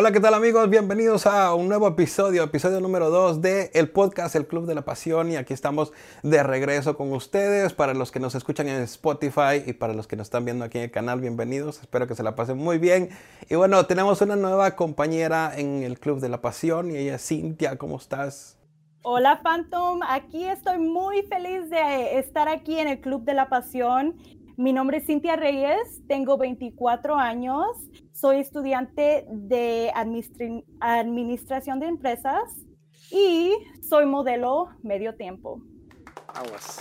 Hola, ¿qué tal amigos? Bienvenidos a un nuevo episodio, episodio número 2 de el podcast El Club de la Pasión y aquí estamos de regreso con ustedes. Para los que nos escuchan en Spotify y para los que nos están viendo aquí en el canal, bienvenidos. Espero que se la pasen muy bien. Y bueno, tenemos una nueva compañera en el Club de la Pasión y ella es Cintia. ¿Cómo estás? Hola Phantom, aquí estoy muy feliz de estar aquí en el Club de la Pasión mi nombre es Cintia Reyes, tengo 24 años, soy estudiante de Administración de Empresas y soy modelo medio tiempo. Aguas.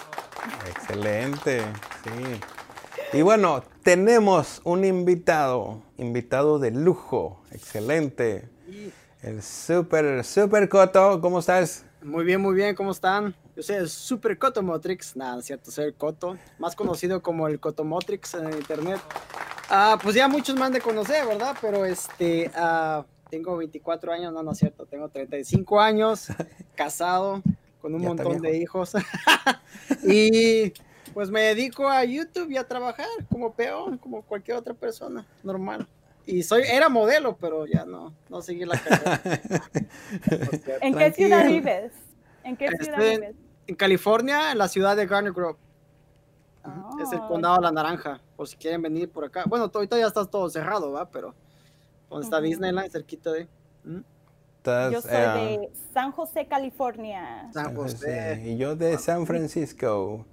Excelente, sí. Y bueno, tenemos un invitado, invitado de lujo, excelente. El super, super Coto, ¿cómo estás? Muy bien, muy bien, ¿cómo están? Yo soy el Super Cotomotrix, nada, es cierto, soy el Coto, más conocido como el Cotomotrix en internet. Ah, pues ya muchos me han de conocer, ¿verdad? Pero este, ah, tengo 24 años, no, no es cierto, tengo 35 años, casado, con un montón de hijos. y pues me dedico a YouTube y a trabajar como peón, como cualquier otra persona, normal. Y soy, era modelo, pero ya no, no seguí la carrera. ¿En qué ciudad vives? ¿En qué ciudad vives? en California, en la ciudad de Garner Grove. Es el ah. condado de la Naranja, por si quieren venir por acá. Bueno, ahorita ya está todo cerrado, ¿va? Pero donde está Disneyland, cerquita de... Yo soy de eh, San José, California. San José. Y yo de San Francisco.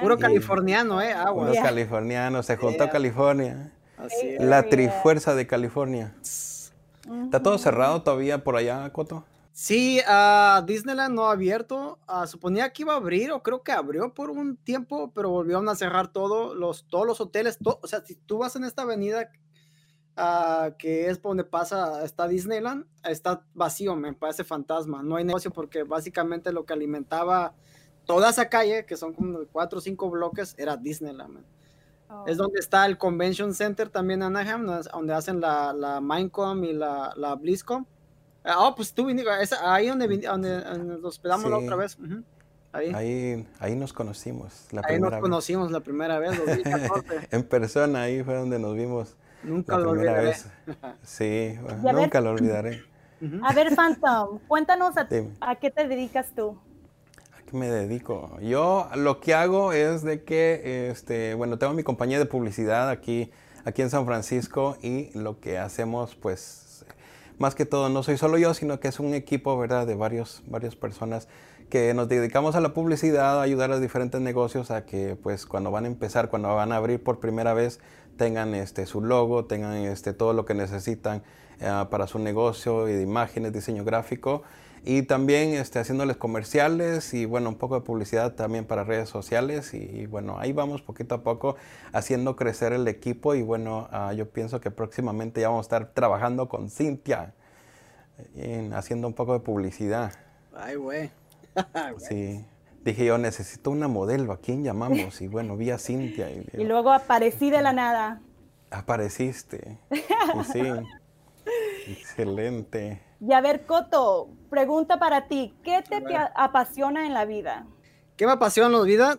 puro californiano, ¿eh? Agua. Puro californiano, se juntó California. Así La trifuerza de California. ¿Está todo cerrado todavía por allá, Coto? Sí, uh, Disneyland no ha abierto. Uh, suponía que iba a abrir, o creo que abrió por un tiempo, pero volvieron a cerrar todo, los, todos los hoteles. o sea, si tú vas en esta avenida uh, que es por donde pasa, está Disneyland, está vacío, me parece fantasma. No hay negocio porque básicamente lo que alimentaba toda esa calle, que son como cuatro o cinco bloques, era Disneyland. Es oh. donde está el Convention Center también en Anaheim, donde hacen la, la Minecom y la, la BlizzCon Ah, oh, pues tú viniste, ahí donde, donde, nos hospedamos la otra vez. ahí. ahí. nos conocimos la ahí nos conocimos la primera vez, en persona, ahí fue donde nos vimos. Nunca lo olvidaré. Vez. Sí, nunca lo olvidaré. A ver, Phantom, cuéntanos a, qué te dedicas tú. ¿A qué me dedico? Yo lo que hago es de que, este, bueno, tengo mi compañía de publicidad aquí, aquí en San Francisco y lo que hacemos, pues, más que todo no soy solo yo, sino que es un equipo, ¿verdad?, de varios, varias personas que nos dedicamos a la publicidad, a ayudar a diferentes negocios a que pues cuando van a empezar, cuando van a abrir por primera vez, tengan este, su logo, tengan este, todo lo que necesitan eh, para su negocio de imágenes, diseño gráfico y también este, haciéndoles comerciales y bueno, un poco de publicidad también para redes sociales y, bueno, ahí vamos poquito a poco haciendo crecer el equipo y bueno, ah, yo pienso que próximamente ya vamos a estar trabajando con Cintia en, haciendo un poco de publicidad. Ay, güey. sí. Dije yo, necesito una modelo, ¿a quién llamamos? Y bueno, vi a Cintia. Y, y luego aparecí de la nada. Apareciste. sí. Excelente. Y a ver, Coto, pregunta para ti, ¿qué te apasiona en la vida? ¿Qué me apasiona en la vida?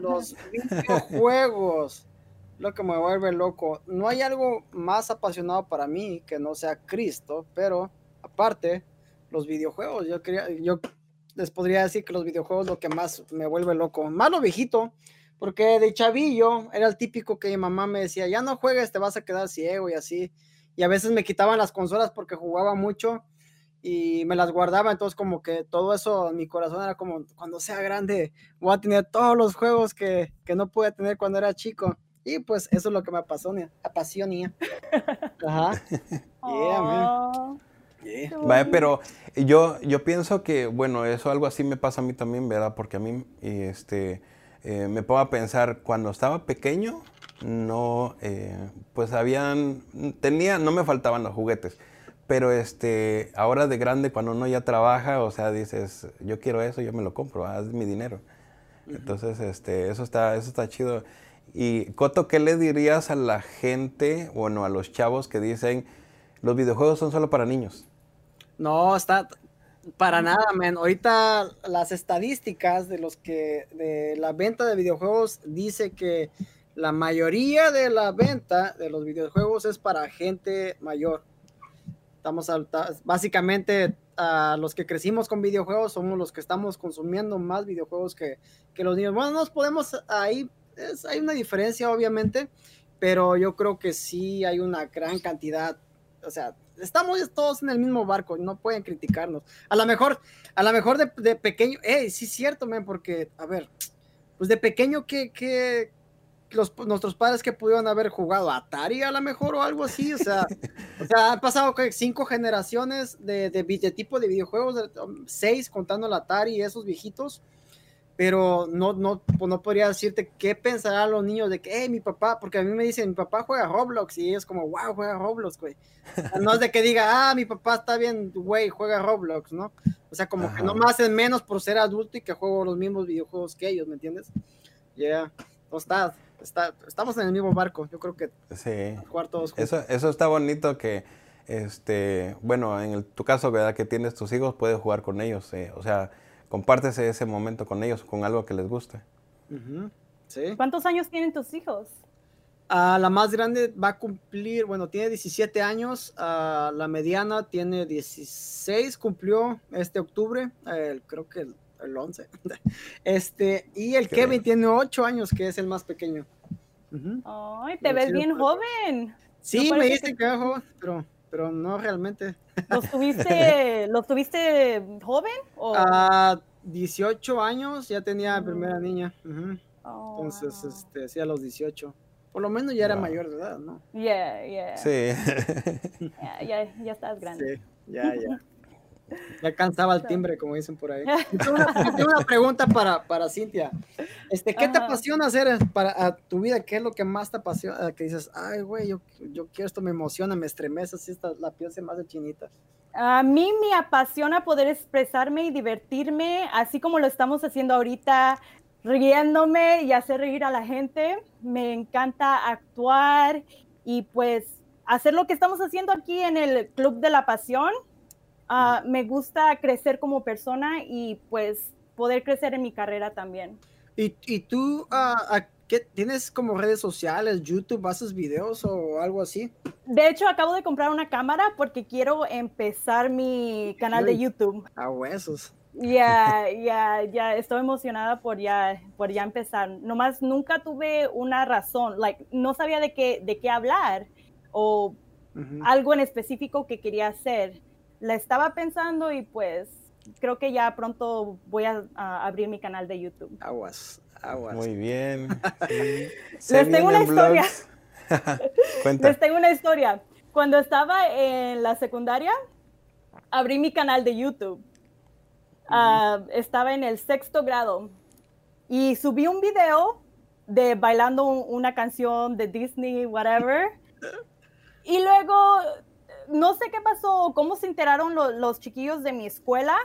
Los videojuegos, lo que me vuelve loco. No hay algo más apasionado para mí que no sea Cristo, pero aparte, los videojuegos, yo quería, yo les podría decir que los videojuegos lo que más me vuelve loco. Más lo viejito, porque de chavillo era el típico que mi mamá me decía, ya no juegues, te vas a quedar ciego y así. Y a veces me quitaban las consolas porque jugaba mucho y me las guardaba, entonces como que todo eso en mi corazón era como, cuando sea grande, voy a tener todos los juegos que, que no pude tener cuando era chico. Y pues eso es lo que me apasiona. apasiona. Ajá. Yeah, Vaya, pero yo, yo pienso que, bueno, eso algo así me pasa a mí también, ¿verdad? Porque a mí, este, eh, me pongo a pensar, cuando estaba pequeño, no, eh, pues habían, tenía, no me faltaban los juguetes, pero este, ahora de grande, cuando uno ya trabaja, o sea, dices, yo quiero eso, yo me lo compro, haz mi dinero. Entonces, este, eso está, eso está chido. Y Coto, ¿qué le dirías a la gente, bueno, a los chavos que dicen, los videojuegos son solo para niños? No, está, para nada, man. Ahorita las estadísticas de los que de la venta de videojuegos dice que la mayoría de la venta de los videojuegos es para gente mayor. Estamos básicamente a los que crecimos con videojuegos somos los que estamos consumiendo más videojuegos que, que los niños. Bueno, nos podemos ahí, hay una diferencia obviamente, pero yo creo que sí hay una gran cantidad, o sea, estamos todos en el mismo barco, no pueden criticarnos. A lo mejor, a lo mejor de, de pequeño, hey, sí es cierto, man, porque, a ver, pues de pequeño, ¿qué, qué, los, nuestros padres que pudieron haber jugado Atari a lo mejor o algo así, o sea, o sea han pasado cinco generaciones de, de, de tipo de videojuegos, um, seis contando el Atari y esos viejitos, pero no, no, pues no podría decirte qué pensarán los niños de que, hey, mi papá, porque a mí me dicen, mi papá juega Roblox y ellos como, wow, juega Roblox, güey. No es de que diga, ah, mi papá está bien, güey, juega Roblox, ¿no? O sea, como que no me hacen menos por ser adulto y que juego los mismos videojuegos que ellos, ¿me entiendes? Ya, yeah. no está, está, estamos en el mismo barco, yo creo que sí. cuartos. Eso, eso está bonito que, este, bueno, en el, tu caso, ¿verdad? Que tienes tus hijos, puedes jugar con ellos, eh, o sea, compártese ese momento con ellos, con algo que les guste. Uh -huh. ¿Sí? ¿Cuántos años tienen tus hijos? Uh, la más grande va a cumplir, bueno, tiene 17 años, uh, la mediana tiene 16, cumplió este octubre, creo que el, el 11. Este, y el. Kevin tiene 8 años, que es el más pequeño. Uh -huh. Ay, te ves bien joven. Sí, no me dicen que... que joven, pero, pero no realmente. ¿Los tuviste, ¿los tuviste joven? O? Uh, 18 años, ya tenía primera niña. Uh -huh. oh, Entonces, wow. este, sí, a los 18. Por lo menos ya era wow. mayor de edad, ¿no? Yeah, yeah. Sí. yeah, ya, ya estás grande. Sí, ya, ya. Ya cansaba el timbre, como dicen por ahí. Tengo una, tengo una pregunta para, para Cintia. Este, ¿Qué Ajá. te apasiona hacer para a tu vida? ¿Qué es lo que más te apasiona? Que dices, ay, güey, yo, yo quiero esto, me emociona, me estremece, así está, la piel se me hace chinita. A mí me apasiona poder expresarme y divertirme, así como lo estamos haciendo ahorita, riéndome y hacer reír a la gente. Me encanta actuar y pues hacer lo que estamos haciendo aquí en el Club de la Pasión Uh, me gusta crecer como persona y pues poder crecer en mi carrera también. ¿Y, y tú uh, ¿qué, tienes como redes sociales, YouTube, haces videos o algo así? De hecho, acabo de comprar una cámara porque quiero empezar mi canal de YouTube. A huesos. Ya, ya, ya, estoy emocionada por ya, por ya empezar. Nomás nunca tuve una razón, like, no sabía de qué, de qué hablar o uh -huh. algo en específico que quería hacer la estaba pensando y pues creo que ya pronto voy a, a abrir mi canal de YouTube. Aguas, aguas. Muy bien. Sí. Les tengo una historia. Les tengo una historia. Cuando estaba en la secundaria, abrí mi canal de YouTube. Uh -huh. uh, estaba en el sexto grado y subí un video de bailando una canción de Disney, whatever. Y luego no sé qué pasó, cómo se enteraron lo, los chiquillos de mi escuela,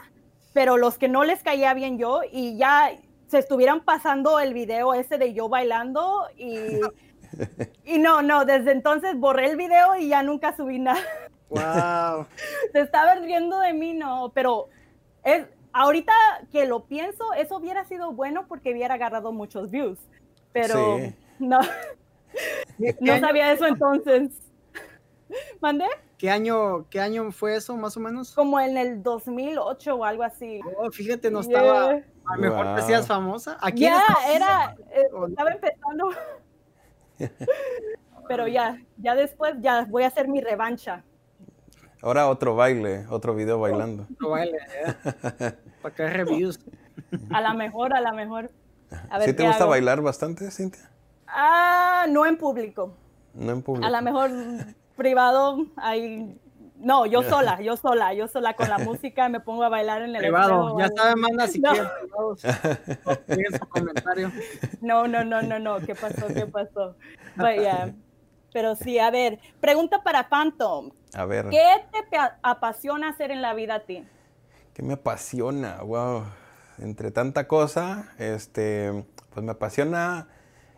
pero los que no les caía bien yo y ya se estuvieran pasando el video ese de yo bailando y, y no, no, desde entonces borré el video y ya nunca subí nada. Wow. se estaban riendo de mí, no, pero es, ahorita que lo pienso, eso hubiera sido bueno porque hubiera agarrado muchos views, pero sí. no, no sabía eso entonces. ¿Mandé? ¿Qué año, ¿Qué año fue eso, más o menos? Como en el 2008 o algo así. Oh, fíjate, no estaba. A lo mejor wow. te hacías famosa. Aquí ya, era. Eh, estaba empezando. Pero ya, ya después, ya voy a hacer mi revancha. Ahora otro baile, otro video bailando. Otro baile, yeah. Para que reviews. A la mejor, a la mejor. A ver ¿Sí te gusta hago. bailar bastante, Cintia? Ah, no en público. No en público. A lo mejor privado, ahí no, yo sola, yo sola, yo sola con la música me pongo a bailar en el privado. Ya sabes, manda si no. quieres su comentario. No, no, no, no, no, ¿qué pasó? ¿Qué pasó? But, yeah. Pero sí, a ver, pregunta para Phantom. A ver. ¿Qué te apasiona hacer en la vida a ti? ¿Qué me apasiona? Wow. Entre tanta cosa, este, pues me apasiona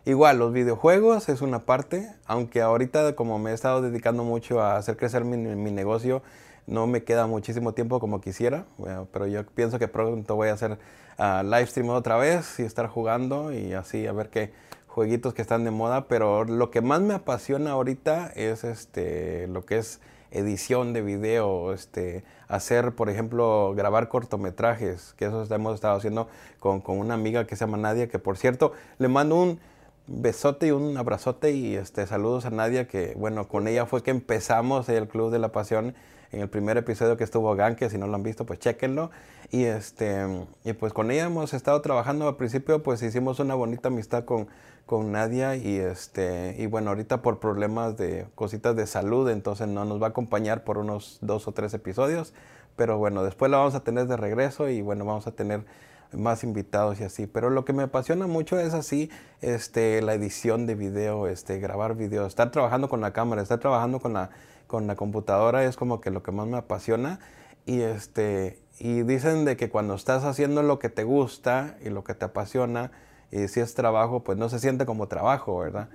Igual, los videojuegos es una parte, aunque ahorita como me he estado dedicando mucho a hacer crecer mi, mi negocio, no me queda muchísimo tiempo como quisiera, pero yo pienso que pronto voy a hacer uh, live stream otra vez y estar jugando y así a ver qué jueguitos que están de moda, pero lo que más me apasiona ahorita es este lo que es edición de video, este, hacer, por ejemplo, grabar cortometrajes, que eso hemos estado haciendo con, con, una amiga que se llama Nadia, que por cierto, le mando un besote y un abrazote y este, saludos a Nadia, que bueno, con ella fue que empezamos el Club de la Pasión en el primer episodio que estuvo Gan, que si no lo han visto, pues chequenlo. Y, este, y pues con ella hemos estado trabajando. Al principio, pues hicimos una bonita amistad con, con Nadia. Y, este, y bueno, ahorita por problemas de cositas de salud, entonces no nos va a acompañar por unos dos o tres episodios. Pero bueno, después la vamos a tener de regreso y bueno, vamos a tener más invitados y así. Pero lo que me apasiona mucho es así, este, la edición de video, este, grabar video, estar trabajando con la cámara, estar trabajando con la con la computadora es como que lo que más me apasiona y este y dicen de que cuando estás haciendo lo que te gusta y lo que te apasiona y si es trabajo, pues no se siente como trabajo, ¿verdad?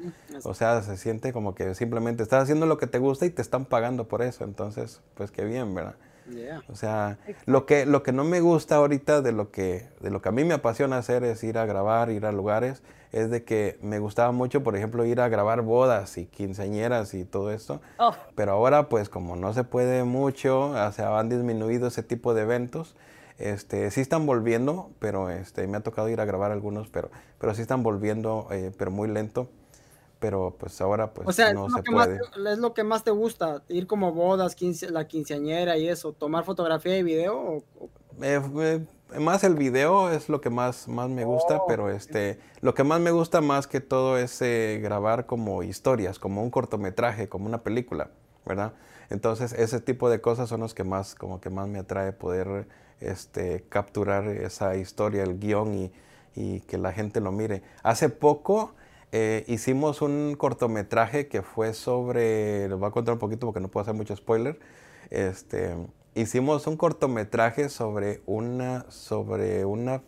O sea, se siente como que simplemente estás haciendo lo que te gusta y te están pagando por eso, entonces, pues qué bien, ¿verdad? O sea, lo que, lo que no me gusta ahorita de lo, que, de lo que a mí me apasiona hacer es ir a grabar, ir a lugares, es de que me gustaba mucho, por ejemplo, ir a grabar bodas y quinceañeras y todo esto. Oh. Pero ahora, pues como no se puede mucho, o sea, han disminuido ese tipo de eventos. Este, sí están volviendo, pero este, me ha tocado ir a grabar algunos, pero, pero sí están volviendo, eh, pero muy lento pero pues ahora pues no se puede. ¿Es lo que más te gusta? ¿Ir como bodas, la quinceañera y eso? ¿Tomar fotografía y video? Eh, eh, más el video es lo que más, más me gusta, oh, pero este, lo que más me gusta más que todo es eh, grabar como historias, como un cortometraje, como una película, ¿verdad? Entonces ese tipo de cosas son los que más, como que más me atrae poder este, capturar esa historia, el guion y, y que la gente lo mire. Hace poco eh, hicimos un cortometraje que fue sobre, les voy a contar un poquito porque no puedo hacer mucho spoiler. Este, hicimos un cortometraje sobre una, sobre una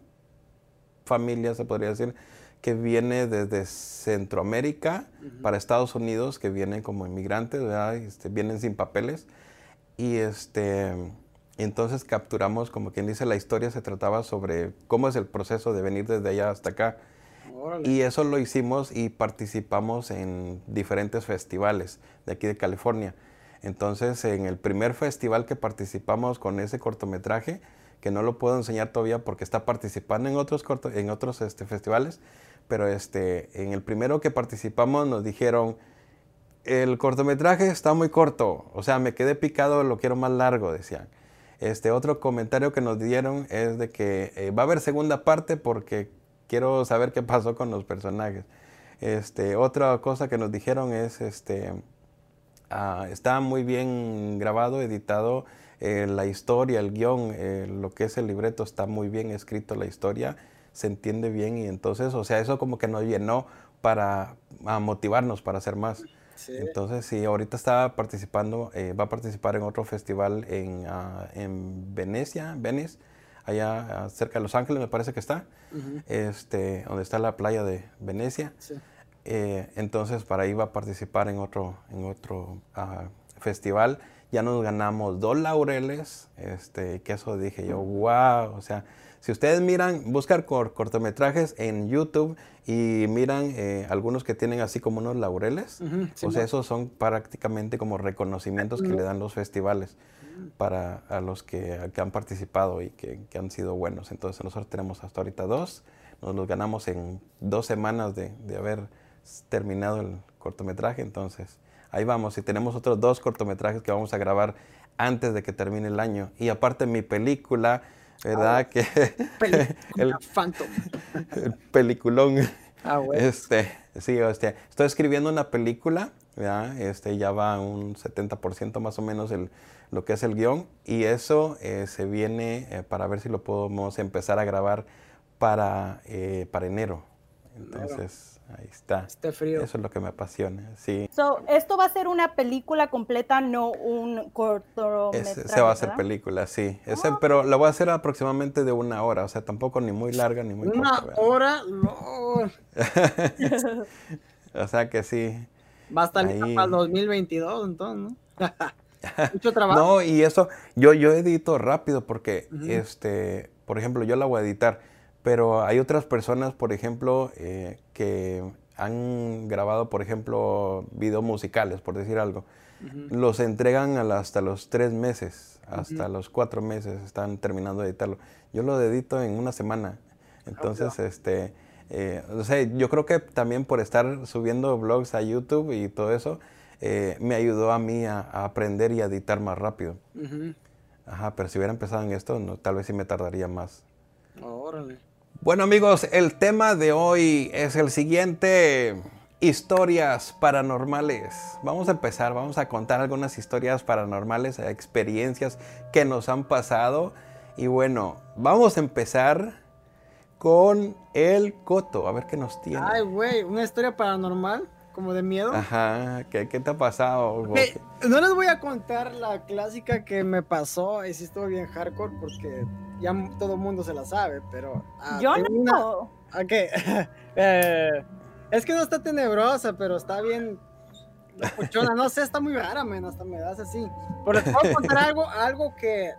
familia, se podría decir, que viene desde Centroamérica para Estados Unidos, que vienen como inmigrantes, este, vienen sin papeles. Y este, entonces capturamos, como quien dice, la historia se trataba sobre cómo es el proceso de venir desde allá hasta acá. Y eso lo hicimos y participamos en diferentes festivales de aquí de California. Entonces, en el primer festival que participamos con ese cortometraje, que no lo puedo enseñar todavía porque está participando en otros, en otros este, festivales, pero este, en el primero que participamos nos dijeron, el cortometraje está muy corto, o sea, me quedé picado, lo quiero más largo, decían. Este otro comentario que nos dieron es de que eh, va a haber segunda parte porque quiero saber qué pasó con los personajes. Este, otra cosa que nos dijeron es, este, ah, está muy bien grabado, editado, eh, la historia, el guion, eh, lo que es el libreto, está muy bien escrito la historia, se entiende bien y entonces, o sea, eso como que nos llenó para motivarnos para hacer más. Entonces, sí, ahorita está participando, eh, va a participar en otro festival en, uh, en Venecia, Venice, allá cerca de Los Ángeles me parece que está, este, donde está la playa de Venecia. Eh, entonces para ahí va a participar en otro, en otro ah, festival. Ya nos ganamos dos laureles, este, que eso dije yo, wow, o sea, si ustedes miran, buscar cortometrajes en YouTube y miran eh, algunos que tienen así como unos laureles, pues esos son prácticamente como reconocimientos que le dan los festivales para a los que, han participado y que, han sido buenos. Entonces nosotros tenemos hasta ahorita dos, nos los ganamos en dos semanas de, haber terminado el cortometraje, entonces ahí vamos y tenemos otros dos cortometrajes que vamos a grabar antes de que termine el año. Y aparte mi película, ¿verdad? Ah, que el Phantom. El peliculón. Ah, este, sí, este, estoy escribiendo una película, ¿ya? Este, ya va un 70% más o menos el, lo que es el guion y eso eh, se viene eh, para ver si lo podemos empezar a grabar para, eh, para enero. Entonces, ahí está. Este frío. Eso es lo que me apasiona, sí. esto va a ser una película completa, no un cortometraje. se va a hacer película, sí. Ah. pero la voy a hacer aproximadamente de una hora, o sea, tampoco ni muy larga ni muy corta. Una hora, no. o sea que sí. Va a estar para el 2022, entonces, ¿no? Mucho trabajo. no, y eso, yo, yo edito rápido porque, este, por ejemplo, yo la voy a editar, pero hay otras personas, por ejemplo, eh, que han grabado, por ejemplo, videos musicales, por decir algo, los entregan hasta los tres meses, hasta los cuatro meses están terminando de editarlo. Yo lo edito en una semana. Entonces, este, eh, o sea, yo creo que también por estar subiendo vlogs a YouTube y todo eso, eh, me ayudó a mí a, aprender y a editar más rápido. Ajá, pero si hubiera empezado en esto, no, tal vez sí me tardaría más. Órale. Bueno amigos, el tema de hoy es el siguiente, historias paranormales. Vamos a empezar, vamos a contar algunas historias paranormales, experiencias que nos han pasado. Y bueno, vamos a empezar con el Coto, a ver qué nos tiene. Ay, güey, una historia paranormal, como de miedo. Ajá, ¿qué, te ha pasado? no les voy a contar la clásica que me pasó, y sí estuvo bien hardcore porque ya todo el mundo se la sabe, pero... Ah, Yo no. Ok. Eh, es que no está tenebrosa, pero está bien... no sé, está muy rara, men, hasta me das así. Pero les puedo contar algo, algo que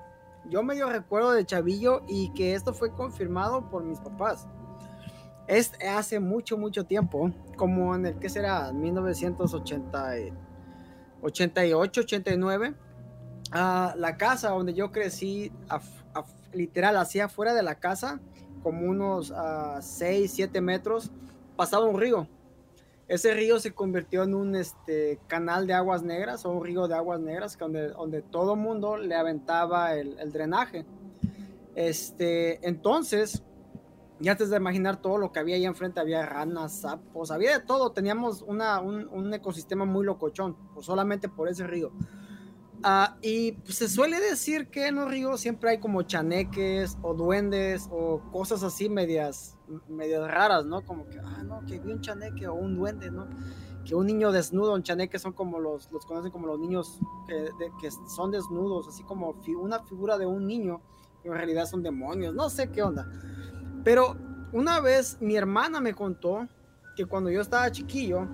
yo medio recuerdo de chavillo y que esto fue confirmado por mis papás. Es hace mucho, mucho tiempo, como en el que será 1988, 89, la casa donde yo crecí, literal, hacia afuera de la casa, como unos 6, 7 metros, pasaba un río. Ese río se convirtió en un este, canal de aguas negras o un río de aguas negras donde, donde todo mundo le aventaba el, el drenaje. Este, entonces, ya antes de imaginar todo lo que había ahí enfrente, había ranas, sapos, había de todo. Teníamos una, un, un, ecosistema muy locochón, pues solamente por ese río. Ah, y pues, se suele decir que en los ríos siempre hay como chaneques o duendes o cosas así medias, medias raras, ¿no? Como que, ah, no, que vi un chaneque o un duende, ¿no? Que un niño desnudo, un chaneque son como los, los conocen como los niños que, que son desnudos, así como una figura de un niño, que en realidad son demonios, no sé qué onda. Pero una vez mi hermana me contó que cuando yo estaba chiquillo,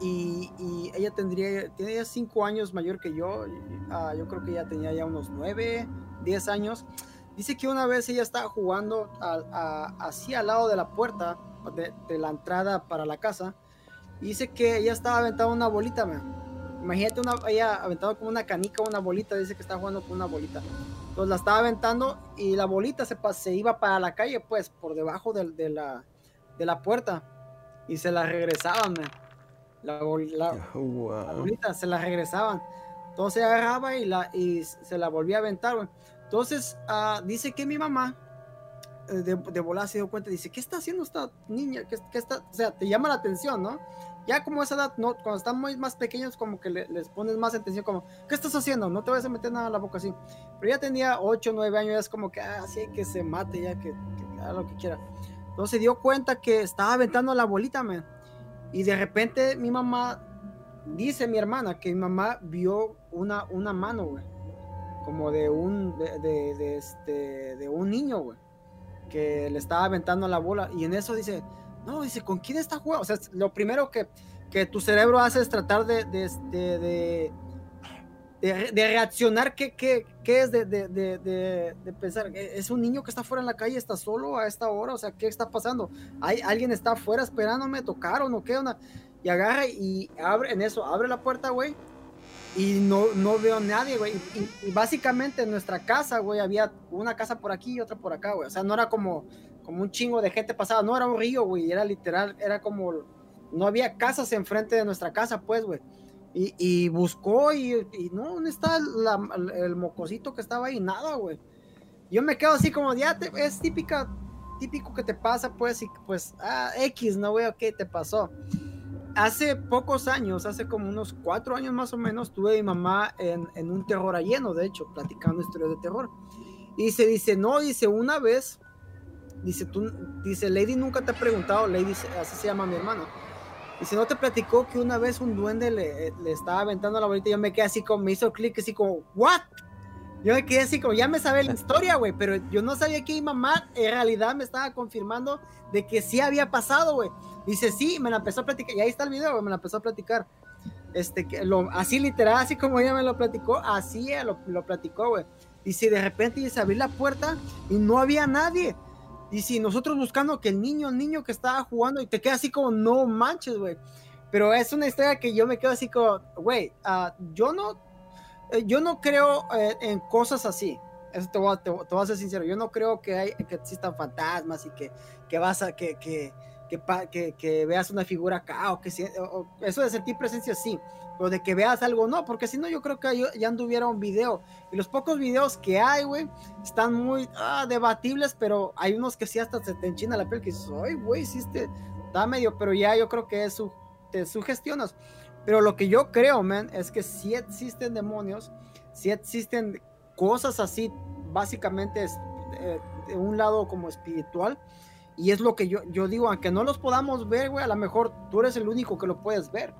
y, ella tendría, tenía cinco años mayor que yo, ah, yo creo que ella tenía ya unos nueve, diez años. Dice que una vez ella estaba jugando así al lado de la puerta de, la entrada para la casa. Y dice que ella estaba aventando una bolita, Imagínate una, ella aventando como una canica, una bolita. Dice que estaba jugando con una bolita. Entonces la estaba aventando y la bolita se, se iba para la calle, pues, por debajo de, la, de la puerta. Y se la regresaban, la, bolita se la regresaban. Entonces agarraba y, la, y se la volvía a aventar, Entonces uh, dice que mi mamá eh, de, de volada se dio cuenta, dice, ¿qué está haciendo esta niña? ¿Qué, qué está? O sea, te llama la atención, ¿no? Ya como esa edad, no, cuando están muy más pequeños, como que les pones más atención, como, ¿qué estás haciendo? No te vas a meter nada en la boca así. Pero ya tenía 8, 9 años, ya es como que, ah, que se mate, ya que, que haga lo que quiera. Entonces se dio cuenta que estaba aventando la bolita, man. Y de repente mi mamá, dice mi hermana, que mi mamá vio una, una mano, güey. Como de un, de, este, de un niño, güey. Que le estaba aventando la bola. Y en eso dice, no, dice, ¿con quién está jugando? O sea, lo primero que, que tu cerebro hace es tratar de, de, de, de reaccionar qué, qué, qué es de, de, pensar, ¿e-, ¿es un niño que está fuera en la calle, está solo a esta hora? O sea, ¿qué está pasando? ¿Hay, ¿Alguien está afuera esperándome, tocaron o qué onda? Y agarra y abre, en eso, abre la puerta, güey, y no, no veo a nadie, güey. Y, básicamente en nuestra casa, güey, había una casa por aquí y otra por acá, güey. O sea, no era como, como un chingo de gente pasada, no era un río, güey, era literal, era como, no había casas enfrente de nuestra casa, pues, güey. Y, buscó y, no, ¿dónde está el mocosito que estaba ahí? Nada, güey. Yo me quedo así como, ya es típica, típico que te pasa, pues, y pues, ah, X, no, güey, ¿qué te pasó? Hace pocos años, hace como unos cuatro años más o menos, tuve a mi mamá en, en un terror lleno, de hecho, platicando historias de terror. Y se dice, no, dice, una vez, dice, tú, dice, Lady nunca te ha preguntado, Lady, así se llama mi hermano y si no te platicó que una vez un duende le, le estaba aventando la bolita, yo me quedé así como, me hizo clic, así como, ¿what? Yo me quedé así como, ya me sabe la historia, güey, pero yo no sabía que mi mamá en realidad me estaba confirmando de que sí había pasado, güey. Dice, sí, me la empezó a platicar, y ahí está el video, güey, me la empezó a platicar. Este, que lo, así literal, así como ella me lo platicó, así lo, lo platicó, güey. Dice, de repente dice, abrí la puerta y no había nadie. Y si nosotros buscando que el niño, el niño que estaba jugando, y te queda así como, no manches, güey. Pero es una historia que yo me quedo así como, güey, ah, yo no, eh, yo no creo eh, en cosas así. Eso te voy, a, te, voy, a ser sincero. Yo no creo que, hay, que existan fantasmas y que, que vas a, que, que, que, que, veas una figura acá o que eso de sentir presencia sí, pero de que veas algo no, porque si no yo creo que ya anduviera un video y los pocos videos que hay, güey, están muy ah, debatibles, pero hay unos que sí hasta se te enchina la piel que dices, ay, güey, sí, te, da medio, pero ya yo creo que es su, te sugestionas. Pero lo que yo creo, man, es que si existen demonios, si existen cosas así, básicamente es, eh, de un lado como espiritual, y es lo que yo, yo digo, aunque no los podamos ver, güey, a lo mejor tú eres el único que lo puedes ver.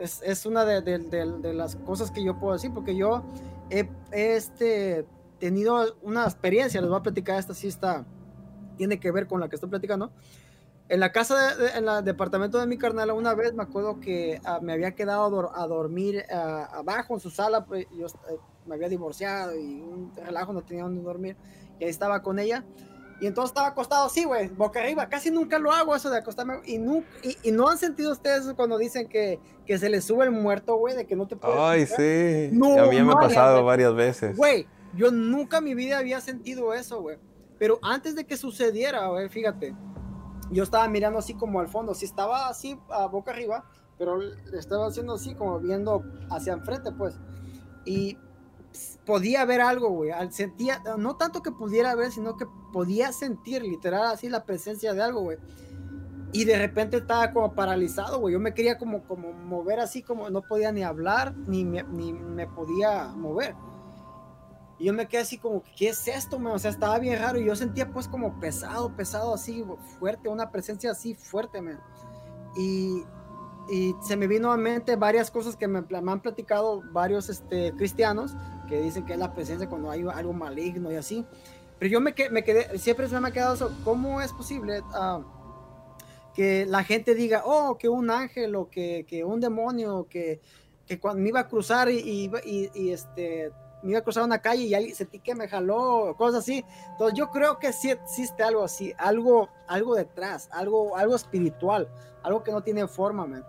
Es, es una de, de, de, las cosas que yo puedo decir, porque yo he, este, tenido una experiencia, les voy a platicar, esta sí está, tiene que ver con la que estoy platicando. En la casa, en el departamento de mi carnal, una vez me acuerdo que uh, me había quedado a, dormir uh, abajo en su sala, pues, yo uh, me había divorciado y un relajo, no tenía donde dormir, y ahí estaba con ella. Y entonces estaba acostado así, güey, boca arriba. Casi nunca lo hago eso de acostarme. Y no, y, no han sentido ustedes cuando dicen que, que se les sube el muerto, güey, de que no te puedes. Ay, sí. a mí me ha pasado varias veces. Güey, yo nunca en mi vida había sentido eso, güey. Pero antes de que sucediera, güey, fíjate, yo estaba mirando así como al fondo. Sí, estaba así a boca arriba, pero estaba haciendo así como viendo hacia enfrente, pues. Y podía ver algo, güey. Sentía, no tanto que pudiera ver, sino que podía sentir literal así la presencia de algo, güey. Y de repente estaba como paralizado, güey. Yo me quería como, como mover así, como no podía ni hablar, ni me, ni me podía mover. Y yo me quedé así como, ¿qué es esto, man? O sea, estaba bien raro. Y yo sentía pues como pesado, pesado, así, fuerte, una presencia así fuerte, man. Y, y se me vino a mente varias cosas que me, me han platicado varios este, cristianos que dicen que es la presencia cuando hay algo maligno y así. Pero yo me, me quedé, siempre se me ha quedado eso, ¿cómo es posible uh, que la gente diga, oh, que un ángel o que, que un demonio, que, que cuando me iba a cruzar y, y, y, este, me iba a cruzar una calle y alguien sentí que me jaló, cosas así. Entonces yo creo que sí existe algo así, algo, algo detrás, algo, algo espiritual, algo que no tiene forma, man.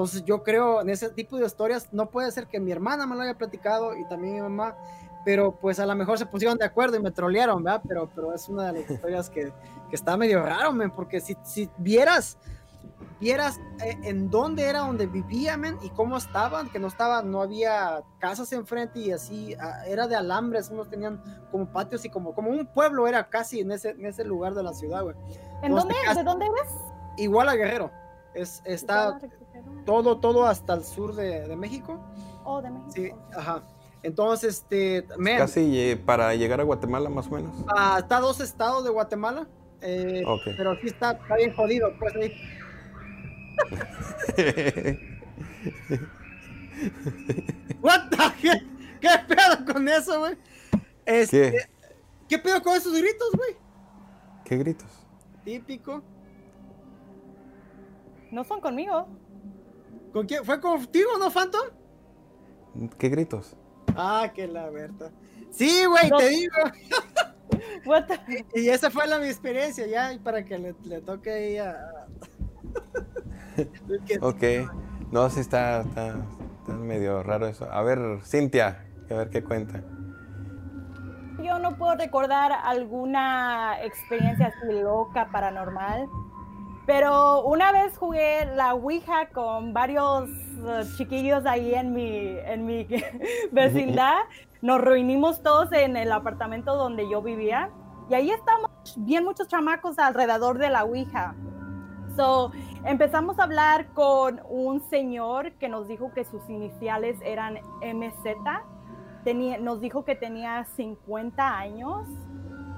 Entonces yo creo en ese tipo de historias, no puede ser que mi hermana me lo haya platicado y también mi mamá, pero pues a lo mejor se pusieron de acuerdo y me trolearon, ¿verdad? Pero, pero es una de las historias que, que está medio raro, men, porque si, si vieras, vieras eh, en dónde era donde vivían y cómo estaban, que no estaban, no había casas enfrente y así, ah, era de alambres, unos tenían como patios y como, como un pueblo era casi en ese, en ese lugar de la ciudad, güey. ¿En dónde? ¿De dónde eres? Igual a Guerrero. Es, está todo, todo hasta el sur de, de México. Oh, de México. Sí, ajá. Entonces, este. Casi para llegar a Guatemala, más o menos. Ah, está dos estados de Guatemala. Eh, Pero sí está, está, bien jodido, pues ahí. What the ¿Qué pedo con eso, güey? Este, ¿Qué? ¿Qué pedo con esos gritos, güey? ¿Qué gritos? Típico. No son conmigo. ¿Con quién? ¿Fue contigo, no, Phantom? ¿Qué gritos? Ah, que la verdad. Sí, güey, te digo. y, esa fue la mi experiencia, ya, para que le, le toque ahí a. ok. No, sí está, está, está, medio raro eso. A ver, Cintia, a ver qué cuenta. Yo no puedo recordar alguna experiencia así loca, paranormal. Pero una vez jugué la Ouija con varios uh, chiquillos ahí en mi, en mi vecindad. Nos reunimos todos en el apartamento donde yo vivía. Y ahí estamos bien muchos chamacos alrededor de la Ouija. So, empezamos a hablar con un señor que nos dijo que sus iniciales eran MZ. Tenía, nos dijo que tenía 50 años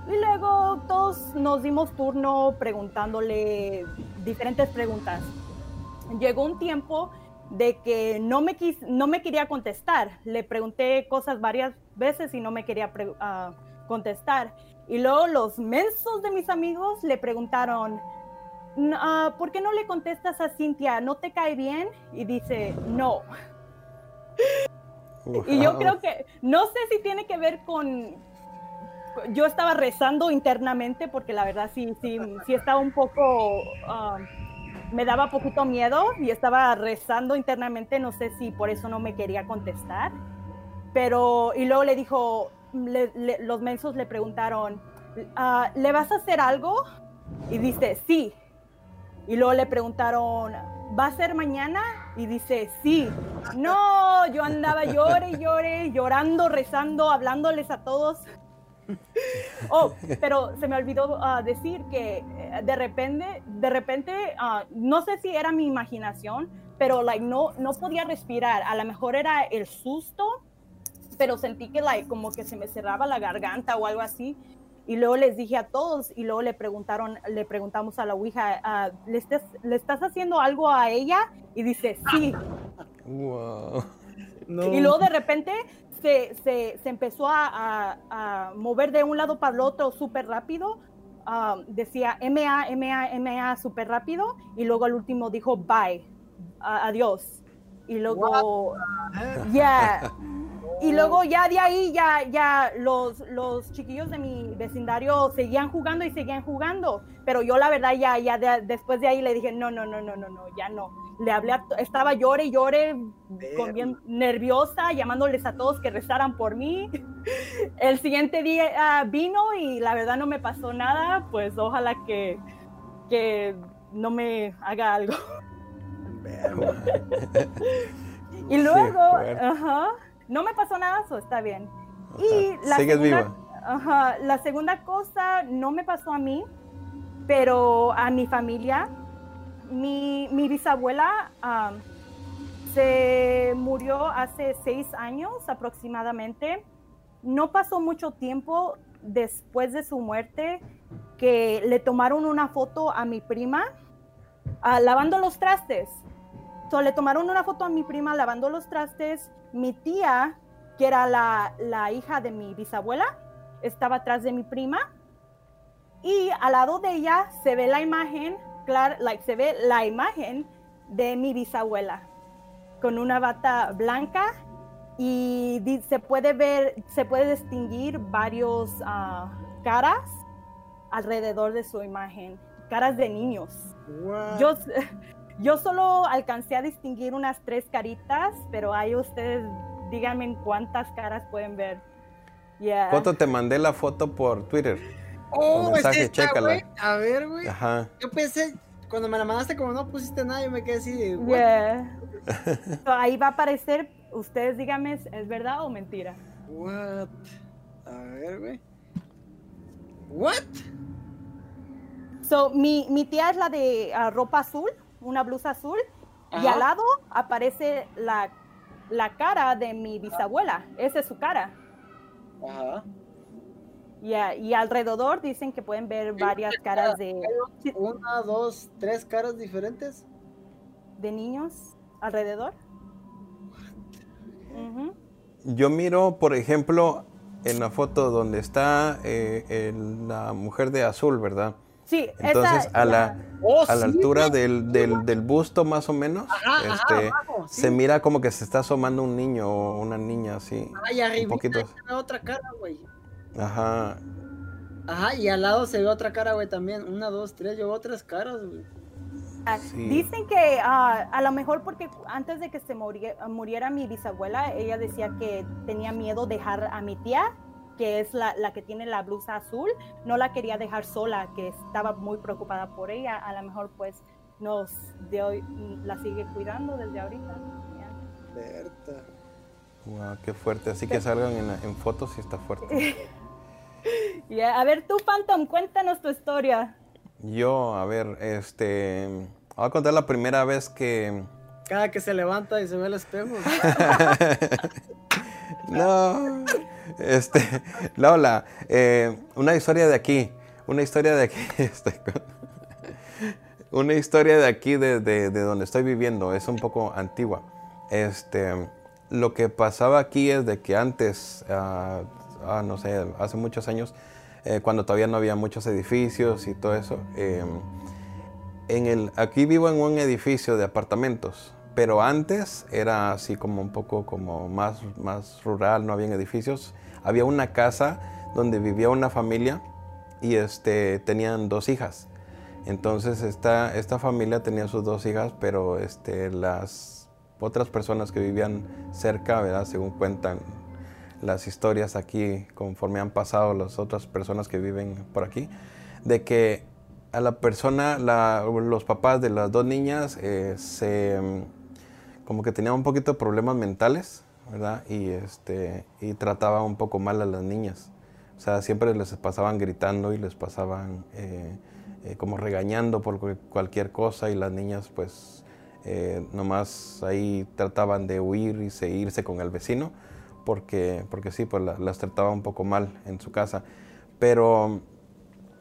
y luego todos nos dimos turno preguntándole diferentes preguntas. Llegó un tiempo de que no me, no me quería contestar. Le pregunté cosas varias veces y no me quería uh, contestar. Y luego los mensos de mis amigos le preguntaron, uh, ¿por qué no le contestas a Cintia? ¿No te cae bien? Y dice, no. Y yo creo que, no sé si tiene que ver con, yo estaba rezando internamente porque la verdad sí, sí, sí estaba un poco, ah, me daba poquito miedo y estaba rezando internamente, no sé si por eso no me quería contestar, pero, y luego le dijo, los mensos le preguntaron, ah, ¿le vas a hacer algo? Y dice, sí. Y luego le preguntaron, ¿va a ser mañana? Y dice, sí. No, yo andaba llore, llore, llorando, rezando, hablándoles a todos. Oh, pero se me olvidó ah, decir que eh, de repente, de repente, ah, no sé si era mi imaginación, pero like, no, no podía respirar. A lo mejor era el susto, pero sentí que like, como que se me cerraba la garganta o algo así. Y luego les dije a todos y luego le preguntaron, le preguntamos a la Ouija, ah, ¿le, estás, ¿le estás haciendo algo a ella? Y dice, sí. Wow. Y luego de repente se, se, se empezó a, a, mover de un lado para el otro súper rápido. Ah, decía MA, MA, MA súper rápido y luego al último dijo bye, adiós. Y luego, ya. Y luego ya de ahí, ya, ya los, los chiquillos de mi vecindario seguían jugando y seguían jugando. Pero yo la verdad ya, ya después de ahí le dije, no, no, no, no, no, no, ya no. Le hablé, estaba llore y llore, con bien nerviosa, llamándoles a todos que rezaran por mí. El siguiente día ah, vino y la verdad no me pasó nada, pues ojalá que, que no me haga algo. y luego, ajá no me pasó nada, eso está bien. Y la segunda, la segunda cosa no me pasó a mí, pero a mi familia. Mi, bisabuela se murió hace seis años aproximadamente. No pasó mucho tiempo después de su muerte que le tomaron una foto a mi prima ah, lavando los trastes. So, le tomaron una foto a mi prima lavando los trastes mi tía, que era la, hija de mi bisabuela, estaba atrás de mi prima y al lado de ella se ve la imagen, claro, like, se ve la imagen de mi bisabuela con una bata blanca y se puede ver, se puede distinguir varios ah, caras alrededor de su imagen, caras de niños. Yo, yo solo alcancé a distinguir unas tres caritas, pero ahí ustedes díganme en cuántas caras pueden ver. Foto, te mandé la foto por Twitter. Oh, mensaje, chécala. A ver, güey. Ajá. Yo pensé, cuando me la mandaste, como no pusiste nada, yo me quedé así de. Yeah. ahí va a aparecer, ustedes díganme, ¿es verdad o mentira? What? A ver, güey. What? So, mi, mi tía es la de ah, ropa azul una blusa azul, y al lado aparece la, la, cara de mi bisabuela. Esa es su cara. Ajá. Y alrededor dicen que pueden ver varias caras de... Una, dos, tres caras diferentes. De niños alrededor. Yo miro, por ejemplo, en la foto donde está eh, la mujer de azul, ¿verdad? Sí, Entonces, a la, oh, a la altura del, del, busto, más o menos, este, se mira como que se está asomando un niño o una niña así. Ay, arriba un poquito. otra cara, güey. Ajá. Ajá, y al lado se ve otra cara, güey, también. Una, dos, tres, yo otras caras, güey. Ah, dicen que ah, a lo mejor porque antes de que se muriera mi bisabuela, ella decía que tenía miedo dejar a mi tía que es la, la, que tiene la blusa azul, no la quería dejar sola, que estaba muy preocupada por ella. A lo mejor pues nos de hoy, la sigue cuidando desde ahorita. Berta. Wow, qué fuerte. Así que salgan en, en fotos y está fuerte. A ver, tú, Phantom, cuéntanos tu historia. Yo, a ver, este. Voy a contar la primera vez que. Cada que se levanta y se ve el espejo. no. Este, Lola, eh, una historia de aquí, una historia de aquí, este, una historia de aquí, de, de, donde estoy viviendo, es un poco antigua. Este, lo que pasaba aquí es de que antes, ah, ah, no sé, hace muchos años, eh, cuando todavía no había muchos edificios y todo eso, em, en el, aquí vivo en un edificio de apartamentos pero antes era así como un poco como más, más rural, no había edificios. Había una casa donde vivía una familia y este, tenían dos hijas. Entonces esta, esta familia tenía sus dos hijas, pero este, las otras personas que vivían cerca, ¿verdad? según cuentan las historias aquí, conforme han pasado las otras personas que viven por aquí, de que a la persona, los papás de las dos niñas, eh, se, como que tenían un poquito de problemas mentales, ¿verdad? Y, este, y trataban un poco mal a las niñas. O sea, siempre les pasaban gritando y les pasaban eh, eh, como regañando por cualquier cosa y las niñas pues nomás ahí trataban de huir y seguirse con el vecino porque, porque sí, pues las trataba un poco mal en su casa. Pero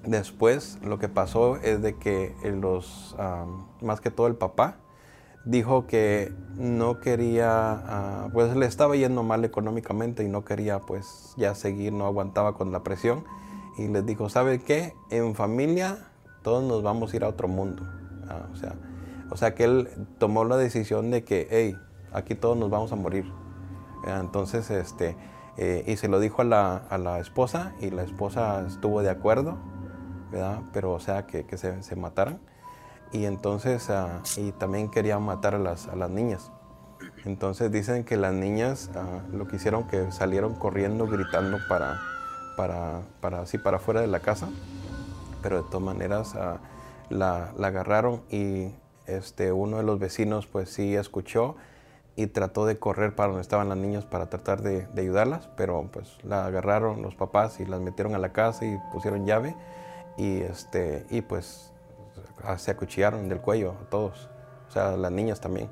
Después lo que pasó es de que los, más que todo el papá, dijo que no quería, ah, pues le estaba yendo mal económicamente y no quería pues ya seguir, no aguantaba con la presión. Y les dijo, ¿sabe qué? En familia todos nos vamos a ir a otro mundo. Ah, o, sea, o sea que él tomó la decisión de que, hey, aquí todos nos vamos a morir. Entonces, este, eh, y se lo dijo a la, a la esposa y la esposa estuvo de acuerdo pero o sea, que, se, se, mataran. Y entonces, ah, y también querían matar a las, a las niñas. Entonces dicen que las niñas ah, lo que hicieron que salieron corriendo, gritando para, para, para, así, para afuera de la casa. Pero de todas maneras ah, la, la, agarraron y este, uno de los vecinos pues sí escuchó y trató de correr para donde estaban las niñas para tratar de, de ayudarlas, pero pues la agarraron los papás y las metieron a la casa y pusieron llave y, este, y pues se acuchillaron del cuello a todos, o sea, las niñas también.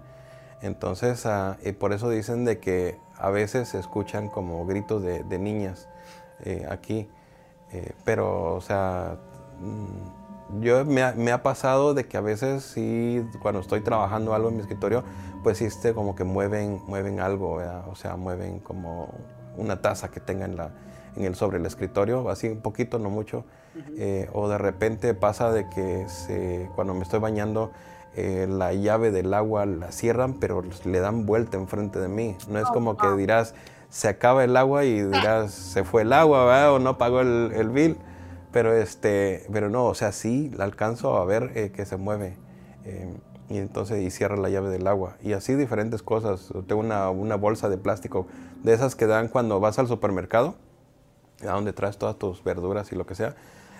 Entonces, ah, y por eso dicen de que a veces se escuchan como gritos de, niñas eh, aquí, eh, pero, o sea, mm, yo me me ha, pasado de que a veces sí, cuando estoy trabajando algo en mi escritorio, pues sí, este, como que mueven, mueven algo, o sea, mueven como una taza que tenga en, la, en el sobre el escritorio, así un poquito, no mucho, eh, o de repente pasa de que se, cuando me estoy bañando, eh, la llave del agua la cierran, pero le dan vuelta enfrente de mí. No es oh, como que dirás, se acaba el agua y dirás, se fue el agua, o no pagó el, el, bill. Pero, este, pero no, o sea, sí alcanzo a ver eh, que se mueve. Y entonces y cierra la llave del agua. Y así diferentes cosas. Tengo una, una bolsa de plástico de esas que dan cuando vas al supermercado, a donde traes todas tus verduras y lo que sea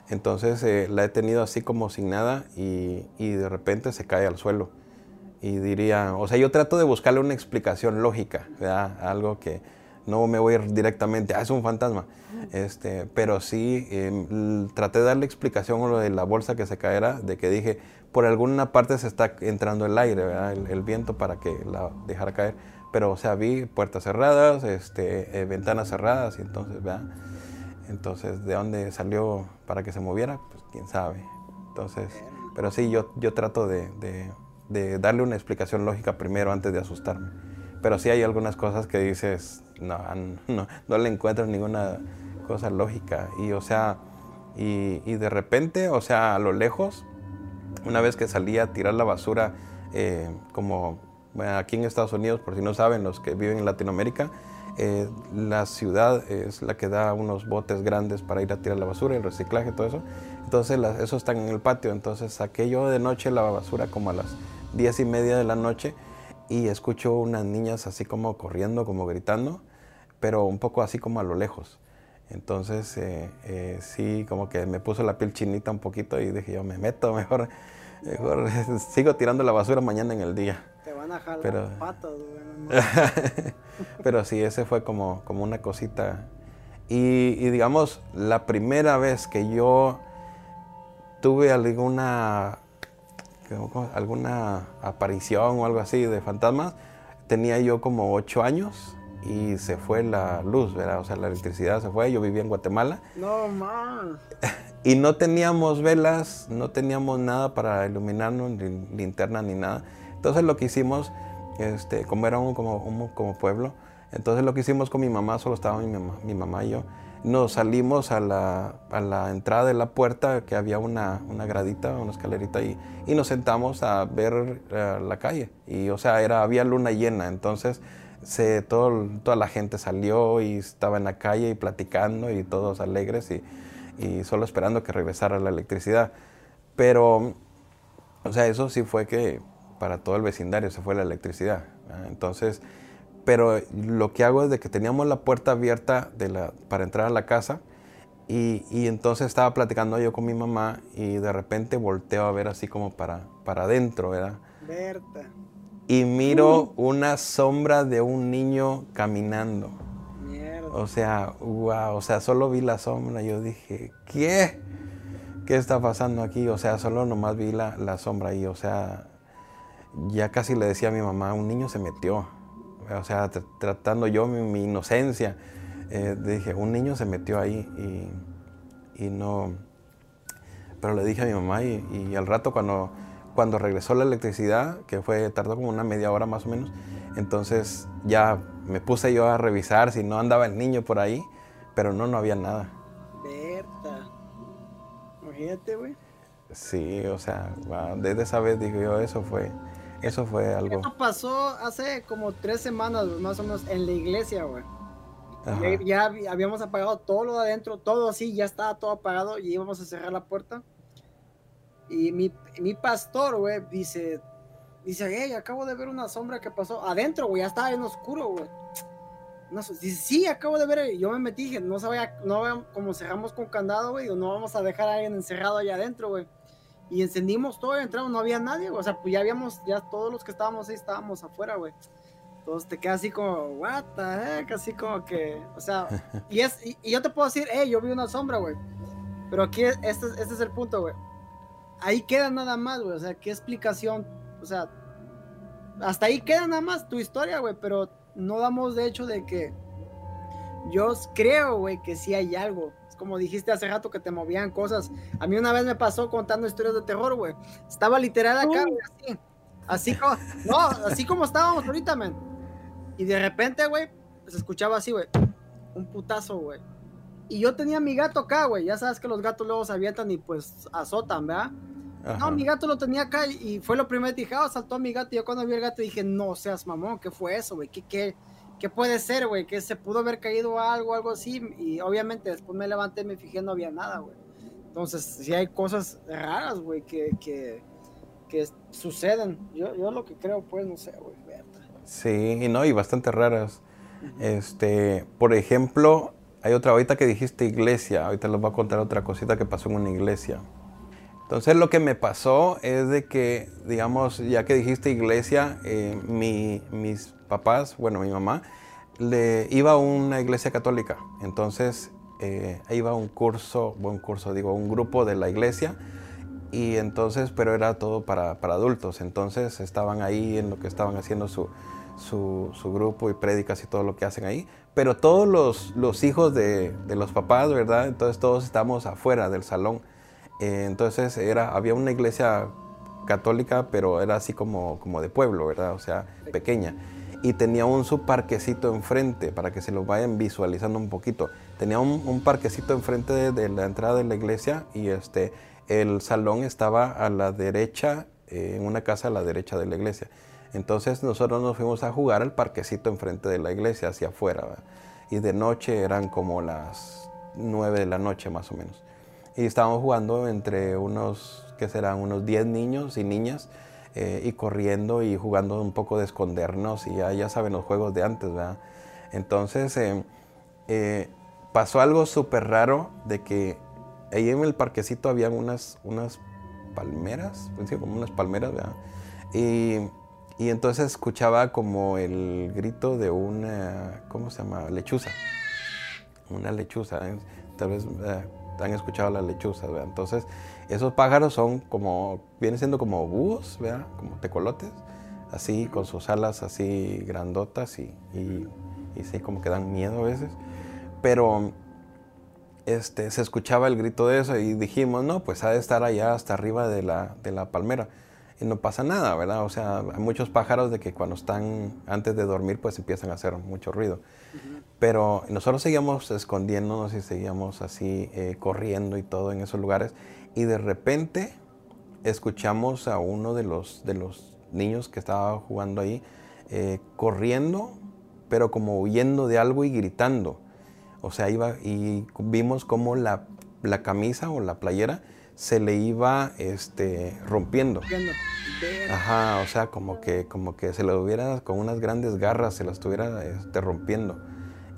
entonces eh, la he tenido así como sin nada y, de repente se cae al suelo. Y diría, o sea, yo trato de buscarle una explicación lógica, ¿verdad? Algo que no me voy a ir directamente, ah, es un fantasma. Este, pero sí em, traté de darle explicación a lo de la bolsa que se caerá, de que dije, por alguna parte se está entrando el aire, El, viento para que la dejara caer. Pero, o sea, vi puertas cerradas, este, eh, ventanas cerradas, y entonces, ¿verdad? Entonces, ¿de dónde salió para que se moviera? Pues quién sabe. Entonces, pero sí, yo, yo trato de, de, darle una explicación lógica primero antes de asustarme. Pero sí hay algunas cosas que dices, no, no, no le encuentro ninguna cosa lógica. Y o sea, y, y, de repente, o sea, a lo lejos, una vez que salía a tirar la basura, eh, como aquí en Estados Unidos, por si no saben, los que viven en Latinoamérica, eh, la ciudad es la que da unos botes grandes para ir a tirar la basura, el reciclaje, todo eso. Entonces, eso están en el patio. Entonces, saqué yo de noche la basura como a las diez y media de la noche y escucho unas niñas así como corriendo, como gritando, pero un poco así como a lo lejos. Entonces, eh, eh, sí, como que me puso la piel chinita un poquito y dije yo, me meto, mejor, mejor sigo tirando la basura mañana en el día. Te van a jalar pero, patas, Pero sí, ese fue como, como una cosita. Y, digamos, la primera vez que yo tuve alguna, alguna aparición o algo así de fantasmas, tenía yo como ocho años y se fue la luz, ¿verdad? O sea, la electricidad se fue. Yo vivía en Guatemala. No más. Y no teníamos velas, no teníamos nada para iluminarnos, ni linterna ni nada. Entonces lo que hicimos este, como era un como, como pueblo. Entonces lo que hicimos con mi mamá, solo estaba mi mamá, mi mamá y yo, nos salimos a la, a la, entrada de la puerta, que había una, una gradita, una escalerita, y, y nos sentamos a ver eh, la calle. Y, o sea, era, había luna llena, entonces se, todo, toda la gente salió y estaba en la calle y platicando y todos alegres y, y solo esperando que regresara la electricidad. Pero, o sea, eso sí fue que para todo el vecindario se fue la electricidad. Entonces, pero lo que hago es de que teníamos la puerta abierta de la, para entrar a la casa y, y, entonces estaba platicando yo con mi mamá y de repente volteo a ver así como para, para adentro, ¿verdad? Berta. Y miro una sombra de un niño caminando. Mierda. O sea, wow, o sea, solo vi la sombra. Yo dije, ¿qué? ¿Qué está pasando aquí? O sea, solo nomás vi la, la sombra ahí. O sea, ya casi le decía a mi mamá, un niño se metió. O sea, tr tratando yo mi, mi inocencia. Eh, dije, un niño se metió ahí y, y, no... Pero le dije a mi mamá y, y, al rato cuando, cuando regresó la electricidad, que fue, tardó como una media hora más o menos, entonces ya me puse yo a revisar si no andaba el niño por ahí, pero no, no había nada. Berta. Imagínate, güey. Sí, o sea, desde esa vez digo yo, eso fue, eso fue algo. Esto pasó hace como tres semanas, más o menos, en la iglesia, güey. Ya, ya, habíamos apagado todo lo de adentro, todo así, ya estaba todo apagado y íbamos a cerrar la puerta. Y mi, mi pastor, güey, dice, dice, hey, acabo de ver una sombra que pasó adentro, güey, ya estaba en oscuro, güey. No, dice, sí, acabo de ver, yo me metí, dije, no sabía, no como cerramos con candado, güey, no vamos a dejar a alguien encerrado allá adentro, güey. Y encendimos todo, entramos, no había nadie, güey. o sea, pues ya habíamos, ya todos los que estábamos ahí estábamos afuera, güey. Entonces te queda así como, what the heck, así como que, o sea, y, es, y, y yo te puedo decir, hey, yo vi una sombra, güey. Pero aquí, este, este es el punto, güey. Ahí queda nada más, güey, o sea, qué explicación, o sea, hasta ahí queda nada más tu historia, güey, pero no damos de hecho de que yo creo, güey, que sí hay algo. Es como dijiste hace rato que te movían cosas. A mí una vez me pasó contando historias de terror, güey. Estaba literal acá, güey, así. Así como, no, así como estábamos ahorita, man. Y de repente, güey, se escuchaba así, güey. Un putazo, güey. Y yo tenía mi gato acá, güey. Ya sabes que los gatos luego se avientan y pues azotan, ¿verdad? Ajá. No, mi gato lo tenía acá y fue lo primero que dije, ah, saltó mi gato. Y yo cuando vi el gato dije, no seas mamón, ¿qué fue eso, güey? ¿Qué, qué, qué puede ser, güey? Que se pudo haber caído algo, algo así. Y obviamente después me levanté, me fijé, no había nada, güey. Entonces, sí hay cosas raras, güey, que, que, que, suceden. Yo, yo lo que creo, pues, no sé, güey. Sí, y no, y bastante raras. Uh -huh. Este, por ejemplo, hay otra, ahorita que dijiste iglesia, ahorita les voy a contar otra cosita que pasó en una iglesia. Entonces lo que me pasó es de que, digamos, ya que dijiste iglesia, eh, mi, mis papás, bueno, mi mamá, le iba a una iglesia católica. Entonces eh, iba a un curso, buen curso, digo, un grupo de la iglesia. Y entonces, pero era todo para, para adultos. Entonces estaban ahí en lo que estaban haciendo su, su, su, grupo y prédicas y todo lo que hacen ahí. Pero todos los, los hijos de, de, los papás, ¿verdad? Entonces todos estamos afuera del salón. Eh, entonces era, había una iglesia católica, pero era así como, como de pueblo, ¿verdad? O sea, pequeña. Y tenía un su parquecito enfrente, para que se lo vayan visualizando un poquito. Tenía un, parquecito enfrente de, la entrada de la iglesia y este, el salón estaba a la derecha, eh, en una casa a la derecha de la iglesia. Entonces nosotros nos fuimos a jugar al parquecito enfrente de la iglesia, hacia afuera. ¿verdad? Y de noche eran como las 9 de la noche más o menos. Y estábamos jugando entre unos, ¿qué serán? Unos 10 niños y niñas. Eh, y corriendo y jugando un poco de escondernos. Y ya, ya saben los juegos de antes, ¿verdad? Entonces eh, eh, pasó algo súper raro de que ahí en el parquecito habían unas, unas palmeras, como unas palmeras, ¿verdad? Y y entonces escuchaba como el grito de una, ¿cómo se llama? Lechuza. Una lechuza. ¿eh? Tal vez eh, han escuchado la lechuza, ¿verdad? Entonces, esos pájaros son como, vienen siendo como búhos, ¿verdad? Como tecolotes, así, con sus alas así grandotas y, y, y sí, como que dan miedo a veces. Pero este, se escuchaba el grito de eso y dijimos, no, pues ha de estar allá hasta arriba de la, de la palmera y no pasa nada, ¿verdad? O sea, hay muchos pájaros de que cuando están antes de dormir pues empiezan a hacer mucho ruido. Pero nosotros seguíamos escondiéndonos y seguíamos así eh, corriendo y todo en esos lugares y de repente escuchamos a uno de los, de los niños que estaba jugando ahí eh, corriendo pero como huyendo de algo y gritando. O sea, iba y vimos como la, la camisa o la playera se le iba este, rompiendo. Ajá, o sea, como que, como que se lo hubiera con unas grandes garras, se la estuviera este, rompiendo.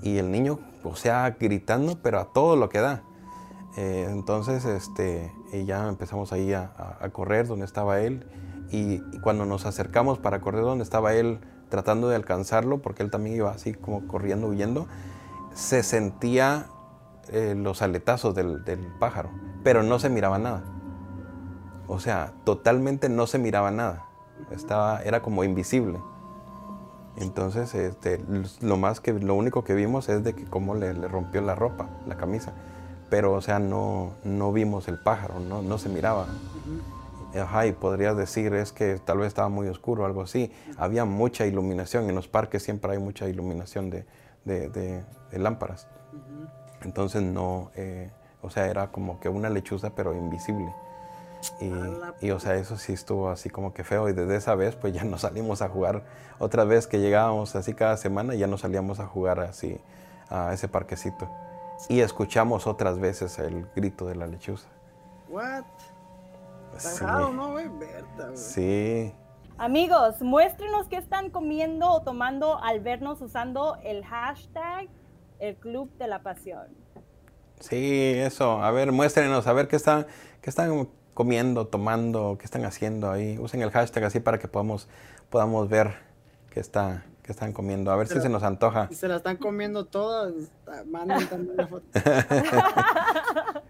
Y el niño, o sea, gritando, pero a todo lo que da. Eh, entonces, este, ya empezamos ahí a, correr donde estaba él. Y, cuando nos acercamos para correr donde estaba él, tratando de alcanzarlo, porque él también iba así como corriendo, huyendo, se sentía eh, los aletazos del, del pájaro, pero no se miraba nada. O sea, totalmente no se miraba nada. Estaba, era como invisible. Entonces, este, lo más que, lo único que vimos es de que cómo le, rompió la ropa, la camisa. Pero, o sea, no, no vimos el pájaro, no, no se miraba. Ajá, y podrías decir es que tal vez estaba muy oscuro o algo así. Había mucha iluminación, en los parques siempre hay mucha iluminación de, de, lámparas. Entonces no, eh, o sea, era como que una lechuza pero invisible. Y, o sea, eso sí estuvo así como que feo. Y desde esa vez, pues ya no salimos a jugar. Otra vez que llegábamos así cada semana, ya no salíamos a jugar así a ese parquecito. Y escuchamos otras veces el grito de la lechuza. What? Sí. ¿no, Sí. Amigos, muéstrenos qué están comiendo o tomando al vernos usando el hashtag el Club de la Pasión. Sí, eso. A ver, muéstrenos, a ver qué están, qué están comiendo, tomando, qué están haciendo ahí. Usen el hashtag así para que podamos, podamos ver qué, está, qué están comiendo. A ver si se nos antoja. Si se la están comiendo todas, manden también la foto.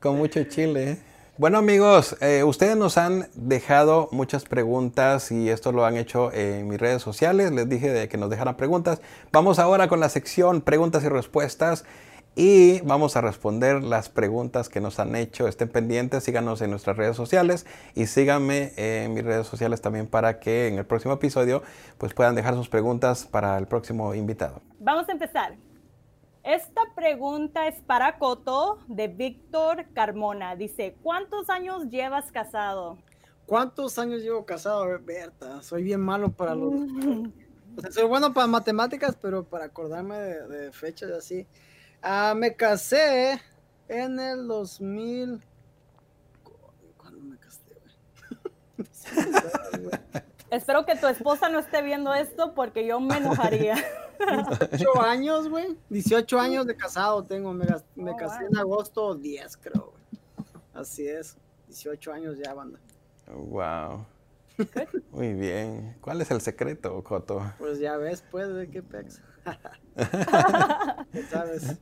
Con mucho chile. ¿eh? Bueno amigos, eh, ustedes nos han dejado muchas preguntas y esto lo han hecho en mis redes sociales. Les dije de que nos dejaran preguntas. Vamos ahora con la sección preguntas y respuestas y vamos a responder las preguntas que nos han hecho. Estén pendientes, síganos en nuestras redes sociales y síganme en mis redes sociales también para que en el próximo episodio pues puedan dejar sus preguntas para el próximo invitado. Vamos a empezar. Esta pregunta es para Coto de Víctor Carmona. Dice, ¿cuántos años llevas casado? ¿Cuántos años llevo casado, Berta? Soy bien malo para los... soy bueno para matemáticas, pero para acordarme de, de fechas así. Ah, me casé en el 2000. ¿Cuándo me casé, Espero que tu esposa no esté viendo esto porque yo me enojaría. 18 años, güey. 18 años de casado tengo. Me, oh, casé en agosto 10, creo. Así es. 18 años ya, banda. Wow. Muy bien. ¿Cuál es el secreto, Coto? Pues ya ves, pues, de qué pex. ¿Sabes?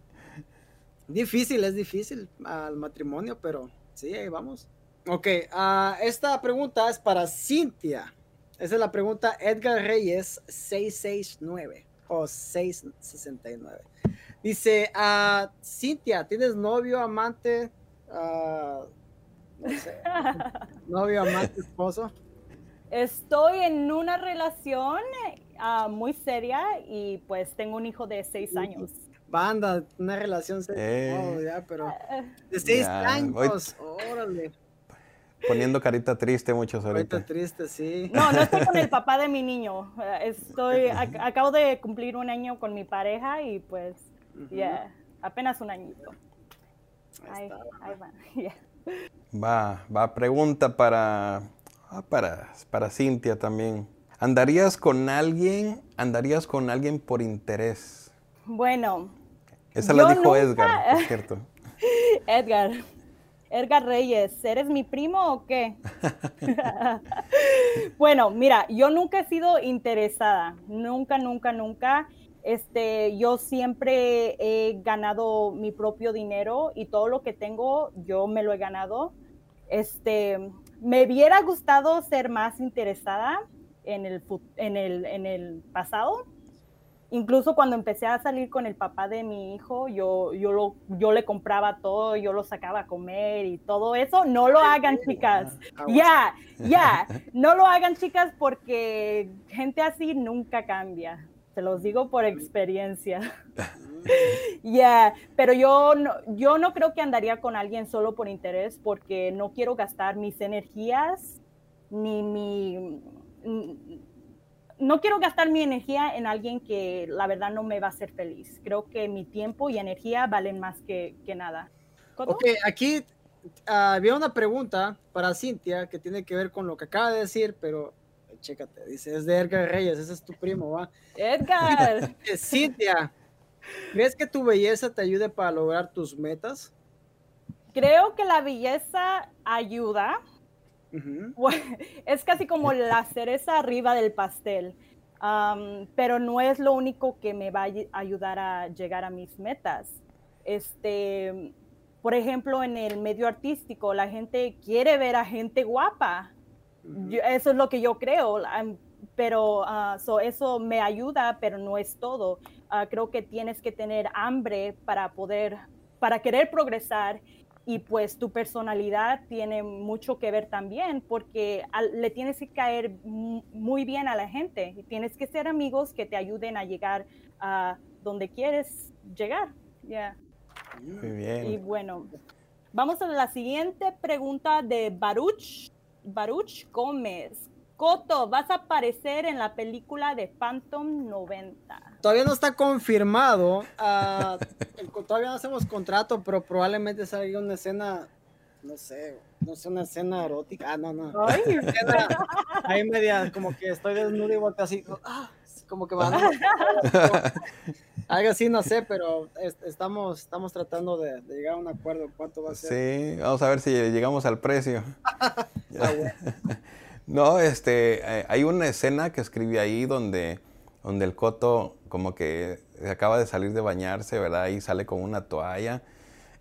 Difícil, es difícil al matrimonio, pero sí, ahí vamos. Ok, uh, esta pregunta es para Cintia. Esa es la pregunta Edgar Reyes 669 o 669. Dice, uh, Cintia, ¿tienes novio, amante? Uh, no sé, novio, amante, esposo. Estoy en una relación muy seria y pues tengo un hijo de seis años banda, una relación eh, ya, pero de seis años, órale. Poniendo carita triste muchos ahorita. Carita triste, sí. No, no estoy con el papá de mi niño. Estoy, acabo de cumplir un año con mi pareja y pues, ya, apenas un añito. Ahí, va. Va, va, pregunta para, ah, para, para Cintia también. ¿Andarías con alguien, andarías con alguien por interés? Bueno, esa la dijo Edgar, es cierto. Edgar. Edgar Reyes, ¿eres mi primo o qué? bueno, mira, yo nunca he sido interesada, nunca, nunca, nunca. Este, yo siempre he ganado mi propio dinero y todo lo que tengo yo me lo he ganado. Este, me hubiera gustado ser más interesada en el, en el, en el pasado, incluso cuando empecé a salir con el papá de mi hijo, yo, yo, lo, yo le compraba todo, yo lo sacaba a comer y todo eso. No lo hagan, chicas. Ah, ya, ya, no lo hagan, chicas, porque gente así nunca cambia. Se los digo por experiencia. Ya, pero yo no, yo no creo que andaría con alguien solo por interés porque no quiero gastar mis energías ni mi no quiero gastar mi energía en alguien que la verdad no me va a hacer feliz. Creo que mi tiempo y energía valen más que, que nada. Ok, aquí ah, había una pregunta para Cintia que tiene que ver con lo que acaba de decir, pero chécate, dice, es de Edgar Reyes, ese es tu primo, ¿va? Edgar. Cintia, ¿crees que tu belleza te ayude para lograr tus metas? Creo que la belleza ayuda. Es casi como la cereza arriba del pastel, pero no es lo único que me va a ayudar a llegar a mis metas. Este, por ejemplo, en el medio artístico, la gente quiere ver a gente guapa. eso es lo que yo creo, pero ah, eso me ayuda, pero no es todo. Ah, creo que tienes que tener hambre para poder, para querer progresar y pues tu personalidad tiene mucho que ver también porque le tienes que caer muy bien a la gente y tienes que ser amigos que te ayuden a llegar a donde quieres llegar. Muy bien. Y bueno, vamos a la siguiente pregunta de Baruch, Baruch Gómez. Coto, vas a aparecer en la película de Phantom 90. Todavía no está confirmado. Uh, todavía no hacemos contrato, pero probablemente salga una escena, no sé, no sé, una escena erótica. Ah, no, no. Ay. Escena, ahí media, como que estoy desnudo y volteo así. Ah, como que van. Algo así, no sé, pero estamos, estamos tratando de, llegar a un acuerdo. ¿Cuánto va a ser? Sí, vamos a ver si llegamos al precio. Ah, no, este, eh, hay una escena que escribí ahí donde, donde el coto como que acaba de salir de bañarse, ¿verdad? Y sale con una toalla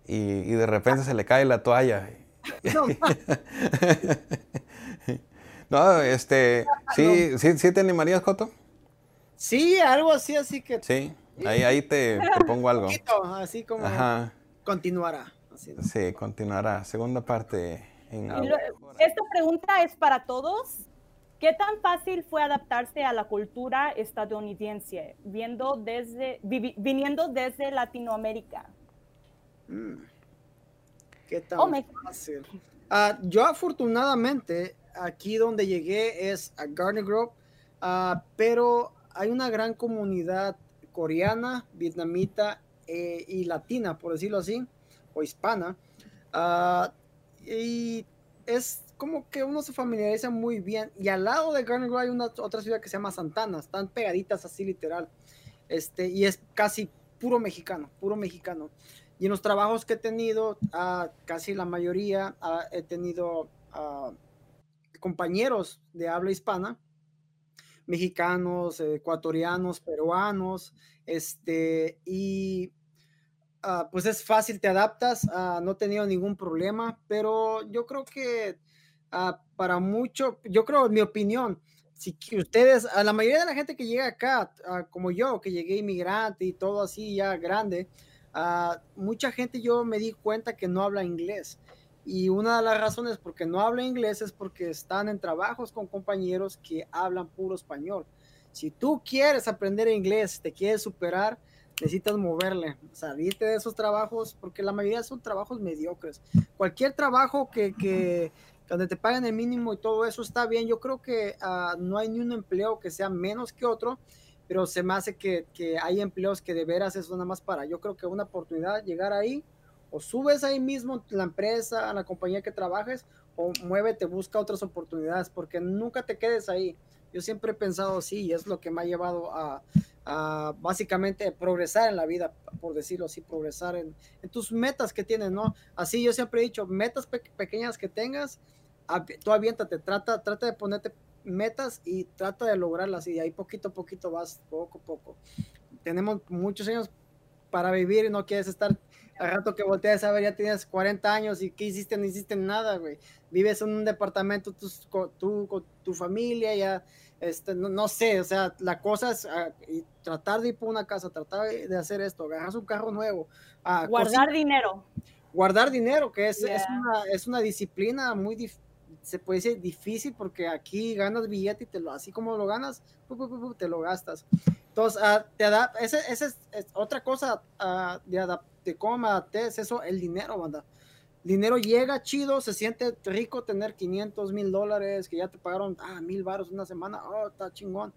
y, de repente se le cae la toalla. No, este, ¿sí, sí, ¿sí te animarías, Coto? Sí, algo así, así que... Sí, ahí, ahí te, pongo algo. así como continuará. Sí, continuará. Segunda parte esta pregunta es para todos. ¿Qué tan fácil fue adaptarse a la cultura estadounidense viendo desde, viniendo desde Latinoamérica? Mm. ¿Qué tan oh, fácil? Ah, yo afortunadamente aquí donde llegué es a Garner Grove, uh, pero hay una gran comunidad coreana, vietnamita eh, y latina, por decirlo así, o hispana. Uh, y es como que uno se familiariza muy bien. Y al lado de Grove hay una otra ciudad que se llama Santana, están pegaditas así literal. Este, y es casi puro mexicano, puro mexicano. Y en los trabajos que he tenido, uh, casi la mayoría uh, he tenido uh, compañeros de habla hispana, mexicanos, ecuatorianos, peruanos, este, y Ah, pues es fácil, te adaptas, uh, no he tenido ningún problema, pero yo creo que uh, para mucho, yo creo, en mi opinión, si ustedes, a la mayoría de la gente que llega acá, como yo, que llegué inmigrante y todo así ya grande, mucha gente yo me di cuenta que no habla inglés. Y una de las razones por qué no habla inglés es porque están en trabajos con compañeros que hablan puro español. Si tú quieres aprender inglés, te quieres superar, necesitas moverle, salirte de esos trabajos, porque la mayoría son trabajos mediocres. Cualquier trabajo que, que donde te paguen el mínimo y todo eso está bien. Yo creo que uh, no hay ni un empleo que sea menos que otro, pero se me hace que, que, hay empleos que de veras es nada más para. Yo creo que una oportunidad llegar ahí, o subes ahí mismo la empresa, a la compañía que trabajes, o muévete, busca otras oportunidades, porque nunca te quedes ahí. Yo siempre he pensado así y es lo que me ha llevado a, básicamente progresar en la vida, por decirlo así, progresar en, tus metas que tienes, ¿no? Así yo siempre he dicho, metas pequeñas que tengas, tú aviéntate, trata, trata de ponerte metas y trata de lograrlas y ahí poquito a poquito vas, poco a poco. Tenemos muchos años para vivir y no quieres estar al rato que volteas a ver, ya tienes 40 años y ¿qué hiciste? No hiciste nada, güey. Vives en un departamento tú, con tu familia, ya este, no, sé, o sea, la cosa es ah, tratar de ir por una casa, tratar de hacer esto, agarrar un carro nuevo. Ah, guardar dinero. Guardar dinero, que es, es, una, disciplina muy, se puede decir difícil porque aquí ganas billete y te lo, así como lo ganas, te lo gastas. Entonces, uh, te esa es, otra cosa de, de cómo me adapté, es eso, el dinero, banda dinero llega chido, se siente rico tener 500 mil dólares, que ya te pagaron, ah, mil baros una semana, oh, está chingón.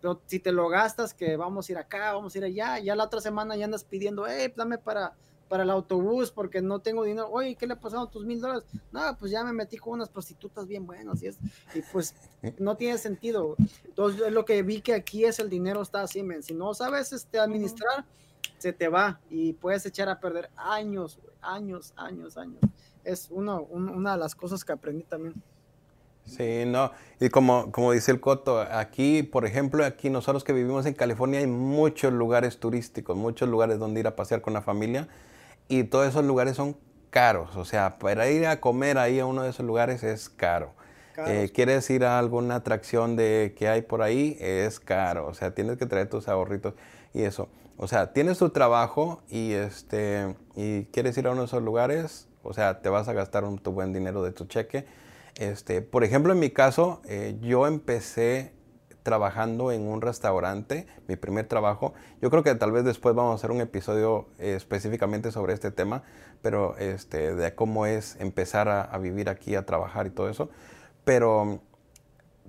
pero si te lo gastas, que vamos a ir acá, vamos a ir allá, ya la otra semana ya andas pidiendo, hey, dame para, para el autobús porque no tengo dinero. Oye, ¿qué le ha pasado a tus mil dólares? No, pues ya me metí con unas prostitutas bien buenas y, es, y pues no tiene sentido. Entonces, lo que vi que aquí es el dinero está así, men. Si no sabes este, administrar, se te va y puedes echar a perder años, años, años, años. Es uno, una de las cosas que aprendí también. Sí, no, y como, como dice el Coto, aquí, por ejemplo, aquí nosotros que vivimos en California hay muchos lugares turísticos, muchos lugares donde ir a pasear con la familia y todos esos lugares son caros, o sea, para ir a comer ahí a uno de esos lugares es caro. Eh, quieres ir a alguna atracción de que hay por ahí, es caro, o sea, tienes que traer tus ahorritos y eso. O sea, tienes tu trabajo y este y quieres ir a uno de esos lugares, o sea, te vas a gastar un, tu buen dinero de tu cheque este, por ejemplo, en mi caso, eh, yo empecé trabajando en un restaurante, mi primer trabajo. Yo creo que tal vez después vamos a hacer un episodio eh, específicamente sobre este tema, pero este, de cómo es empezar a, vivir aquí, a trabajar y todo eso. Pero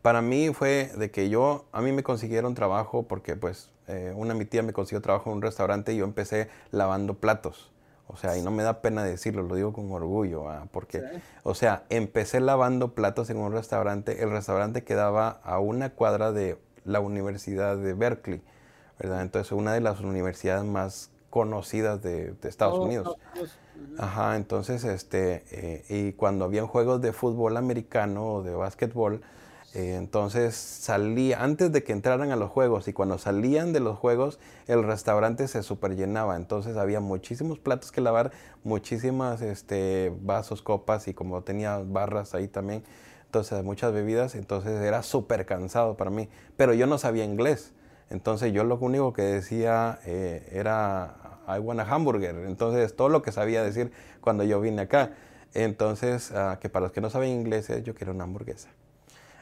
para mí fue de que yo, a mí me consiguieron trabajo porque pues eh, una mi tía me consiguió trabajo en un restaurante y yo empecé lavando platos. O sea, y no me da pena decirlo, lo digo con orgullo, ¿ah? porque, o sea, empecé lavando platos en un restaurante. El restaurante quedaba a una cuadra de la Universidad de Berkeley, ¿verdad? Entonces, una de las universidades más conocidas de, Estados oh, Unidos. Ajá, entonces, este, eh, y cuando habían juegos de fútbol americano o de básquetbol, eh, entonces salía, antes de que entraran a los juegos y cuando salían de los juegos, el restaurante se superllenaba. Entonces había muchísimos platos que lavar, muchísimas este, vasos, copas y como tenía barras ahí también, entonces muchas bebidas, entonces era súper cansado para mí. Pero yo no sabía inglés. Entonces yo lo único que decía eh, era I want a hamburger. Entonces todo lo que sabía decir cuando yo vine acá. Entonces, ah, que para los que no saben inglés es yo quiero una hamburguesa.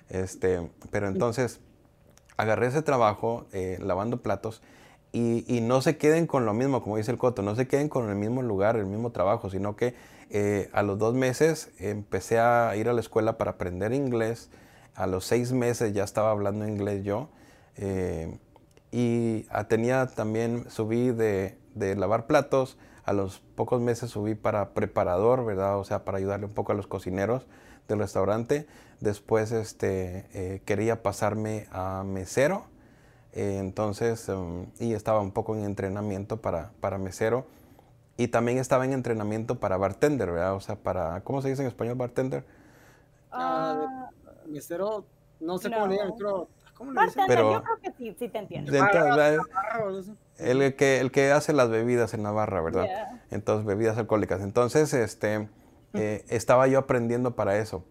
Este, pero entonces agarré ese trabajo eh, lavando platos y, no se queden con lo mismo, como dice el Coto, no se queden con el mismo lugar, el mismo trabajo, sino que eh, a los dos meses empecé a ir a la escuela para aprender inglés. A los seis meses ya estaba hablando inglés yo. Eh, y tenía también, subí de, de, lavar platos, a los pocos meses subí para preparador, ¿verdad? O sea, para ayudarle un poco a los cocineros del restaurante. Después este, eh, quería pasarme a mesero. Eh, entonces, em, y estaba un poco en entrenamiento para, para mesero. Y también estaba en entrenamiento para bartender, ¿verdad? O sea, para, ¿cómo se dice en español bartender? Ah, mesero, no sé cómo le llaman, ¿Cómo le dicen? Pero, yo creo que sí, sí te entiendo. el, que, el que hace las bebidas en Navarra, ¿verdad? Entonces, bebidas alcohólicas. Entonces, este, eh, estaba yo aprendiendo para eso.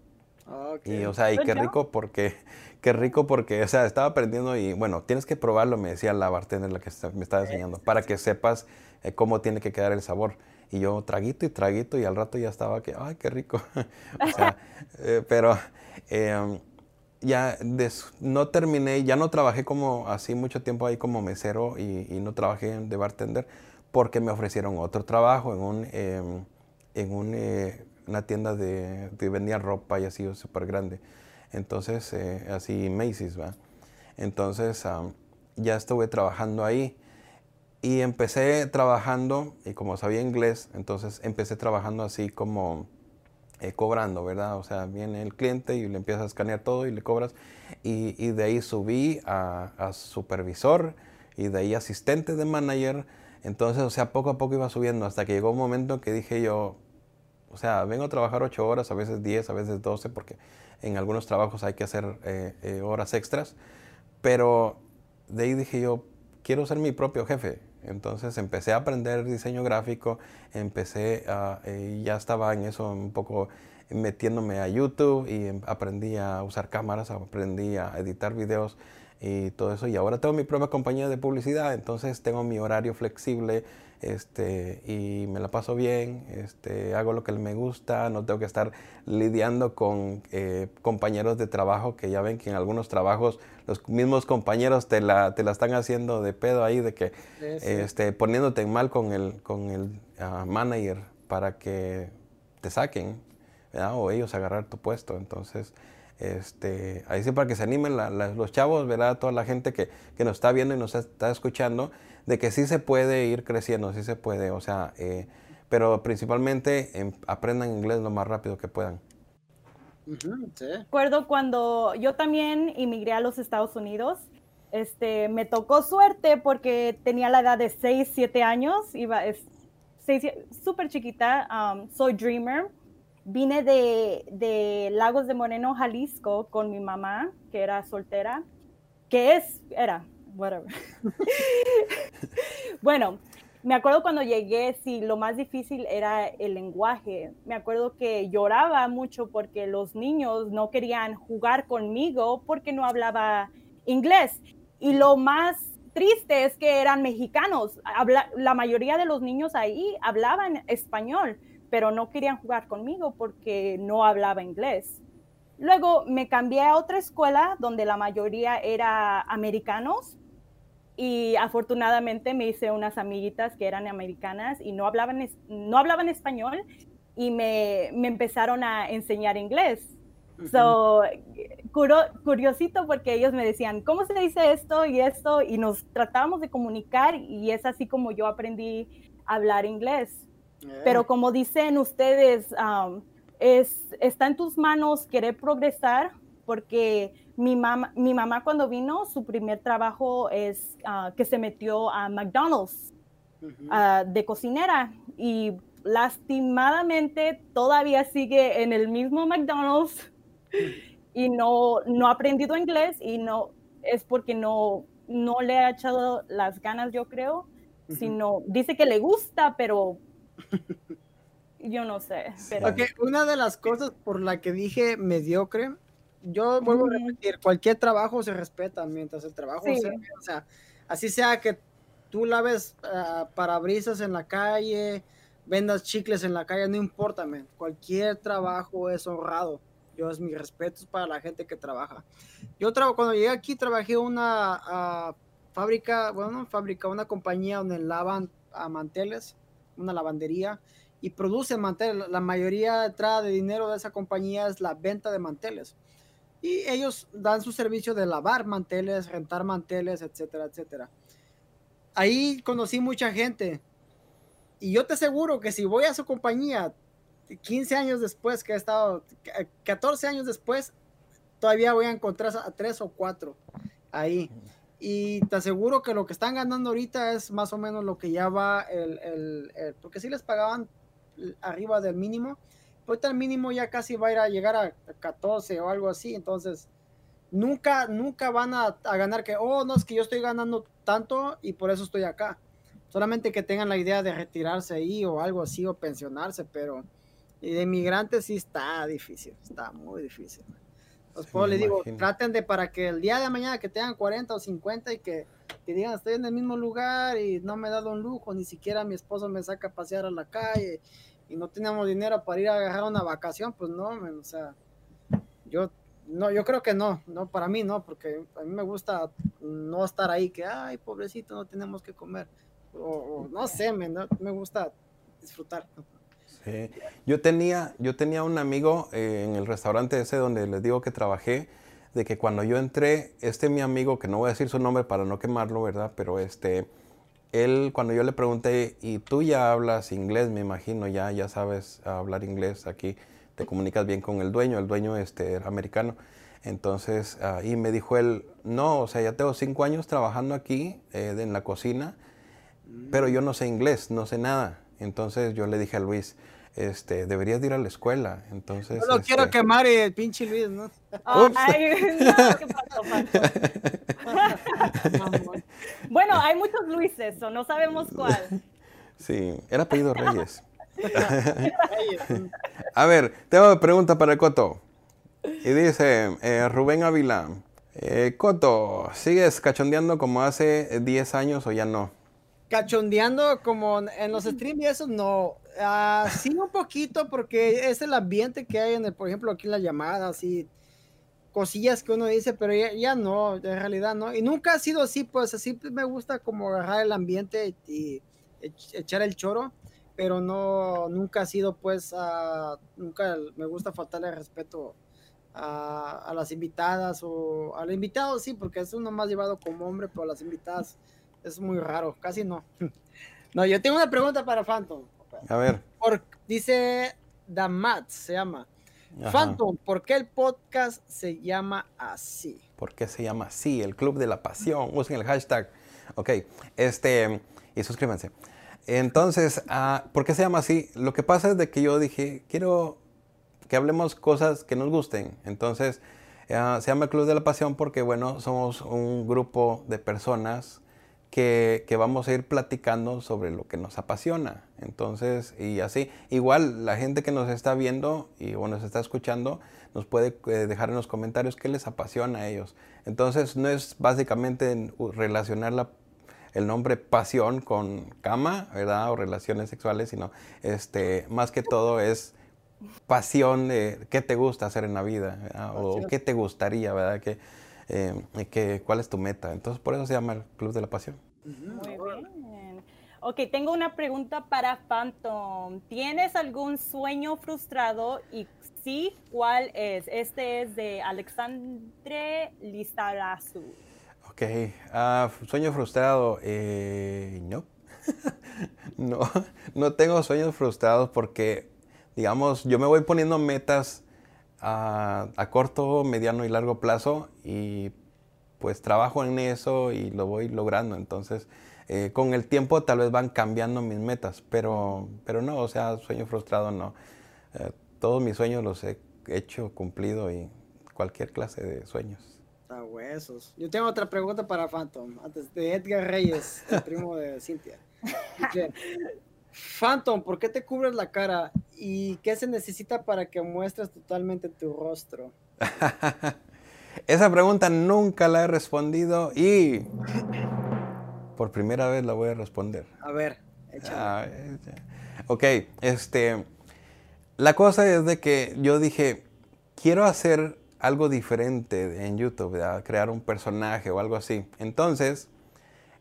Y, o sea, y qué rico porque, qué rico porque, o sea, estaba aprendiendo y, bueno, tienes que probarlo, me decía la bartender la que me estaba enseñando, para que sepas eh, cómo tiene que quedar el sabor. Y yo traguito y traguito y al rato ya estaba que, ay, qué rico. o sea, eh, pero em, ya no terminé, ya no trabajé como así mucho tiempo ahí como mesero y, no trabajé de bartender porque me ofrecieron otro trabajo en un, em, en un eh, una tienda de, vendía ropa y así súper grande. Entonces, eh, así Macy's, ¿va? Entonces, ya estuve trabajando ahí y empecé trabajando, y como sabía inglés, entonces empecé trabajando así como eh, cobrando, ¿verdad? O sea, viene el cliente y le empiezas a escanear todo y le cobras. Y, y de ahí subí a, a, supervisor y de ahí asistente de manager. Entonces, o sea, poco a poco iba subiendo hasta que llegó un momento que dije yo, o sea, vengo a trabajar ocho horas, a veces 10, a veces 12, porque en algunos trabajos hay que hacer eh, eh, horas extras. Pero de ahí dije yo, quiero ser mi propio jefe. Entonces empecé a aprender diseño gráfico, empecé a, eh, ya estaba en eso un poco metiéndome a YouTube y em, aprendí a usar cámaras, aprendí a editar videos y todo eso. Y ahora tengo mi propia compañía de publicidad, entonces tengo mi horario flexible este, y me la paso bien, este, hago lo que me gusta, no tengo que estar lidiando con eh, compañeros de trabajo que ya ven que en algunos trabajos los mismos compañeros te la, te la están haciendo de pedo ahí, de que Este, poniéndote mal con el, con el ah, manager para que te saquen, o ellos agarrar tu puesto. Entonces, Este, ahí sí para que se animen los chavos, ¿verdad? Toda la gente que, nos está viendo y nos está escuchando, de que sí se puede ir creciendo, sí se puede, o sea, eh, pero principalmente em, aprendan inglés lo más rápido que puedan. Recuerdo cuando yo también inmigré a los Estados Unidos, este, me tocó suerte porque tenía la edad de 6, 7 años, iba, es súper chiquita, um, soy dreamer. Vine de, de, Lagos de Moreno, Jalisco, con mi mamá, que era soltera, que es, era, whatever. bueno, me acuerdo cuando llegué, sí, lo más difícil era el lenguaje. Me acuerdo que lloraba mucho porque los niños no querían jugar conmigo porque no hablaba inglés. Y lo más triste es que eran mexicanos. la mayoría de los niños ahí hablaban español, pero no querían jugar conmigo porque no hablaba inglés. Luego me cambié a otra escuela donde la mayoría era americanos y afortunadamente me hice unas amiguitas que eran americanas y no hablaban, no hablaban español y me, me empezaron a enseñar inglés. So, curiosito porque ellos me decían, ¿cómo se dice esto y esto? Y nos tratábamos de comunicar y es así como yo aprendí a hablar inglés. Pero como dicen ustedes, um, es, está en tus manos querer progresar porque mi mamá, mi mamá cuando vino, su primer trabajo es ah, que se metió a McDonald's ah, de cocinera. Y lastimadamente todavía sigue en el mismo McDonald's. Y no, no ha aprendido inglés y no es porque no, no le ha echado las ganas, yo creo, sino dice que le gusta, pero yo no sé. Pero... una de las cosas por la que dije mediocre yo vuelvo a repetir, cualquier trabajo se respeta mientras el trabajo sea, o sea, así sea que tú laves uh, parabrisas en la calle, vendas chicles en la calle, no importa, cualquier trabajo es honrado. Yo es mi respeto para la gente que trabaja. Yo cuando llegué aquí trabajé en una ah, fábrica, bueno, fábrica, una compañía donde lavan a manteles, una lavandería y produce manteles. La mayoría de entrada de dinero de esa compañía es la venta de manteles y ellos dan su servicio de lavar manteles, rentar manteles, etcétera, etcétera. Ahí conocí mucha gente y yo te aseguro que si voy a su compañía 15 años después que he estado, 14 años después, todavía voy a encontrar a tres o cuatro ahí. Y te aseguro que lo que están ganando ahorita es más o menos lo que ya va el, el porque si les pagaban arriba del mínimo, ahorita el mínimo ya casi va a ir a llegar a 14 o algo así, entonces nunca, nunca van a, ganar que, oh, no, es que yo estoy ganando tanto y por eso estoy acá. Solamente que tengan la idea de retirarse ahí o algo así o pensionarse, pero y de inmigrantes sí está difícil, está muy difícil. Entonces, pues le digo, traten de para que el día de mañana que tengan 40 o 50 y que, que, digan, estoy en el mismo lugar y no me he dado un lujo, ni siquiera mi esposo me saca a pasear a la calle y no tenemos dinero para ir a agarrar una vacación, pues no, o sea, yo no, yo creo que no, no, para mí no, porque a mí me gusta no estar ahí, que, ay, pobrecito, no tenemos que comer, o, no sé, me, me gusta disfrutar. Sí. Yo tenía, yo tenía un amigo eh, en el restaurante ese donde les digo que trabajé, de que cuando yo entré, este mi amigo, que no voy a decir su nombre para no quemarlo, ¿verdad? Pero este, él, cuando yo le pregunté, ¿y tú ya hablas inglés? Me imagino, ya, ya sabes hablar inglés aquí, te comunicas bien con el dueño, el dueño este, era americano. Entonces, uh, y me dijo él, no, o sea, ya tengo cinco años trabajando aquí eh, en la cocina, pero yo no sé inglés, no sé nada. Entonces yo le dije a Luis, este, deberías ir a la escuela. Entonces, no lo quiero este, quemar el pinche Luis, ¿no? Ay, no, ¿qué pasó, bueno, hay muchos Luises, o no sabemos cuál. Sí, era apellido Reyes. a ver, tengo una pregunta para el Coto. Y dice eh, Rubén Ávila, eh, Coto, ¿sigues cachondeando como hace 10 años o ya no? Cachondeando como en los streams y eso, no. Uh, sí, un poquito, porque es el ambiente que hay en el, por ejemplo, aquí en la llamada, así, cosillas que uno dice, pero ya, no, en realidad no. Y nunca ha sido así, pues así me gusta como agarrar el ambiente y, echar el choro, pero no, nunca ha sido, pues, uh, nunca me gusta faltarle respeto a, las invitadas o al invitado, sí, porque es uno más llevado como hombre, pero las invitadas es muy raro, casi no. No, yo tengo una pregunta para Phantom. A ver. dice Damat, se llama. Phantom, ¿por qué el podcast se llama así? ¿Por qué se llama así? El Club de la Pasión. Usen el hashtag. Ok, este, y suscríbanse. Entonces, ah, ¿por qué se llama así? Lo que pasa es de que yo dije, quiero que hablemos cosas que nos gusten. Entonces, ah, se llama el Club de la Pasión porque, bueno, somos un grupo de personas que, vamos a ir platicando sobre lo que nos apasiona. Entonces, y así, igual la gente que nos está viendo y o nos está escuchando, nos puede eh, dejar en los comentarios qué les apasiona a ellos. Entonces, no es básicamente relacionar el nombre pasión con cama, ¿verdad? O relaciones sexuales, sino este, más que todo es pasión de qué te gusta hacer en la vida, o qué te gustaría, ¿verdad? Que, eh, ¿Cuál es tu meta? Entonces, por eso se llama el Club de la Pasión. Muy bien. Ok, tengo una pregunta para Phantom. ¿Tienes algún sueño frustrado y sí, cuál es? Este es de Alexandre Lizarazu. Ok, uh, sueño frustrado, eh, no. no, no tengo sueños frustrados porque digamos, yo me voy poniendo metas a, corto, mediano y largo plazo y pues trabajo en eso y lo voy logrando. Entonces, eh, con el tiempo tal vez van cambiando mis metas, pero, pero no, o sea, sueño frustrado no. Eh, todos mis sueños los he hecho, cumplido y cualquier clase de sueños. A huesos. Yo tengo otra pregunta para Phantom, antes de Edgar Reyes, el primo de Cintia. Phantom, ¿por qué te cubres la cara? ¿Y qué se necesita para que muestres totalmente tu rostro? Esa pregunta nunca la he respondido y por primera vez la voy a responder. A ver, ah, ok, este, la cosa es de que yo dije, quiero hacer algo diferente en YouTube, crear un personaje o algo así. Entonces,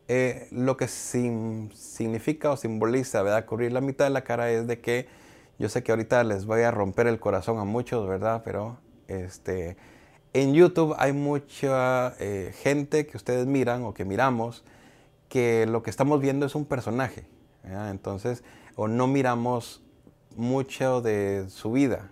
eh, lo que significa o simboliza, ¿verdad? Cubrir la mitad de la cara es de que yo sé que ahorita les voy a romper el corazón a muchos, ¿verdad? Pero este, en YouTube hay mucha eh, gente que ustedes miran o que miramos que lo que estamos viendo es un personaje. Entonces, o no miramos mucho de su vida,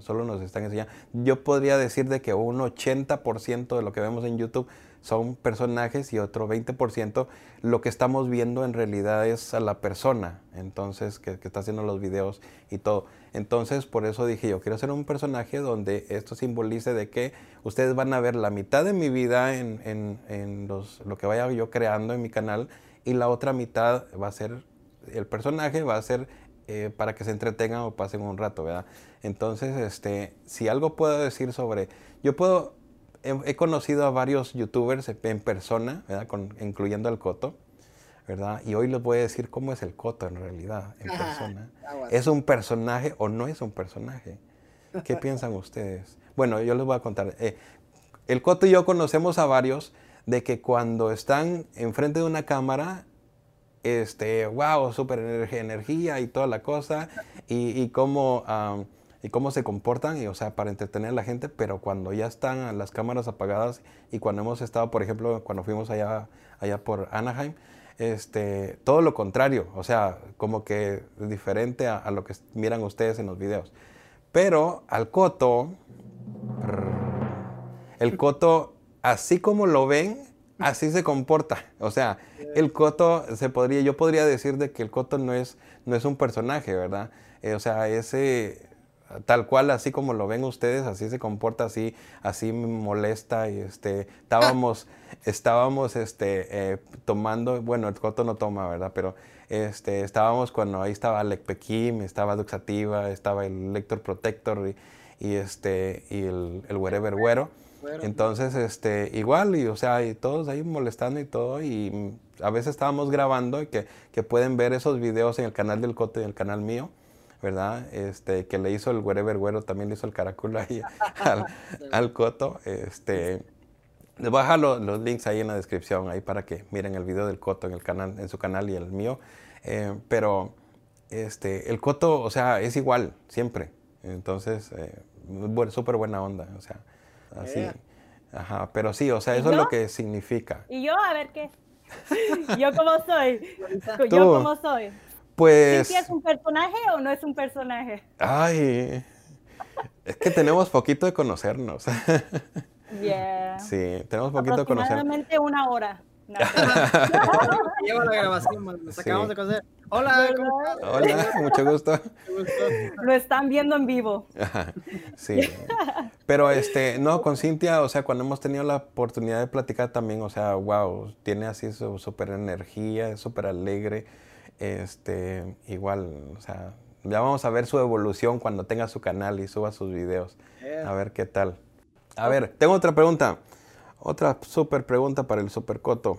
solo nos están enseñando. Yo podría decir de que un 80% de lo que vemos en YouTube son personajes y otro 20% lo que estamos viendo en realidad es a la persona, entonces, que, está haciendo los videos y todo. Entonces, por eso dije, yo quiero hacer un personaje donde esto simbolice de que ustedes van a ver la mitad de mi vida en, lo que vaya yo creando en mi canal y la otra mitad va a ser el personaje, va a ser eh, para que se entretengan o pasen un rato, ¿verdad? Entonces, este, si algo puedo decir sobre, yo puedo he, conocido a varios youtubers en persona, ¿verdad? incluyendo al Coto, ¿verdad? Y hoy les voy a decir cómo es el Coto en realidad, en persona. ¿Es un personaje o no es un personaje? ¿Qué piensan ustedes? Bueno, yo les voy a contar. Eh, el Coto y yo conocemos a varios de que cuando están enfrente de una cámara, este, wow, súper energía, y toda la cosa, y, y cómo y cómo se comportan, y, o sea, para entretener a la gente, pero cuando ya están las cámaras apagadas y cuando hemos estado, por ejemplo, cuando fuimos allá, allá por Anaheim, este, todo lo contrario, o sea, como que diferente a, lo que miran ustedes en los videos. Pero al Coto, el Coto, así como lo ven, así se comporta. O sea, el Coto se podría, yo podría decir de que el Coto no es, no es un personaje, ¿verdad? Eh, o sea, ese tal cual así como lo ven ustedes, así se comporta, así, así me molesta y este, estábamos, estábamos este, eh, tomando, bueno, el Coto no toma, ¿verdad? Pero este, estábamos cuando ahí estaba Alec Pekim, estaba Duxativa, estaba el Lector Protector y, este, y el, el Wherever Güero. Entonces, este, igual, y o sea, y todos ahí molestando y todo, y a veces estábamos grabando y que, que pueden ver esos videos en el canal del Coto y en el canal mío. ¿Verdad? Este, que le hizo el Wherever Güero, también le hizo el Caraculo ahí al, Coto. Este, les voy a dejar los, links ahí en la descripción, ahí para que miren el video del Coto en, el canal, en su canal y el mío. Eh, pero este, el Coto, o sea, es igual, siempre. Entonces, eh, súper buena onda, o sea, así. Yeah. Ajá, pero sí, o sea, ¿Y eso es lo que significa. Y yo, a ver qué. yo cómo soy. Tú. Yo cómo soy. Pues, ¿Cintia es un personaje o no es un personaje? ay, es que tenemos poquito de conocernos. Yeah. sí, tenemos poquito de conocernos. Aproximadamente una hora. No, Lleva la grabación, man, nos Sí. acabamos de conocer. Hola, ¿cómo. Hola, mucho gusto. Mucho gusto. Lo están viendo en vivo. Ajá, Sí. Pero este, no, con Cintia, o sea, cuando hemos tenido la oportunidad de platicar también, o sea, wow, tiene así su súper energía, es súper alegre. Este, igual, o sea, ya vamos a ver su evolución cuando tenga su canal y suba sus videos. Yeah. A ver qué tal. A ver, tengo otra pregunta. Otra súper pregunta para el Super Coto.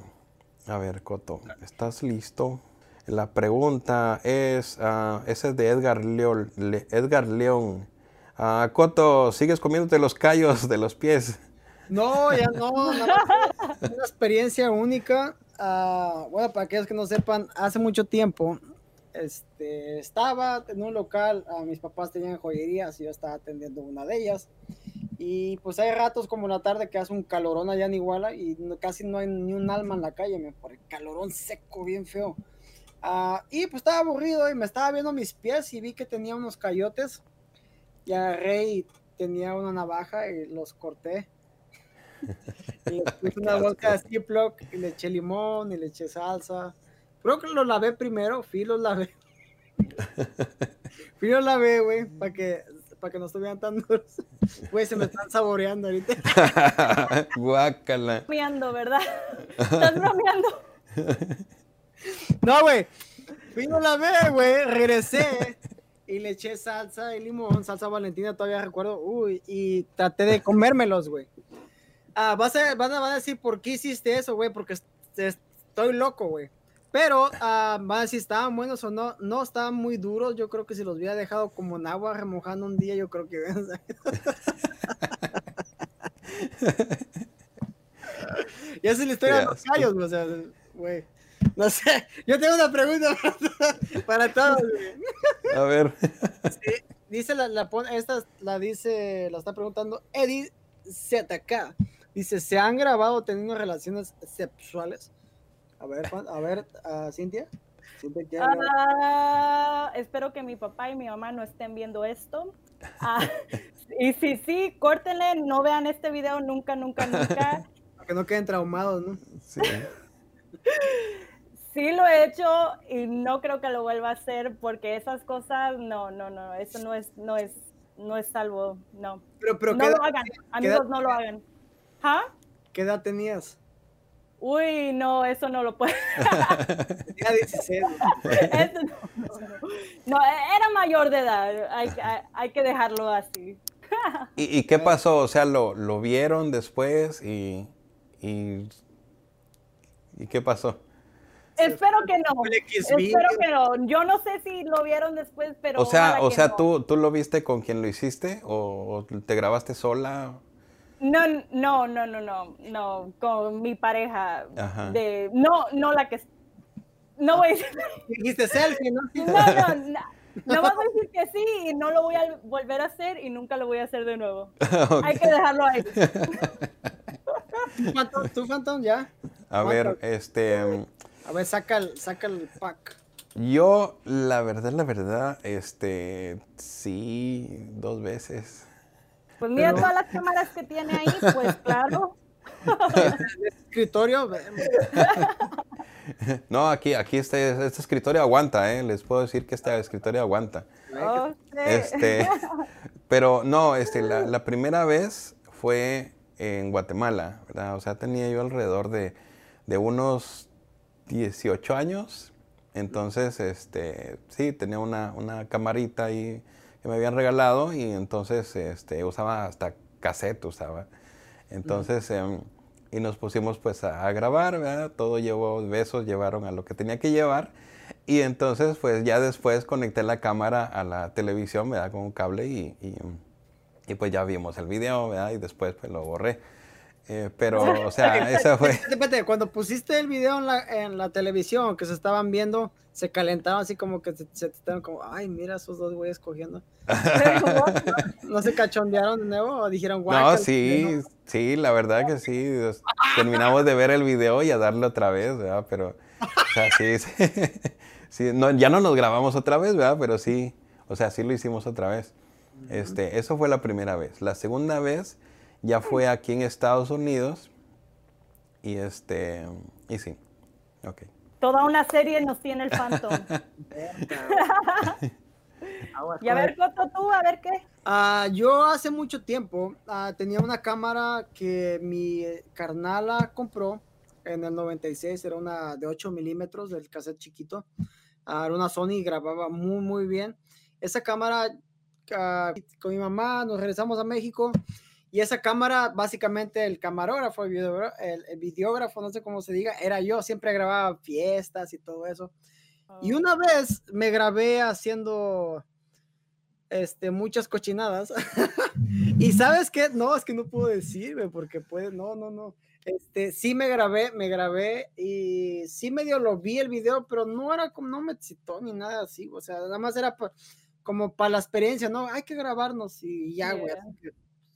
A ver, Coto, ¿estás listo? La pregunta es, ah, esa es de Edgar León. Le- Edgar León. Ah, Coto, ¿sigues comiéndote los callos de los pies? No, ya no, nada más fue una experiencia única. Ah, bueno, para aquellos que no sepan, hace mucho tiempo este, estaba en un local, ah, mis papás tenían joyerías y yo estaba atendiendo una de ellas. Y pues hay ratos como la tarde que hace un calorón allá en Iguala y no- casi no hay ni un alma en la calle, me, por el calorón seco, bien feo. Ah, y pues estaba aburrido y me estaba viendo mis pies y vi que tenía unos cayotes. Y agarré y tenía una navaja y los corté. Y le puse una bolsa de. Ziploc y le eché limón y le eché salsa. Creo que los lavé primero, fui los lavé. fui los lavé, güey, para que, para que no estuvieran tan duros. Güey, se me están saboreando ahorita. Guácala. Bromeando, ¿verdad? Estás bromeando. No, güey. Fui y los lavé, güey, regresé y le eché salsa y limón, salsa valentina, todavía recuerdo. Uy, y traté de comérmelos, güey. Ah, vas a, van, a, van a decir, ¿por qué hiciste eso, güey? Porque est- est- estoy loco, güey. Pero ah, van a decir, ¿estaban buenos o no? No, estaban muy duros. Yo creo que si los hubiera dejado como en agua remojando un día, yo creo que hubieran salido. Y esa es la historia de los callos, güey, o sea, güey. No sé, yo tengo una pregunta para, todos, güey. A ver. Dice la, la esta la dice, la está preguntando Eddie ZK. Dice, ¿se han grabado teniendo relaciones sexuales? A ver, Juan- a ver, ah, Cintia. Ah, espero que mi papá y mi mamá no estén viendo esto. Ah, y si sí, córtenle, no vean este video nunca, nunca, nunca. Para que no queden traumados, ¿no? Sí. Sí lo he hecho y no creo que lo vuelva a hacer porque esas cosas, no, no, no, eso no es, no es, no es salvo, no. Pero, pero no ¿qué, lo hagan, amigos, no lo hagan. ¿Ah? qué edad tenías? Uy, no, eso no lo puedo. Tenía 16. Eso no, no, no. No, era mayor de edad, hay, hay, hay que dejarlo así. ¿Y, y qué pasó? O sea, ¿lo, lo vieron después y, y, y qué pasó? Espero que no. Espero que no. Yo no sé si lo vieron después, pero. O sea, o sea no. ¿tú, ¿tú lo viste con quien lo hiciste o, o te grabaste sola? No, no, no, no, no, no, con mi pareja. Ajá. De, no, no la que. No voy a decir. Dijiste selfie, ¿no? No, no, no. No vas a decir que sí y no lo voy a volver a hacer y nunca lo voy a hacer de nuevo. Ok. Hay que dejarlo ahí. ¿Tú, Phantom? ¿Tú, Phantom, ya? A ver, este, A ver, saca el, saca el pack. yo, la verdad, la verdad, este, sí, dos veces. Pues mira Pero- todas las cámaras que tiene ahí, pues claro. Escritorio, No, aquí, aquí este, este escritorio aguanta, ¿eh? Les puedo decir que este escritorio aguanta. Oh, sí. Este, pero no, este, la, la primera vez fue en Guatemala, ¿verdad? O sea, tenía yo alrededor de, de unos 18 años. Entonces, este, sí, tenía una, una camarita ahí que me habían regalado y entonces este, usaba hasta cassette, usaba. Entonces, em, y nos pusimos pues a, a grabar, ¿verdad? Todo llevó besos, llevaron a lo que tenía que llevar. Y entonces, pues ya después conecté la cámara a la televisión, ¿verdad? Con un cable y, y, y, pues ya vimos el video, ¿verdad? Y después pues lo borré. Eh, pero, o sea, esa fue. Cuando pusiste el video en la, en la televisión que se estaban viendo, se calentaban así como que se, se estaban como, ay, mira esos dos güeyes cogiendo. ¿No se cachondearon de nuevo o dijeron, guay? No, sí, sí, la verdad que sí. Terminamos de ver el video y a darle otra vez, ¿verdad? Pero, o sea, sí, sí. sí no, ya no nos grabamos otra vez, ¿verdad? Pero sí, o sea, sí lo hicimos otra vez. Este, eso fue la primera vez. La segunda vez ya fue aquí en Estados Unidos. Y este, y sí, ok. Toda una serie nos tiene el Phantom. y a ver, Coto, tú, a ver qué. Uh, yo hace mucho tiempo uh, tenía una cámara que mi carnala compró en el 96, era una de 8 milímetros del cassette chiquito. Uh, era una Sony y grababa muy, muy bien. Esa cámara, con mi mamá, nos regresamos a México y esa cámara, básicamente el camarógrafo, el videógrafo, no sé cómo se diga, era yo, siempre grababa fiestas y todo eso. Y una oh. vez me grabé haciendo este, muchas cochinadas. y sabes qué, no, es que no puedo decirme porque puede, no, no, no. Este, sí me grabé, me grabé y sí medio lo vi el video, pero no era como, no me excitó ni nada así, o sea, nada más era como para la experiencia, ¿no? Hay que grabarnos y ya, güey.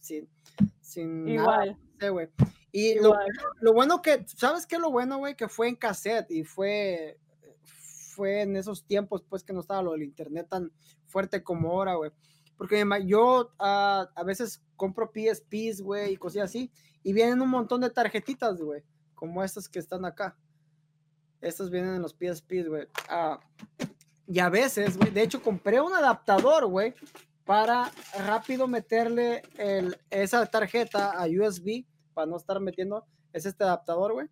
Sin Igual. güey. Y lo, lo, bueno que, ¿sabes qué? Lo bueno, güey, que fue en cassette y fue, fue en esos tiempos, pues, que no estaba lo del internet tan fuerte como ahora, güey. Porque yo uh, a veces compro PSPs, güey, y cosas así, y vienen un montón de tarjetitas, güey, como estas que están acá. Estas vienen en los PSPs, güey. Uh, y a veces, güey, de hecho compré un adaptador, güey, para rápido meterle el, esa tarjeta a USB para no estar metiendo, es este adaptador, güey.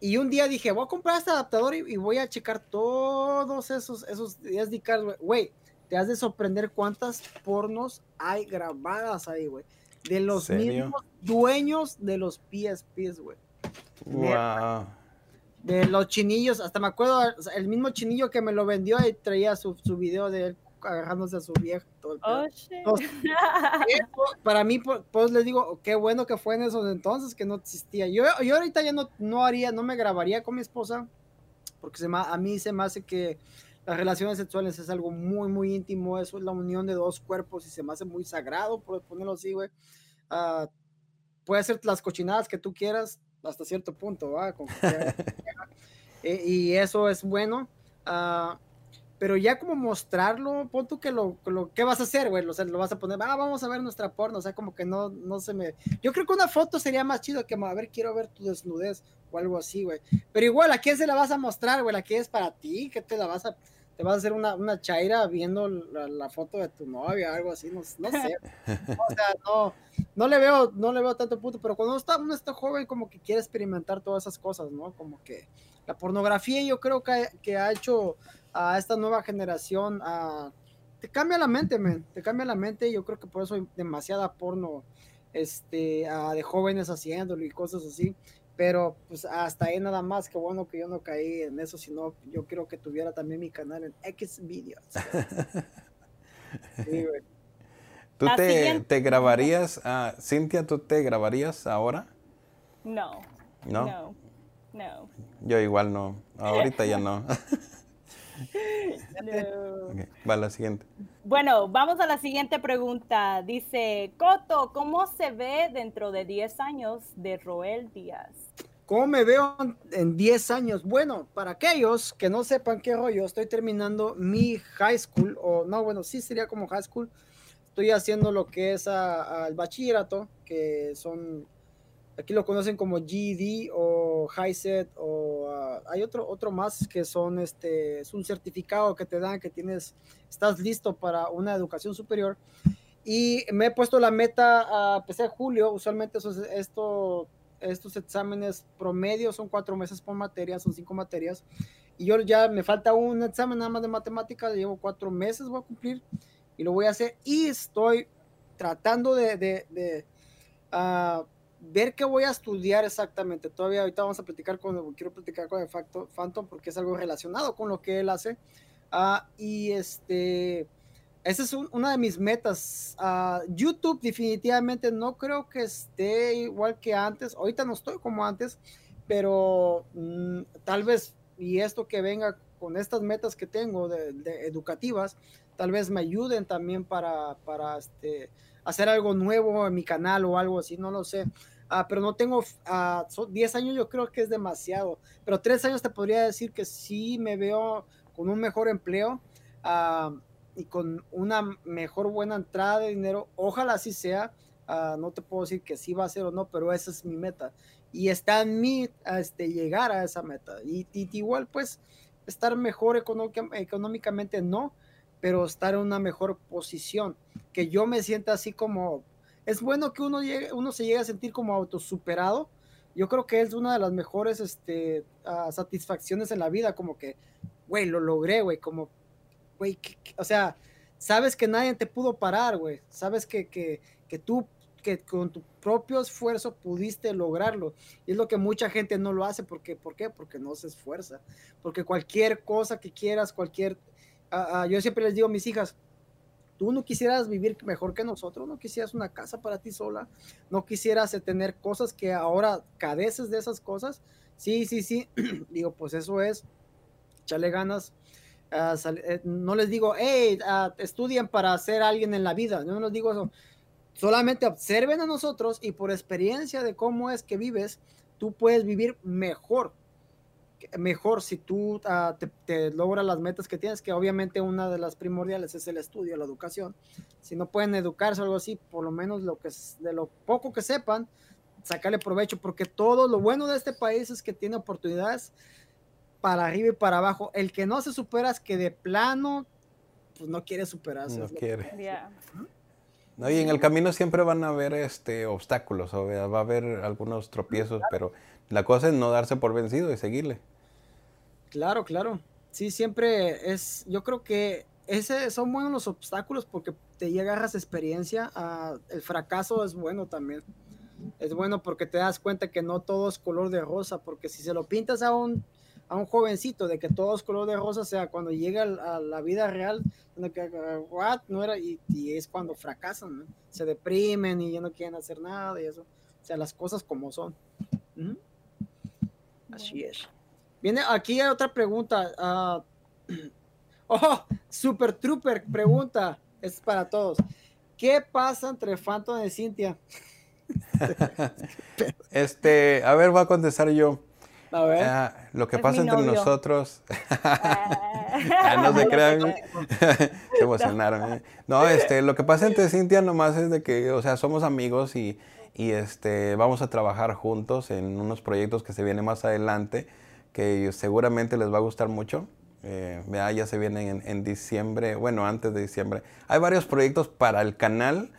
Y un día dije, voy a comprar este adaptador y, voy a checar todos esos, esos SD cards, güey. Güey, te has de sorprender cuántas pornos hay grabadas ahí, güey. De los mismos dueños de los PSPs, güey. Wow. De los chinillos, hasta me acuerdo, el mismo chinillo que me lo vendió y traía su, su video de él agarrándose a su vieja. Todo oh, para mí, pues les digo, qué bueno que fue en esos entonces que no existía. Yo, yo ahorita ya no, no haría, no me grabaría con mi esposa, porque se a mí se me hace que las relaciones sexuales es algo muy, muy íntimo. Eso es la unión de dos cuerpos y se me hace muy sagrado, por ponerlo así, güey. Uh, puede ser las cochinadas que tú quieras hasta cierto punto, ¿va? Eh, y eso es bueno. Uh, pero ya como mostrarlo, pon tú que lo, lo ¿qué vas a hacer, güey? O sea, lo vas a poner, ah, vamos a ver nuestra porno, o sea, como que no, no se me... Yo creo que una foto sería más chido que, a ver, quiero ver tu desnudez o algo así, güey. Pero igual, ¿a quién se la vas a mostrar, güey? ¿La es para ti? ¿Qué te la vas a... te vas a hacer una, una chaira viendo la, foto de tu novia, algo así, no, no sé. o sea, no, no le veo, no le veo tanto punto, pero cuando uno está, uno está joven, como que quiere experimentar todas esas cosas, ¿no? Como que la pornografía yo creo que, que ha hecho a esta nueva generación, te cambia la mente, man, te cambia la mente. Yo creo que por eso hay demasiada porno este, de jóvenes haciéndolo y cosas así. Pero pues hasta ahí nada más, que bueno que yo no caí en eso, sino yo quiero que tuviera también mi canal en X Videos. ¿Tú te, te, grabarías, uh, Cintia, tú te grabarías ahora? No. ¿No? No. Yo igual no. Ahorita ya no. va la siguiente. Bueno, vamos a la siguiente pregunta. Dice, Coto, ¿cómo se ve dentro de 10 años de Roel Díaz? ¿Cómo me veo en 10 años? Bueno, para aquellos que no sepan qué rollo, estoy terminando mi high school, o no, bueno, sí sería como high school. Estoy haciendo lo que es el bachillerato, que son Aquí lo conocen como GED o HiSET o ah, hay otro, otro más que son este, es un certificado que te dan que tienes, estás listo para una educación superior. Y me he puesto la meta a empezar julio, usualmente esos, esto, estos exámenes promedio son cuatro meses por materia, son cinco materias. Y yo ya me falta un examen nada más de matemáticas, llevo cuatro meses, voy a cumplir y lo voy a hacer. Y estoy tratando de, de, de uh, ver qué voy a estudiar exactamente. Todavía ahorita vamos a platicar con, quiero platicar con el Phantom porque es algo relacionado con lo que él hace. Ah, y este, esa es una de mis metas. Uh, YouTube definitivamente no creo que esté igual que antes. Ahorita no estoy como antes, pero mm, tal vez, y esto que venga con estas metas que tengo de, educativas, tal vez me ayuden también para, para este, hacer algo nuevo en mi canal o algo así, no lo sé. Ah, pero no tengo, uh, 10 años yo creo que es demasiado, pero 3 años te podría decir que sí me veo con un mejor empleo uh, y con una mejor buena entrada de dinero, ojalá así sea, no te puedo decir que sí va a ser o no, pero esa es mi meta. Y está en mí este, llegar a esa meta. Y, y igual pues estar mejor económicamente no, pero estar en una mejor posición, que yo me sienta así como, es bueno que uno, llegue, uno se llegue a sentir como autosuperado, yo creo que es una de las mejores este, uh, satisfacciones en la vida, como que, güey, lo logré, güey, como, güey, o sea, sabes que nadie te pudo parar, güey, sabes que, que, que tú que con tu propio esfuerzo pudiste lograrlo. Y es lo que mucha gente no lo hace. porque ¿Por qué? Porque no se esfuerza. Porque cualquier cosa que quieras, cualquier... Uh, yo siempre les digo a mis hijas, tú no quisieras vivir mejor que nosotros, no quisieras una casa para ti sola, no quisieras tener cosas que ahora cadeces de esas cosas. Sí, sí, sí. digo, pues eso es, échale ganas. Uh, no les digo, hey, uh, estudien para ser alguien en la vida. No les digo eso solamente observen a nosotros y por experiencia de cómo es que vives, tú puedes vivir mejor. Mejor si tú uh, te, logras las metas que tienes, que obviamente una de las primordiales es el estudio, la educación. Si no pueden educarse o algo así, por lo menos lo que, de lo poco que sepan, sacarle provecho, porque todo lo bueno de este país es que tiene oportunidades para arriba y para abajo. El que no se supera es que de plano, pues no quiere superarse. No quiere. ¿No? Y en el camino siempre van a haber este, obstáculos, o va a haber algunos tropiezos, pero la cosa es no darse por vencido y seguirle. Claro, claro. Sí, siempre es, yo creo que ese son buenos los obstáculos porque te agarras experiencia. Ah, el fracaso es bueno también. Es bueno porque te das cuenta que no todo es color de rosa, porque si se lo pintas a un a un jovencito de que todo es color de rosa, o sea, cuando llega a la vida real, what, no era, y, es cuando fracasan, se deprimen y ya no quieren hacer nada y eso, o sea, las cosas como son. Así es. Viene aquí hay otra pregunta. Uh, oh, Super Trooper pregunta, es para todos. ¿Qué pasa entre Phantom y Cintia? este, a ver, voy a contestar yo. Ah, lo que pasa entre nosotros. Ah, no se crean. se emocionaron. ¿eh? No, este, lo que pasa entre Cintia nomás es de que, o sea, somos amigos y, y este, vamos a trabajar juntos en unos proyectos que se vienen más adelante, que seguramente les va a gustar mucho. Eh, ya se vienen en, en, diciembre, bueno, antes de diciembre. Hay varios proyectos para el canal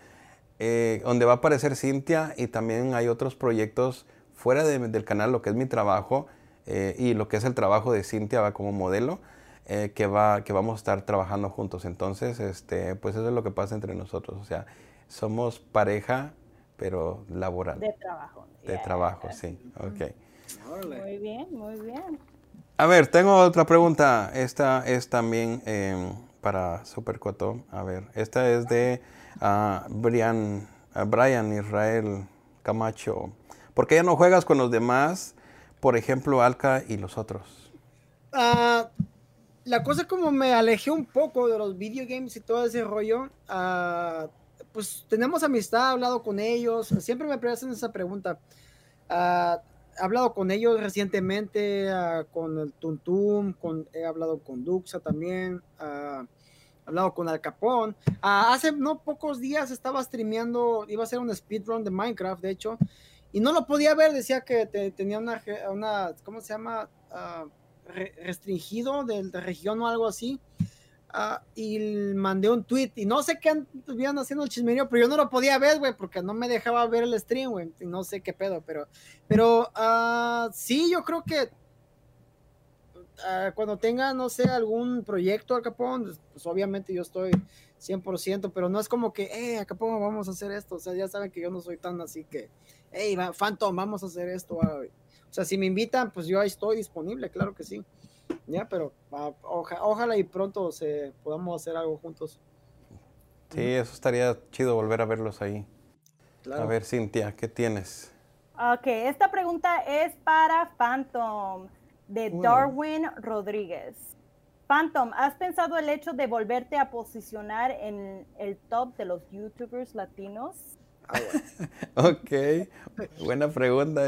eh, donde va a aparecer Cintia y también hay otros proyectos fuera del canal, lo que es mi trabajo eh, y lo que es el trabajo de Cintia va como modelo, eh, que, va, que vamos a estar trabajando juntos. Entonces, este, pues eso es lo que pasa entre nosotros. O sea, somos pareja, pero laboral. De trabajo. De trabajo, sí. Ok. Muy bien, muy bien. A ver, tengo otra pregunta. Esta es también em, para Supercoto. A ver, esta es de uh, Brian, Brian Israel Camacho. ¿Por qué ya no juegas con los demás? Por ejemplo, Alca y los otros. Ah, la cosa como me alejé un poco de los videogames y todo ese rollo, uh, pues tenemos amistad, he hablado con ellos, siempre me hacen esa pregunta. Uh, he hablado con ellos recientemente, con el Tuntum, he hablado con Duxa también, he hablado con Al Capón. hace no pocos días estaba streameando, iba a hacer un speedrun de Minecraft, de hecho, y no lo podía ver, decía que tenía una, una, ¿cómo se llama? Ah, restringido de, de, región o algo así. Uh, y mandé un tweet y no sé qué estuvieron haciendo el chismerío, pero yo no lo podía ver, güey, porque no me dejaba ver el stream, güey, y no sé qué pedo, pero, pero uh, sí, yo creo que cuando tenga, no sé, algún proyecto al Capón, pues, pues obviamente yo estoy 100%, pero no es como que, eh, acá vamos a hacer esto. O sea, ya saben que yo no soy tan así que, hey, Phantom, vamos a hacer esto. O sea, si me invitan, pues yo ahí estoy disponible, claro que sí. Ya, pero ojalá y pronto se, podamos hacer algo juntos. Sí, eso estaría chido volver a verlos ahí. A ver, Cintia, ¿qué tienes? Ok, esta pregunta es para Phantom, de Darwin Rodríguez. Phantom, ¿has pensado el hecho de volverte a posicionar en el top de los YouTubers latinos? Ah, ok, buena pregunta.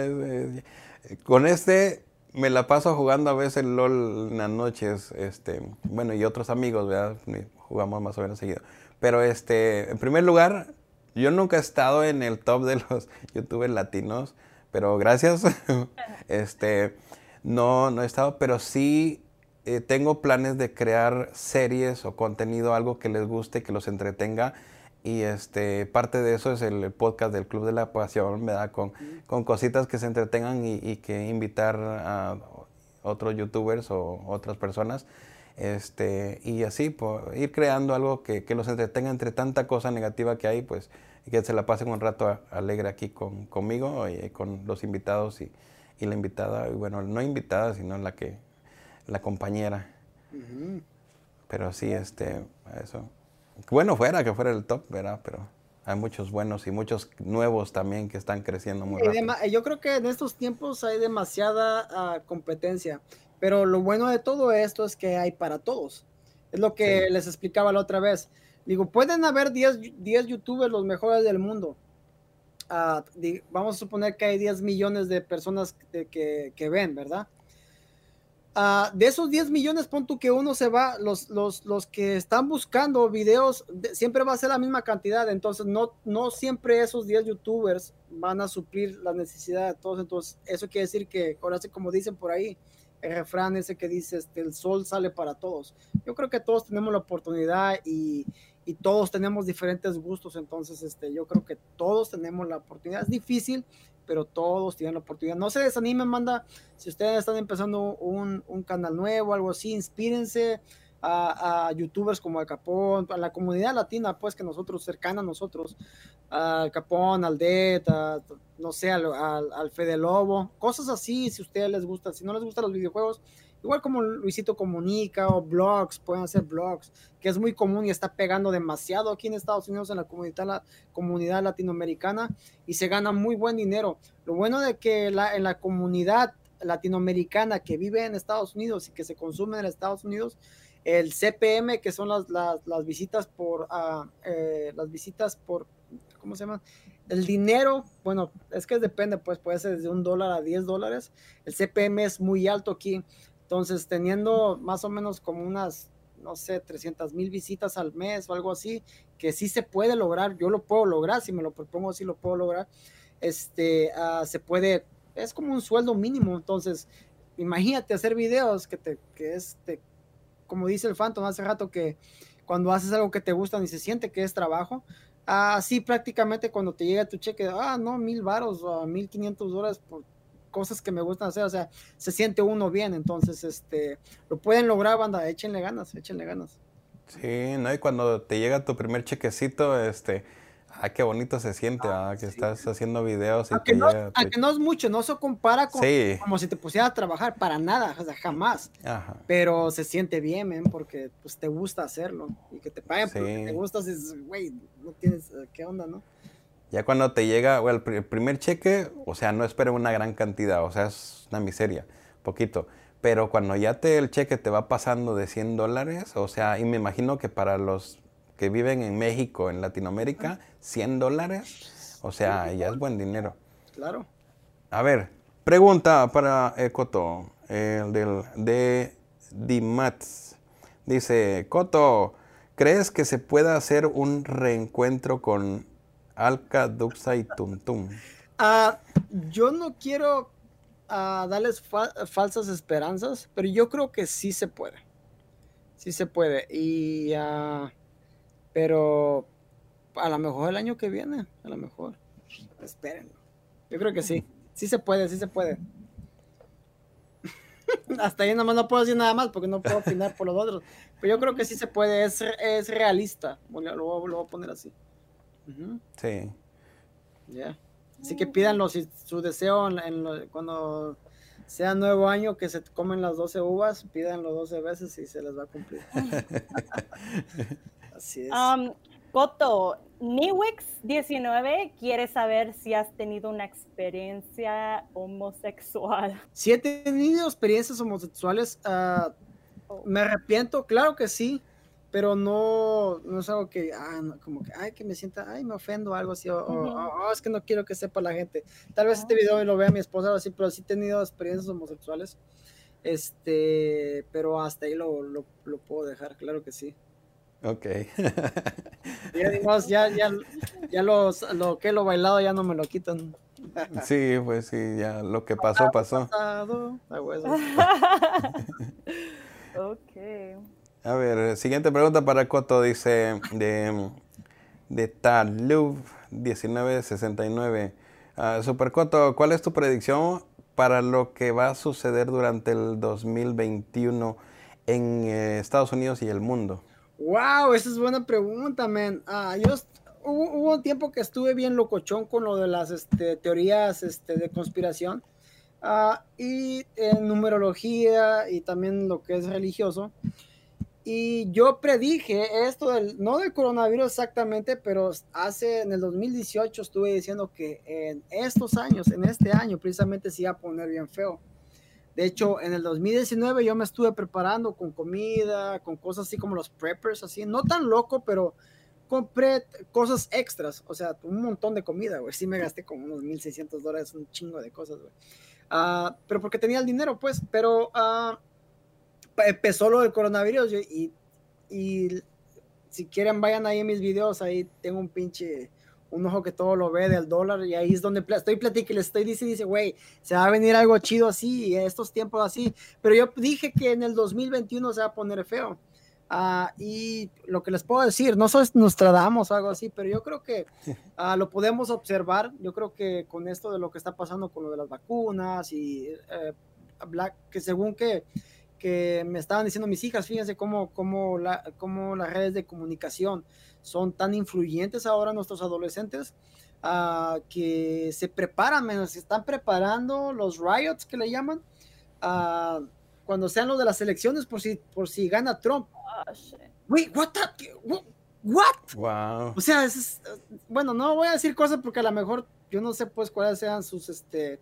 Con este me la paso jugando a veces LOL en las noches, este, bueno, y otros amigos, ¿verdad? Jugamos más o menos seguido. Pero este, en primer lugar, yo nunca he estado en el top de los youtubers latinos, pero gracias. este, no, no he estado, pero sí eh, tengo planes de crear series o contenido, algo que les guste, que los entretenga. Y este, parte de eso es el podcast del Club de la Pasión, ¿verdad? Con, con cositas que se entretengan y, que invitar a otros youtubers o otras personas. Este, y así, por ir creando algo que, que, los entretenga entre tanta cosa negativa que hay, pues que se la pasen un rato alegre aquí con, conmigo y con los invitados y, y, la invitada, y bueno, no invitada, sino la que, la compañera. Pero sí, este, eso. Bueno fuera que fuera el top, ¿verdad? Pero hay muchos buenos y muchos nuevos también que están creciendo muy rápido. Yo creo que en estos tiempos hay demasiada ah, competencia, pero lo bueno de todo esto es que hay para todos. Es lo que les explicaba la otra vez. Digo, pueden haber 10, 10 youtubers los mejores del mundo. Ah, vamos a suponer que hay 10 millones de personas que, que ven, ¿verdad? Ah, de esos 10 millones, pon tú que uno se va, los, los, los que están buscando videos, siempre va a ser la misma cantidad, entonces no, no siempre esos 10 youtubers van a suplir la necesidad de todos, entonces eso quiere decir que, ahora sí, como dicen por ahí, el refrán ese que dice, este, el sol sale para todos. Yo creo que todos tenemos la oportunidad y, y todos tenemos diferentes gustos, entonces este, yo creo que todos tenemos la oportunidad. Es difícil, pero todos tienen la oportunidad. No se desanimen, manda. Si ustedes están empezando un, canal nuevo, algo así, inspírense a, youtubers como Al Capón, a la comunidad latina, pues que nosotros, cercana a nosotros, al Capón, al Det, no sé, al, al, Fede Lobo, cosas así, si ustedes les gusta, si no les gustan los videojuegos, Igual como Luisito Comunica o blogs, pueden hacer blogs, que es muy común y está pegando demasiado aquí en Estados Unidos en la comunidad, la comunidad latinoamericana y se gana muy buen dinero. Lo bueno de que la, en la comunidad latinoamericana que vive en Estados Unidos y que se consume en Estados Unidos, el CPM, que son las, las, visitas por, uh, las visitas por, ¿cómo se llama? El dinero, bueno, es que depende, pues puede ser desde un dólar a 10 dólares. El CPM es muy alto aquí. Entonces, teniendo más o menos como unas, no sé, 300 mil visitas al mes o algo así, que sí se puede lograr, yo lo puedo lograr, si me lo propongo, sí lo puedo lograr, este, uh, se puede, es como un sueldo mínimo, entonces, imagínate hacer videos que te, que es, como dice el Phantom hace rato, que cuando haces algo que te gusta y se siente que es trabajo, así prácticamente cuando te llega tu cheque, ah, no, mil varos o mil quinientos dólares por cosas que me gustan hacer, o sea, se siente uno bien, entonces, este, lo pueden lograr, banda, échenle ganas, échenle ganas. Sí, ¿no? Y cuando te llega tu primer chequecito, este, ah, qué bonito se siente, ah, que estás haciendo videos. Y aunque, no, no, es mucho, no se compara con como si te pusieras a trabajar, para nada, o sea, jamás. Pero se siente bien, men, porque pues te gusta hacerlo y que te paguen porque te gusta, güey, no tienes, ¿qué onda, no? Ya cuando te llega el primer cheque, o sea, no espero una gran cantidad, o sea, es una miseria, poquito. Pero cuando ya te, el cheque te va pasando de 100 dólares, o sea, y me imagino que para los que viven en México, en Latinoamérica, 100 dólares, o sea, ya es buen dinero. Claro. A ver, pregunta para Coto, el del de Dimats. Dice, Coto, ¿crees que se pueda hacer un reencuentro con Alca, Duxa y Tum Tum. Ah, yo no quiero ah, darles falsas esperanzas, pero yo creo que sí se puede. Sí se puede. Y, uh, pero a lo mejor el año que viene, a lo mejor. Esperen. Yo creo que sí. Sí se puede, sí se puede. Hasta ahí nomás no puedo decir nada más porque no puedo opinar por los otros. Pero yo creo que sí se puede, es, es realista. Lo, lo voy a poner así. Sí. Ya. Así que pídanlo si su deseo cuando sea nuevo año que se comen las 12 uvas, pídanlo 12 veces y se les va a cumplir. Así es. Um, Coto, Niwix19 quiere saber si has tenido una experiencia homosexual. Si he tenido experiencias homosexuales, uh, me arrepiento, claro que sí, pero no, no es algo que, ah, como que, ay, que me sienta, ay, me ofendo o algo así, o, oh, es que no quiero que sepa la gente. Tal vez este video lo vea mi esposa o así, pero sí he tenido experiencias homosexuales. Este, pero hasta ahí lo, lo, lo puedo dejar, claro que sí. Ok. ya, ya, ya, ya los, lo que lo bailado ya no me lo quitan. sí, pues sí, ya lo que pasó, pasó. ok. A ver, siguiente pregunta para Coto, dice de, de Talub 1969. Uh, Super Coto, ¿cuál es tu predicción para lo que va a suceder durante el 2021 en eh, Estados Unidos y el mundo? Wow, esa es buena pregunta, man. Ah, yo hubo, un tiempo que estuve bien locochón con lo de las este, teorías este, de conspiración ah, y en numerología y también lo que es religioso. Y yo predije esto del, no del coronavirus exactamente, pero hace en el 2018 estuve diciendo que en estos años, en este año precisamente se iba a poner bien feo. De hecho, en el 2019 yo me estuve preparando con comida, con cosas así como los preppers, así, no tan loco, pero compré cosas extras, o sea, un montón de comida, güey. Sí me gasté como unos 1.600 dólares, un chingo de cosas, güey. Uh, pero porque tenía el dinero, pues, pero uh, empezó lo del coronavirus y, y si quieren vayan ahí en mis videos, ahí tengo un pinche un ojo que todo lo ve del dólar y ahí es donde estoy platicando, le estoy diciendo, dice, güey, se va a venir algo chido así, estos tiempos así, pero yo dije que en el 2021 se va a poner feo. Uh, y lo que les puedo decir, no soy Nostradamus o algo así, pero yo creo que uh, lo podemos observar. Yo creo que con esto de lo que está pasando con lo de las vacunas y eh, Black, que según que, que me estaban diciendo mis hijas, fíjense cómo, cómo, la, cómo las redes de comunicación son tan influyentes ahora nuestros adolescentes uh, que se preparan, menos se están preparando los riots que le llaman uh, cuando sean los de las elecciones por si, por si gana Trump. Oh, Wait, what, the, what? Wow. O sea, es, bueno, no voy a decir cosas porque a lo mejor yo no sé pues cuáles sean sus, este,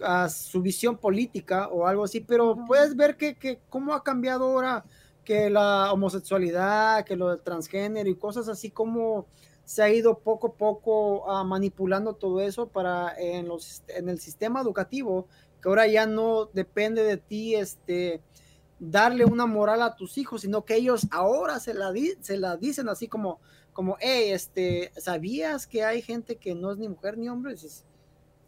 uh, su visión política o algo así, pero puedes ver que, que cómo ha cambiado ahora que la homosexualidad, que lo del transgénero y cosas así como se ha ido poco a poco uh, manipulando todo eso para en, los, en el sistema educativo, que ahora ya no depende de ti este, darle una moral a tus hijos, sino que ellos ahora se la, se la dicen así como, como, hey, este, ¿sabías que hay gente que no es ni mujer ni hombre? dices,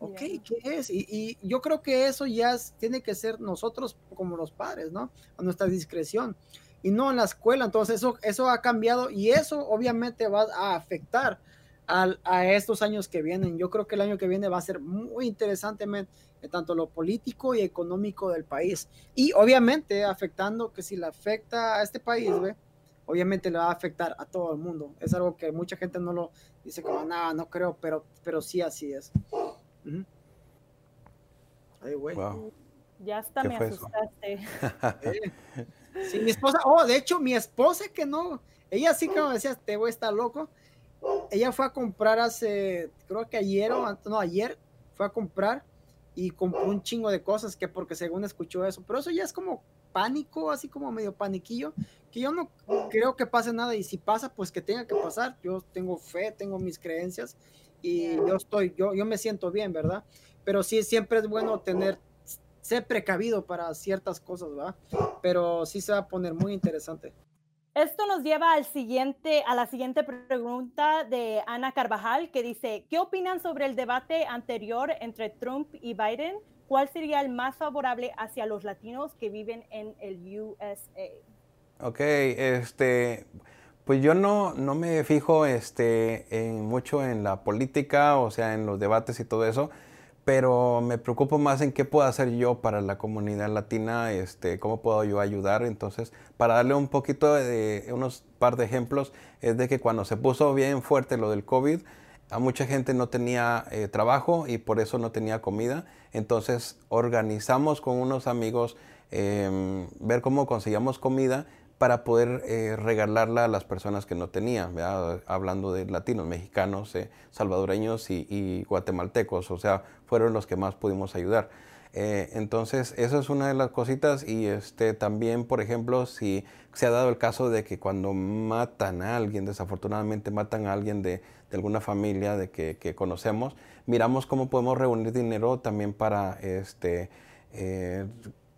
ok, ¿qué es? Y, y, yo creo que eso ya tiene que ser nosotros como los padres, ¿no? A nuestra discreción y no en la escuela. Entonces eso, eso ha cambiado y eso obviamente va a afectar a, estos años que vienen. Yo creo que el año que viene va a ser muy interesante, en tanto lo político y económico del país. Y obviamente afectando que si le afecta a este país, obviamente le va a afectar a todo el mundo. Es algo que mucha gente no lo dice como, nada, no creo, pero, pero sí así es. Ay, güey. Ya hasta me asustaste. Sí, mi esposa, oh, de hecho, mi esposa que no, ella sí como decía, te voy a estar loco. Ella fue a comprar hace, creo que ayer o no, ayer fue a comprar y compró un chingo de cosas que porque según escuchó eso, pero eso ya es como pánico, así como medio paniquillo, que yo no creo que pase nada y si pasa, pues que tenga que pasar. Yo tengo fe, tengo mis creencias y yo estoy, yo, yo me siento bien, ¿verdad? Pero sí, siempre es bueno tener sé precavido para ciertas cosas, ¿va? Pero sí se va a poner muy interesante. Esto nos lleva al siguiente, a la siguiente pregunta de Ana Carvajal, que dice, ¿qué opinan sobre el debate anterior entre Trump y Biden? ¿Cuál sería el más favorable hacia los latinos que viven en el USA? Ok, este, pues yo no, no me fijo este, mucho en la política, o sea, en los debates y todo eso pero me preocupo más en qué puedo hacer yo para la comunidad latina, este, cómo puedo yo ayudar. Entonces, para darle un poquito de unos par de ejemplos, es de que cuando se puso bien fuerte lo del COVID, a mucha gente no tenía eh, trabajo y por eso no tenía comida. Entonces organizamos con unos amigos em, ver cómo conseguíamos comida para poder eh, regalarla a las personas que no tenían, hablando de latinos, mexicanos, eh, salvadoreños y, guatemaltecos, o sea, fueron los que más pudimos ayudar. Eh, entonces, eso es una de las cositas y este, también, por ejemplo, si se ha dado el caso de que cuando matan a alguien, desafortunadamente matan a alguien de, alguna familia de que, que, conocemos, miramos cómo podemos reunir dinero también para este,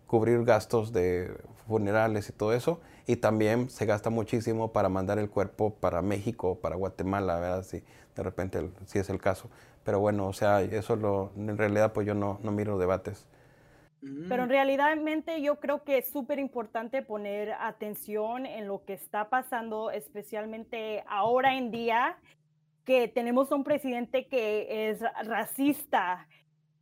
cubrir gastos de funerales y todo eso y también se gasta muchísimo para mandar el cuerpo para México, para Guatemala, ¿verdad? Si de repente si es el caso. Pero bueno, o sea, eso lo, en realidad pues yo no, no miro debates. Pero en mm. realidad yo creo que es súper importante poner atención en lo que está pasando, especialmente ahora en día, que tenemos un presidente que es racista,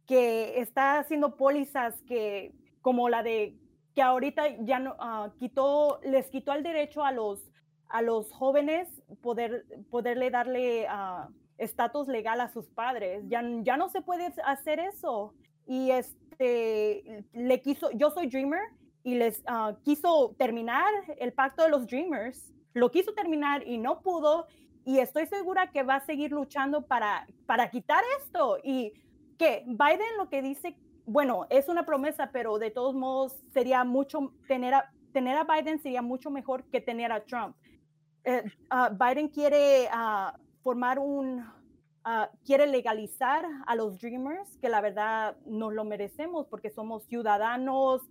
que está haciendo pólizas que, como la de que ahorita ya no ah, quitó, les quitó el derecho a los, a los jóvenes poder, poderle darle ah, estatus legal a sus padres. Ya, ya no se puede hacer eso. Y este, le quiso, yo soy Dreamer y les ah, quiso terminar el pacto de los Dreamers. Lo quiso terminar y no pudo. Y estoy segura que va a seguir luchando para, para quitar esto. Y que Biden lo que dice bueno, es una promesa, pero de todos modos sería mucho, tener a, tener a Biden sería mucho mejor que tener a Trump. Ah, Biden quiere ah, formar un, ah, quiere legalizar a los Dreamers, que la verdad nos lo merecemos porque somos ciudadanos,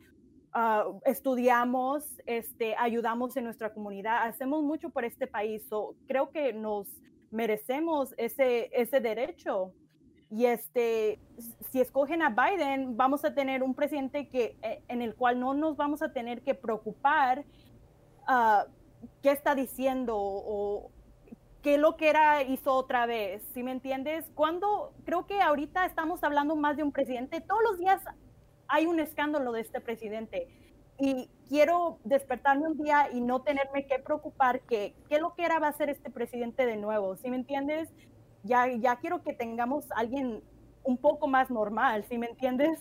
estudiamos, este, ayudamos en nuestra comunidad, hacemos mucho por este país. creo que nos merecemos ese, ese derecho. Y este, si escogen a Biden, vamos a tener un presidente que, eh, en el cual no nos vamos a tener que preocupar uh, qué está diciendo o qué lo que era hizo otra vez. ¿Sí me entiendes? Cuando creo que ahorita estamos hablando más de un presidente, todos los días hay un escándalo de este presidente. Y quiero despertarme un día y no tenerme que preocupar que qué lo que era va a ser este presidente de nuevo. ¿Sí me entiendes? Ya, ya quiero que tengamos alguien un poco más normal, ¿sí me entiendes?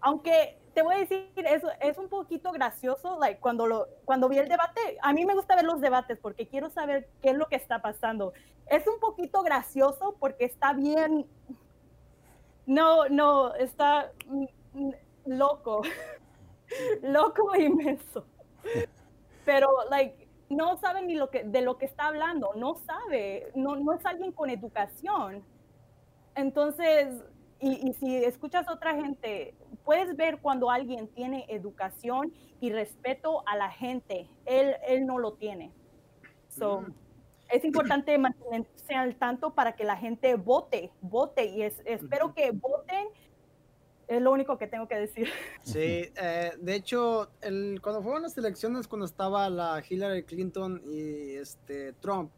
Aunque te voy a decir, es, es un poquito gracioso, like, cuando, lo, cuando vi el debate, a mí me gusta ver los debates porque quiero saber qué es lo que está pasando. Es un poquito gracioso porque está bien, no, no, está loco, loco e inmenso. Pero, like, no sabe ni lo que, de lo que está hablando, no sabe, no, no es alguien con educación. Entonces, y, si escuchas a otra gente, puedes ver cuando alguien tiene educación y respeto a la gente, él, él no lo tiene. So, mm. Es importante mantenerse al tanto para que la gente vote, vote y espero que voten es lo único que tengo que decir. Sí, eh, de hecho, el, cuando fueron las elecciones, cuando estaba la Hillary Clinton y este Trump,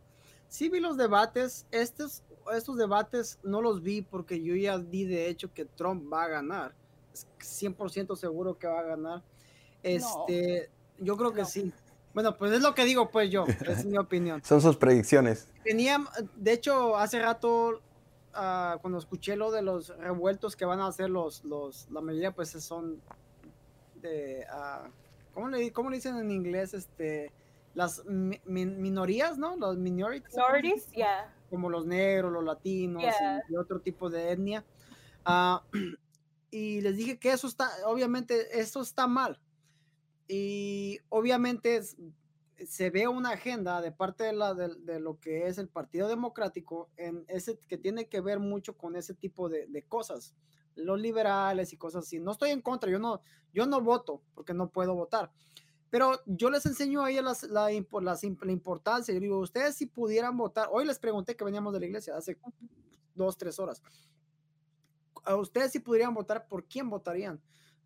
sí vi los debates. Estos, estos debates no los vi porque yo ya di de hecho que Trump va a ganar. Es 100% seguro que va a ganar. Este, yo creo que sí. Bueno, pues es lo que digo, pues yo, es mi opinión. Son sus predicciones. Tenía, de hecho, hace rato Ah, cuando escuché lo de los revueltos que van a hacer los, los la mayoría pues son de, uh, ¿cómo, le, ¿cómo le dicen en inglés? Este, las minorías, ¿no? Los minorities. Minorities, yeah. Como los negros, los latinos y, otro tipo de etnia. Ah, y les dije que eso está, obviamente, eso está mal. Y obviamente se ve una agenda de parte de, lo que es el Partido Democrático en ese, que tiene que ver mucho con ese tipo de, cosas, los liberales y cosas así. No estoy en contra, yo no, yo no voto porque no puedo votar, pero yo les enseño a ellos la, la, importancia. Yo digo, ustedes si pudieran votar, hoy les pregunté que veníamos de la iglesia hace dos, tres horas. A ustedes si pudieran votar, ¿por quién votarían?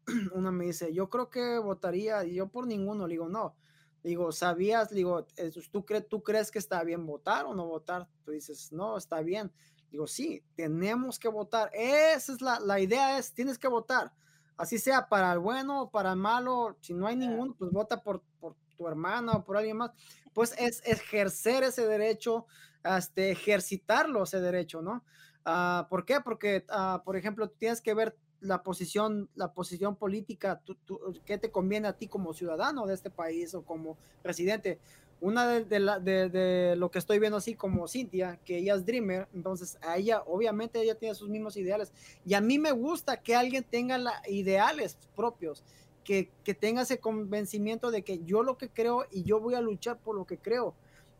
Una me dice, yo creo que votaría, y yo por ninguno, le digo, no Digo, ¿sabías? Digo, ¿tú, crees ¿tú crees que está bien votar o no votar? Tú dices, no, está bien. Digo, sí, tenemos que votar. Esa es la, la idea, es, tienes que votar. Así sea para el bueno o para el malo. Si no hay ninguno, pues vota por, por tu hermana o por alguien más. Pues es ejercer ese derecho, este, ejercitarlo ese derecho, ¿no? Uh, ¿Por qué? Porque, uh, por ejemplo, tienes que ver la posición, la posición política, qué te conviene a ti como ciudadano de este país o como residente. Una de, lo que estoy viendo así como Cintia, que ella es dreamer, entonces a ella, obviamente ella tiene sus mismos ideales. Y a mí me gusta que alguien tenga la, ideales propios, que, que tenga ese convencimiento de que yo lo que creo y yo voy a luchar por lo que creo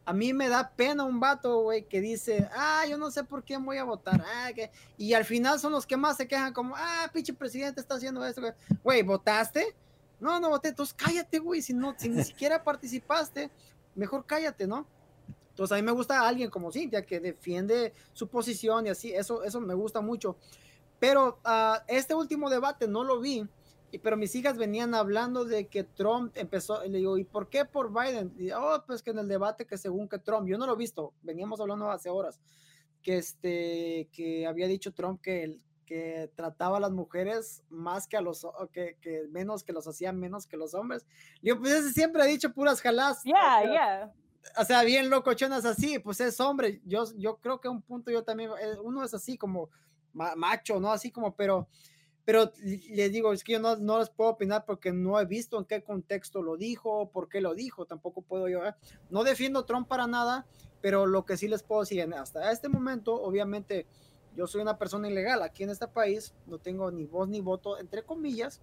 a mí me da pena un vato, güey, que dice, ah, yo no sé por quién voy a votar. Ah, que... Y al final son los que más se quejan, como, ah, pinche presidente está haciendo esto, güey. ¿votaste? No, no voté. Entonces cállate, güey. Si, no, si ni siquiera participaste, mejor cállate, ¿no? Entonces a mí me gusta alguien como Cintia que defiende su posición y así. Eso, eso me gusta mucho. Pero uh, este último debate no lo vi y, pero mis hijas venían hablando de que Trump empezó, le digo, ¿y por qué por Biden? Y, oh, pues que en el debate que según que Trump, yo no lo he visto, veníamos hablando hace horas, que este, que había dicho Trump que, que trataba a las mujeres más que a los, que, que menos, que los hacía menos que los hombres. Yo, pues ese siempre ha dicho puras jalás. Yeah, yeah. O sea, bien locochonas así, pues es hombre. Yo, yo creo que un punto yo también, eh, uno es así como macho, ¿no? Así como, pero pero les digo, es que yo no, no, les puedo opinar porque no he visto en qué contexto lo dijo, por qué lo dijo, tampoco puedo yo. ¿eh? No defiendo Trump para nada, pero lo que sí les puedo decir, hasta este momento, obviamente, yo soy una persona ilegal aquí en este país, no tengo ni voz ni voto, entre comillas.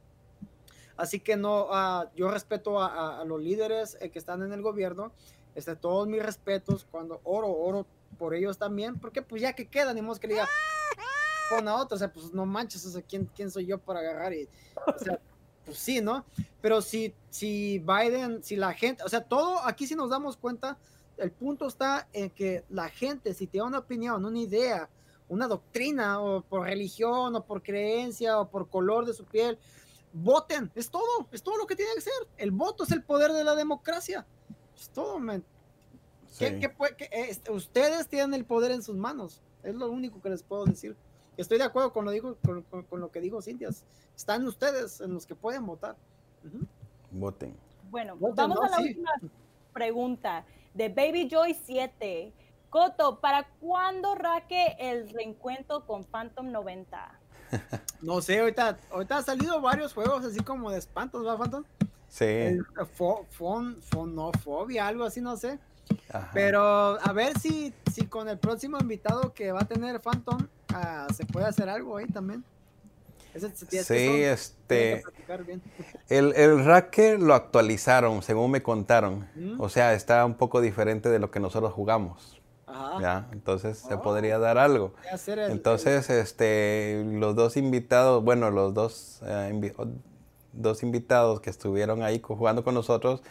Así que no, uh, yo respeto a, a, los líderes eh, que están en el gobierno, este, todos mis respetos, cuando oro, oro por ellos también, porque pues ya que queda, ni modo que le diga, pone a otro, o sea, pues no manches, o sea, ¿quién, quién soy yo para agarrar? Y, o sea, pues sí, ¿no? Pero si, si Biden, si la gente, o sea, todo, aquí si nos damos cuenta, el punto está en que la gente, si tiene una opinión, una idea, una doctrina, o por religión, o por creencia, o por color de su piel, voten, es todo, es todo lo que tiene que ser. El voto es el poder de la democracia. Es todo, man. Este, ustedes tienen el poder en sus manos. Es lo único que les puedo decir. Estoy de acuerdo con lo, digo, con, lo que dijo Cintia. Están ustedes en los que pueden votar. Voten. Bueno, vamos a la última pregunta de Baby Joy 7. Coto, ¿para cuándo raque el reencuentro con Phantom 90? No sé, ahorita, ahorita han salido varios juegos así como de espantos, ¿va, Phantom? Sí. fonofobia, algo así, no sé. Pero a ver si, si con el próximo invitado que va a tener Phantom Ah, se puede hacer algo ahí también. sí, este. El, el racket lo actualizaron, según me contaron. Mm. O sea, está un poco diferente de lo que nosotros jugamos. ¿ya? Entonces se oh. podría dar algo. Entonces, este, los dos invitados, bueno, los dos, eh, dos invitados que estuvieron ahí jugando con nosotros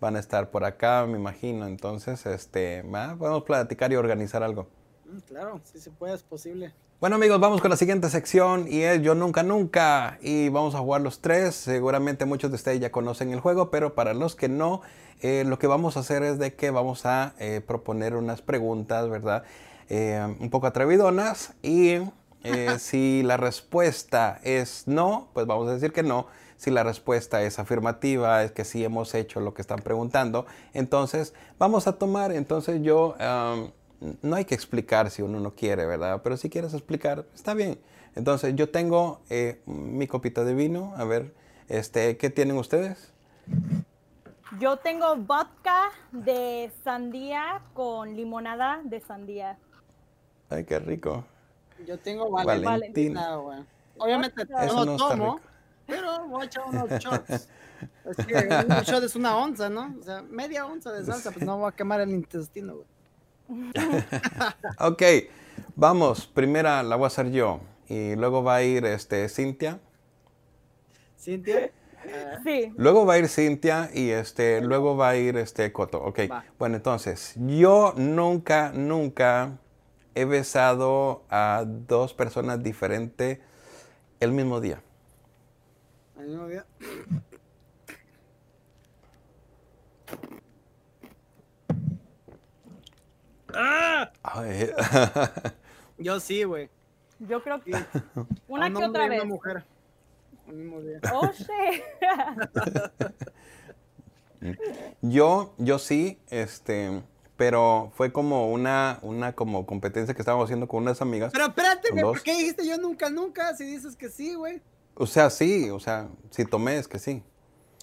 van a estar por acá, me imagino. Entonces, este, podemos platicar y organizar algo. Mm, claro, si se puede, es posible. Bueno amigos, vamos con la siguiente sección y es Yo Nunca Nunca y vamos a jugar los tres. Seguramente muchos de ustedes ya conocen el juego, pero para los que no, eh, lo que vamos a hacer es de que vamos a eh, proponer unas preguntas, ¿verdad? Eh, un poco atrevidonas y si la respuesta es no, pues vamos a decir que no. Si la respuesta es afirmativa, es que sí hemos hecho lo que están preguntando, entonces vamos a tomar, entonces yo no hay que explicar si uno no quiere, ¿verdad? Pero si quieres explicar, está bien. Entonces, yo tengo eh, mi copita de vino. A ver, este, ¿qué tienen ustedes? Yo tengo vodka de sandía con limonada de sandía. Ay, qué rico. Yo tengo Valentina, Obviamente no lo tomo, pero voy a echar unos shots. Es que un shot es una onza, ¿no? O sea, media onza de salsa, pues no voy a quemar el intestino, güey. ok, vamos. Primera la voy a hacer yo. Y luego va a ir este, Cintia. ¿Cintia? Sí. Luego va a ir Cintia y este, luego va a ir este Coto. Ok. Bueno, entonces, yo nunca, nunca he besado a dos personas diferentes el mismo día. ¿El mismo día? ¡Ah! Yo sí, güey. Yo creo que una que otra vez. Una mujer. mismo día. Oh, yo, yo sí, este, pero fue como una, una como competencia que estábamos haciendo con unas amigas. Pero espérate, ¿por qué dijiste yo nunca, nunca? Si dices que sí, güey. O sea, sí, o sea, si tomé es que sí.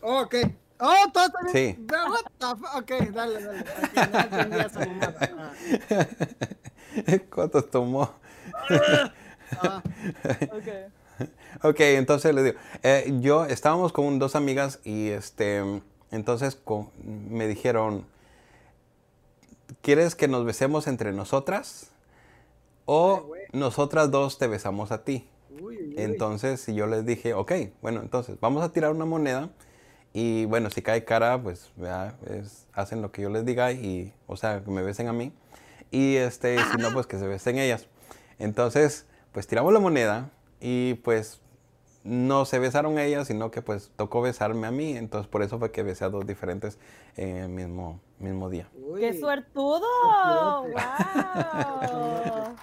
Ok. Oh, todo está bien. Sí. What the Ok, dale, dale. Ok, no. ¿Cuántos tomó? Ah, Okay. Ok, entonces le digo, eh, yo estábamos con dos amigas y este, entonces me dijeron, ¿quieres que nos besemos entre nosotras? O Ay, nosotras dos te besamos a ti. uy, uy. Entonces yo les dije, ok, bueno, entonces vamos a tirar una moneda y bueno, si cae cara, pues es- hacen lo que yo les diga y, o sea, que me besen a mí. Y este, si no, pues que se besen ellas. Entonces, pues tiramos la moneda y pues no se besaron ellas, sino que pues tocó besarme a mí. Entonces por eso fue que besé a dos diferentes en el mismo, mismo día. Uy. ¡Qué suertudo! ¡Wow!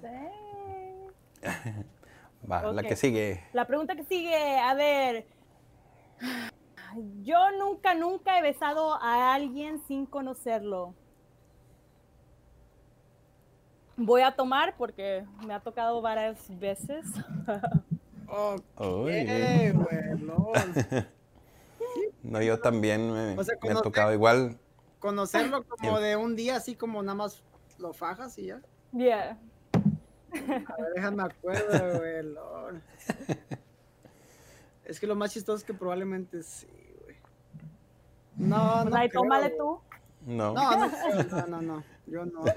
Sí. Va, la que sigue. La pregunta que sigue, a ver. Yo nunca, nunca he besado a alguien sin conocerlo. Voy a tomar porque me ha tocado varias veces. Ok. No, yo también me, O sea, me ha tocado igual. Conocerlo como de un día, así como nada más lo fajas y ya. Yeah. A ver, déjame acuerdo, güey. Es que lo más chistoso es que probablemente sí, güey. No, no. Pues ahí creo, tómale güey. tú. No. No, no, no, no, no. Yo no.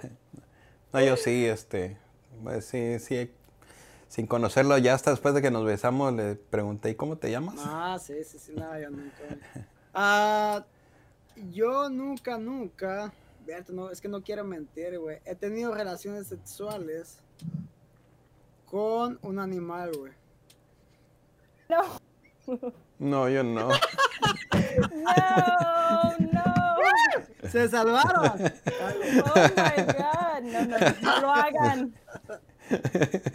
No, yo sí, este, pues, sí, sí, sin conocerlo, ya hasta después de que nos besamos, le pregunté, ¿y cómo te llamas? Ah, sí, sí, sí, nada, yo nunca. Ah, yo nunca, nunca. No, es que no quiero mentir, güey. He tenido relaciones sexuales con un animal, güey. No, No, yo no. no, no. ¡Se salvaron! Oh my God. No, no, no lo hagan.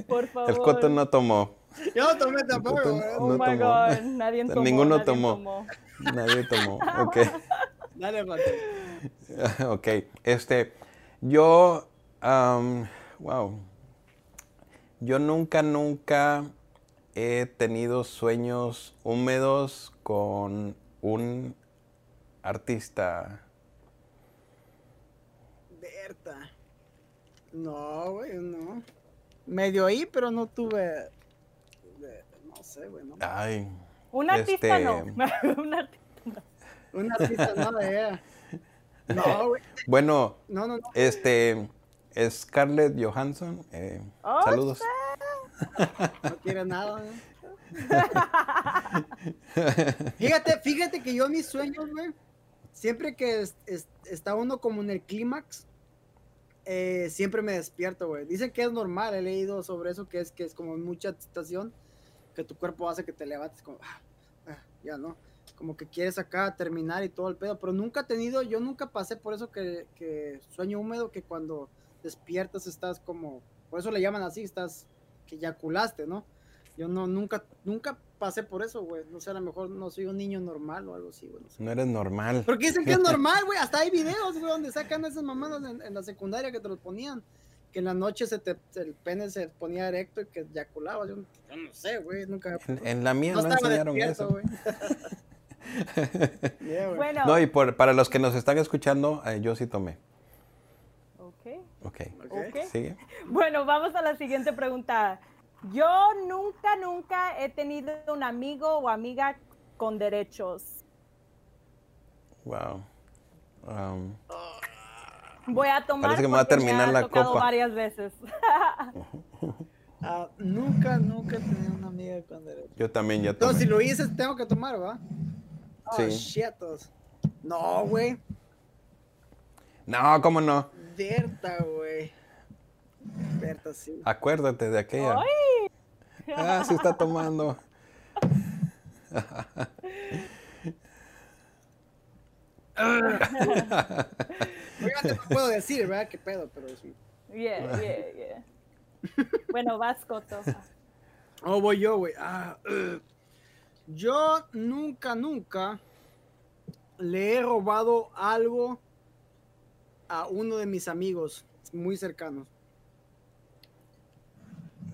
Por favor. El coto no tomó. Yo no tomé tampoco, Puta, güey. Oh my tomó. God. Nadie tomó. Ninguno nadie tomó. Nadie tomó. Ok. Dale, Pato. ok. Este, yo, wow. Yo nunca, nunca he tenido sueños húmedos con un artista. Berta. No, güey, no. Medio ahí, pero no tuve. no sé, güey, no. Ay, Un artista Este- no. Un artista. Artista no de ella. No, güey. bueno, No, no, no. este, Scarlett Johansson. eh, Oh, saludos. No quiere nada, ¿no? Fíjate, fíjate que yo mis sueños, güey, siempre que es- es- está uno como en el clímax, eh, siempre me despierto, güey. Dicen que es normal, he leído sobre eso, que es que es como mucha excitación, que tu cuerpo hace que te levantes como, ah, ah, ya no, como que quieres acá terminar y todo el pedo, pero nunca he tenido, yo nunca pasé por eso que, que sueño húmedo, que cuando despiertas estás como, por eso le llaman así, estás, que eyaculaste, ¿no? Yo no, nunca, nunca pasé por eso, güey. No sé, a lo mejor no soy un niño normal o algo así, güey. no sé. No eres normal. Porque dicen que es normal, güey. Hasta hay videos, güey, donde sacan esas mamadas en, en la secundaria que te los ponían. Que en la noche se te, el pene se ponía erecto y que eyaculabas. Yo, yo no sé, güey. Nunca. En, en la mía no no, enseñaron eso. güey. Yeah, güey. Bueno. No, y por- para los que nos están escuchando, eh, yo sí tomé. Ok. Ok. Ok. Ok. ¿Sigue? Bueno, vamos a la siguiente pregunta. Yo nunca, nunca he tenido un amigo o amiga con derechos. Wow. Um, Voy a tomar Parece que me va a terminar la copa. varias veces. Ah, nunca, nunca he tenido una amiga con derecho. yo también ya tomé. Entonces, si lo hice, tengo que tomar, ¿va? Oh, Sí. shitos. No, güey. No, ¿cómo no? Berta, güey. Berta, sí. Acuérdate de aquella. ¡Ay! Ah, sí está tomando. Obviamente no puedo decir, ¿verdad? ¿Qué pedo? Pero sí. Yeah, yeah, yeah. Bueno, vas, Coto. Oh, voy yo, güey. Ah, ugh. yo nunca, nunca le he robado algo a uno de mis amigos muy cercanos.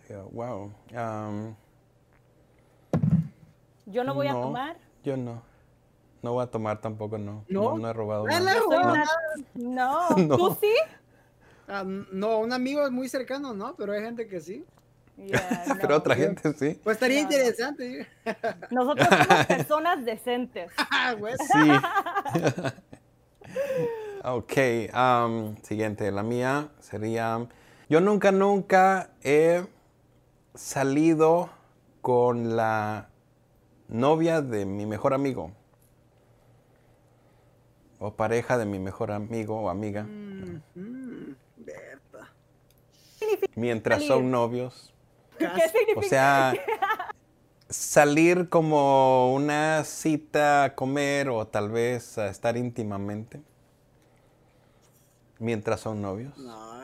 Yeah, Wow. Um, Yo no voy a tomar. Yo no. No voy a tomar tampoco, no. ¿No? No, no he robado nada. No. una- No, No. ¿tú sí? Ah, no, un amigo es muy cercano, ¿no? Pero hay gente que sí. Ya, Pero otra gente sí. Pues estaría No, no. interesante. Nosotros somos personas decentes. Ah. Sí. Ok, am, siguiente. La mía sería, yo nunca, nunca he salido con la novia de mi mejor amigo. O pareja de mi mejor amigo o amiga. Mm, mm, Berta. Mientras salir? son novios. ¿Qué Casi. significa? O sea, salir como una cita a comer o tal vez a estar íntimamente. Mientras son novios. No.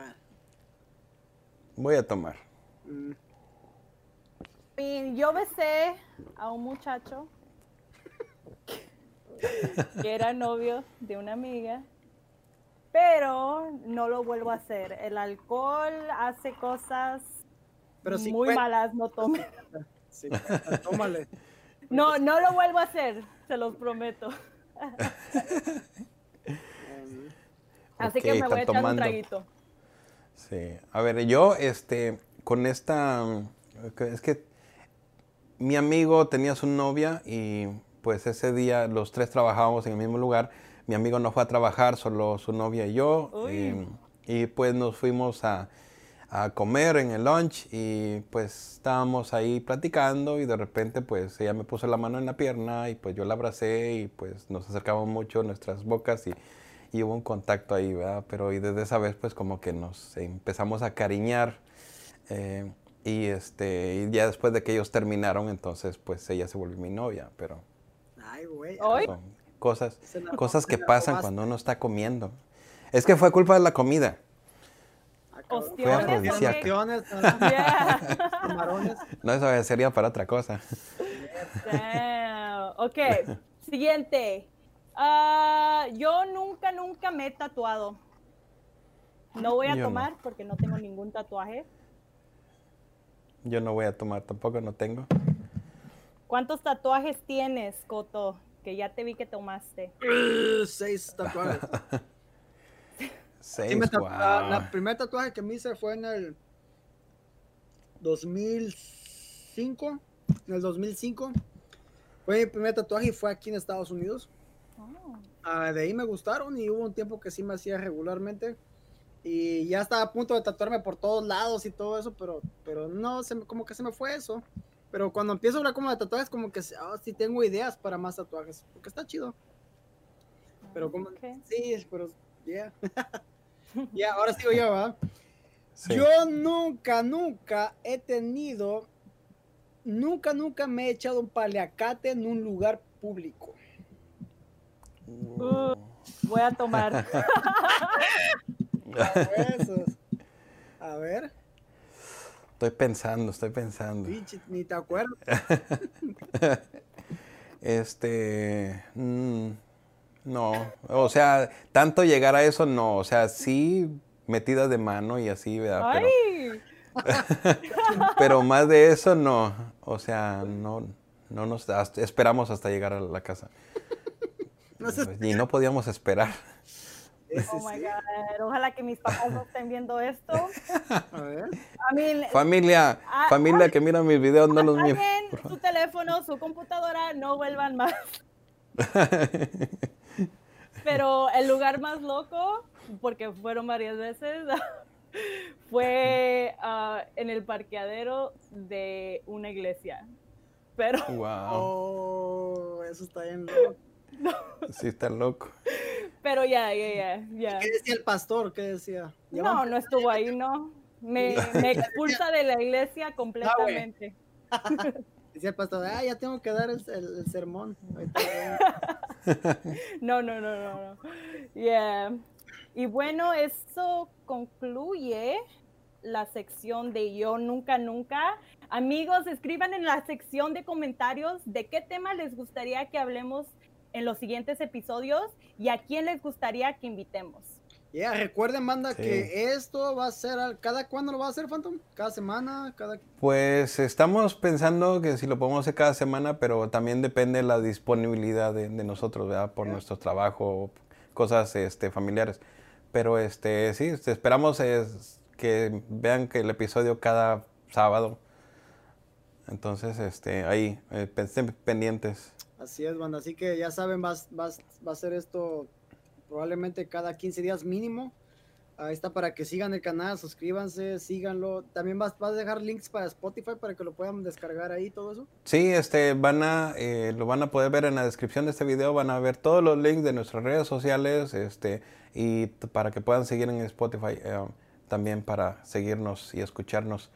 Voy a tomar. mm, Y yo besé a un muchacho que era novio de una amiga, pero no lo vuelvo a hacer. El alcohol hace cosas Pero muy cuenta. malas, no tomen. Sí, tómale. No, no lo vuelvo a hacer, se los prometo. Así que me voy a echar un tomando. traguito. Sí. A ver, yo, este, con esta, es que mi amigo tenía su novia y pues ese día los tres trabajábamos en el mismo lugar. Mi amigo no fue a trabajar, solo su novia y yo. Uy. eh, y pues nos fuimos a, a comer en el lunch y pues estábamos ahí platicando y de repente pues ella me puso la mano en la pierna y pues yo la abracé y pues nos acercamos mucho nuestras bocas y, y hubo un contacto ahí, ¿verdad? Pero y desde esa vez pues como que nos empezamos a cariñar eh, y este y ya después de que ellos terminaron entonces pues ella se volvió mi novia, pero Ay, güey. Hoy- son cosas, la- cosas que pasan robaste. cuando uno está comiendo. Es que fue culpa de la comida. Ah, cabrón. Ostiones. Yeah. Camarones. No, eso sería para otra cosa. Damn. Ok, siguiente. Ah, yo nunca, nunca me he tatuado. No voy a Yo no. tomar porque no tengo ningún tatuaje. Yo no voy a tomar tampoco, no tengo. ¿Cuántos tatuajes tienes, Coto? Que ya te vi que tomaste. Uh, Seis tatuajes. Seis, Sí, me tatu- wow. la, la primer tatuaje que me hice fue en el 2005. En el 2005. Fue mi primer tatuaje y fue aquí en Estados Unidos. Oh. Ah, de ahí me gustaron y hubo un tiempo que sí me hacía regularmente. Y ya estaba a punto de tatuarme por todos lados y todo eso, pero, pero no, se me- como que se me fue eso. Pero cuando empiezo a hablar como de tatuajes, como que ah, sí tengo ideas para más tatuajes, porque está chido. Pero como, Ok. sí, pero, ya. Ya, ahora sigo yo, ¿va? Sí. Yo nunca, nunca he tenido, nunca, nunca me he echado un paliacate en un lugar público. Uh, voy a tomar. A ver, Estoy pensando, estoy pensando. pinche, ni te acuerdas. Este, mm, no, o sea, tanto llegar a eso no, o sea, sí metida de mano y así, ¿verdad? Pero, Ay, pero más de eso no, o sea, no, no nos esperamos hasta llegar a la casa. No. Y no podíamos esperar. Oh my. God. Ojalá que mis papás no estén viendo esto. A ver. I mean, Familia, Ah, familia que mira mis videos, no los miren. su teléfono, su computadora, no vuelvan más. Pero el lugar más loco, porque fueron varias veces, fue ah, en el parqueadero de una iglesia. Pero, Wow, Oh, eso está bien loco. sí está loco. pero ya, ya, ya, ya. ¿Qué decía el pastor? ¿Qué decía? No, no estuvo ahí, no. Me, me expulsa de la iglesia completamente. Decía el pastor, ah, ya tengo que dar el, el- el sermón. No, no, no, no, no. Yeah. Y bueno, eso concluye la sección de Yo Nunca Nunca. Amigos, escriban en la sección de comentarios de qué tema les gustaría que hablemos en los siguientes episodios y a quién les gustaría que invitemos. Ya, recuerden, manda, que esto va a ser, ¿cada cuándo lo va a hacer, Phantom? ¿Cada semana? cada Pues estamos pensando que si lo podemos hacer cada semana, pero también depende de la disponibilidad de, nosotros, ¿verdad? Por nuestro trabajo, cosas este, familiares. Pero este, sí, este, esperamos es, que vean que el episodio cada sábado. Entonces, este, ahí, eh, estén pendientes. Así es, banda. Así que ya saben, va, va, va a ser esto probablemente cada 15 días mínimo. Ahí está para que sigan el canal, suscríbanse, síganlo. También vas, a dejar links para Spotify para que lo puedan descargar ahí, todo eso. Sí, este, van a, eh, lo van a poder ver en la descripción de este video. Van a ver todos los links de nuestras redes sociales, este, y para que puedan seguir en Spotify eh, también para seguirnos y escucharnos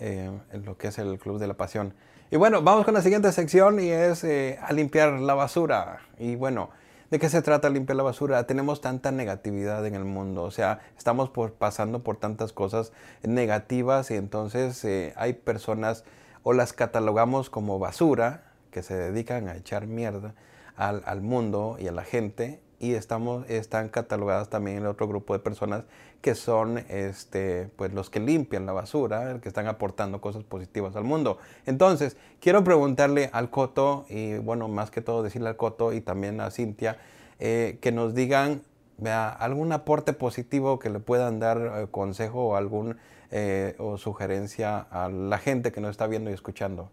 eh, en lo que es el Club de la Pasión. Y bueno, vamos con la siguiente sección y es a limpiar la basura. Y bueno. ¿De qué se trata limpiar la basura? Tenemos tanta negatividad en el mundo, o sea, estamos por, pasando por tantas cosas negativas y entonces eh, hay personas o las catalogamos como basura que se dedican a echar mierda al mundo y a la gente y estamos, están catalogadas también en otro grupo de personas que son este, pues los que limpian la basura, que están aportando cosas positivas al mundo. Entonces, quiero preguntarle al Coto, y bueno, más que todo decirle al Coto y también a Cintia, eh, que nos digan vea, algún aporte positivo que le puedan dar eh, consejo o algún eh, o sugerencia a la gente que nos está viendo y escuchando.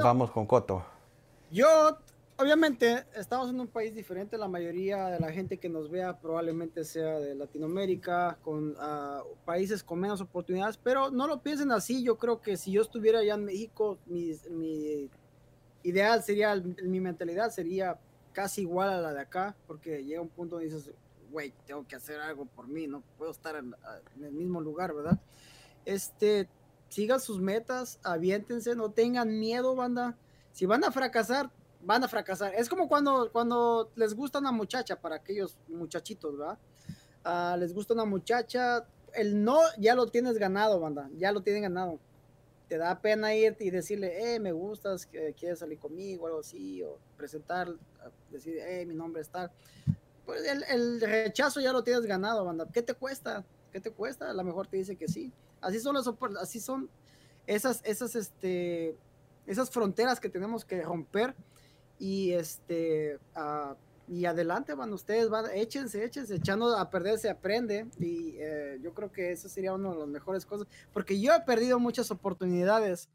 Vamos con Coto. Yo obviamente estamos en un país diferente, la mayoría de la gente que nos vea probablemente sea de Latinoamérica, con ah, países con menos oportunidades, pero no lo piensen así, yo creo que si yo estuviera allá en México, mi, ideal sería, mi mentalidad sería casi igual a la de acá, porque llega un punto donde dices, güey, tengo que hacer algo por mí, no puedo estar en, en el mismo lugar, ¿verdad? Este, sigan sus metas, aviéntense, no tengan miedo, banda. Si van a fracasar, van a fracasar. Es como cuando, cuando les gusta una muchacha, para aquellos muchachitos, ¿verdad? Ah, les gusta una muchacha, el no ya lo tienes ganado, banda, ya lo tienen ganado. Te da pena ir y decirle, eh, me gustas, quieres salir conmigo, algo así, o presentar, decir, eh, mi nombre es tal. Pues el, el, rechazo ya lo tienes ganado, banda. ¿Qué te cuesta? ¿Qué te cuesta? A lo mejor te dice que sí. Así son las, así son esas, esas, este, esas fronteras que tenemos que romper y este uh, y adelante van ustedes van échense échense echando a perder se aprende y eh, yo creo que eso sería una de las mejores cosas porque yo he perdido muchas oportunidades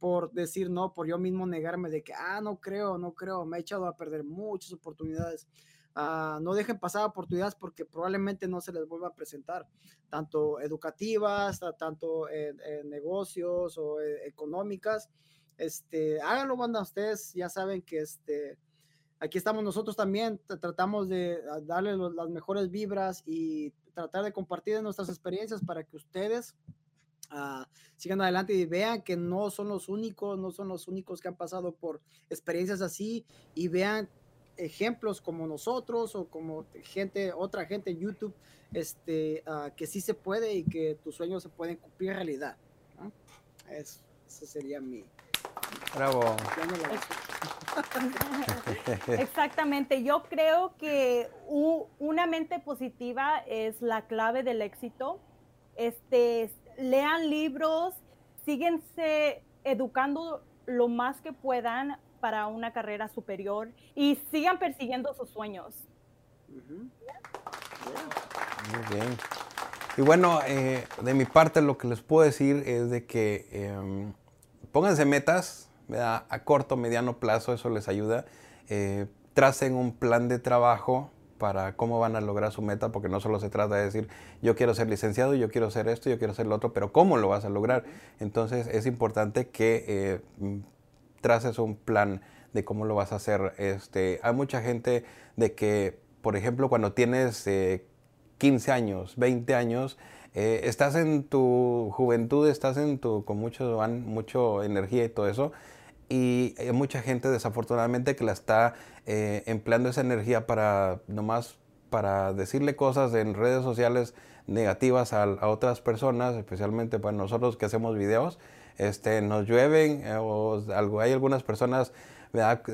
por decir no por yo mismo negarme de que ah no creo no creo me he echado a perder muchas oportunidades uh, no dejen pasar oportunidades porque probablemente no se les vuelva a presentar tanto educativas tanto en, en negocios o eh, económicas este, háganlo, banda, ustedes ya saben que este, aquí estamos nosotros también, tratamos de ah, darle las mejores vibras y tratar de compartir nuestras experiencias para que ustedes uh, sigan adelante y vean que no son los únicos, no son los únicos que han pasado por experiencias así y vean ejemplos como nosotros o como gente, otra gente en YouTube, este, uh, que sí se puede y que tus sueños se pueden cumplir realidad. ¿no? Eso sería mi, Bravo. Exactamente. Yo creo que una mente positiva es la clave del éxito. Este, lean libros, síguense educando lo más que puedan para una carrera superior y sigan persiguiendo sus sueños. Muy bien. Y bueno, eh, de mi parte lo que les puedo decir es de que em, pónganse metas a corto, mediano plazo, eso les ayuda. Eh, tracen un plan de trabajo para cómo van a lograr su meta, porque no solo se trata de decir, yo quiero ser licenciado, yo quiero ser esto, yo quiero ser lo otro, pero ¿cómo lo vas a lograr? Entonces es importante que eh, traces un plan de cómo lo vas a hacer. Este, hay mucha gente de que, por ejemplo, cuando tienes 15 eh, años, 20 años, eh, estás en tu juventud, estás en tu, con mucho, energía y todo eso, y hay mucha gente desafortunadamente que la está eh, empleando esa energía para nomás para decirle cosas en redes sociales negativas a, otras personas, especialmente para nosotros que hacemos videos, este, nos llueven eh, o algo, hay algunas personas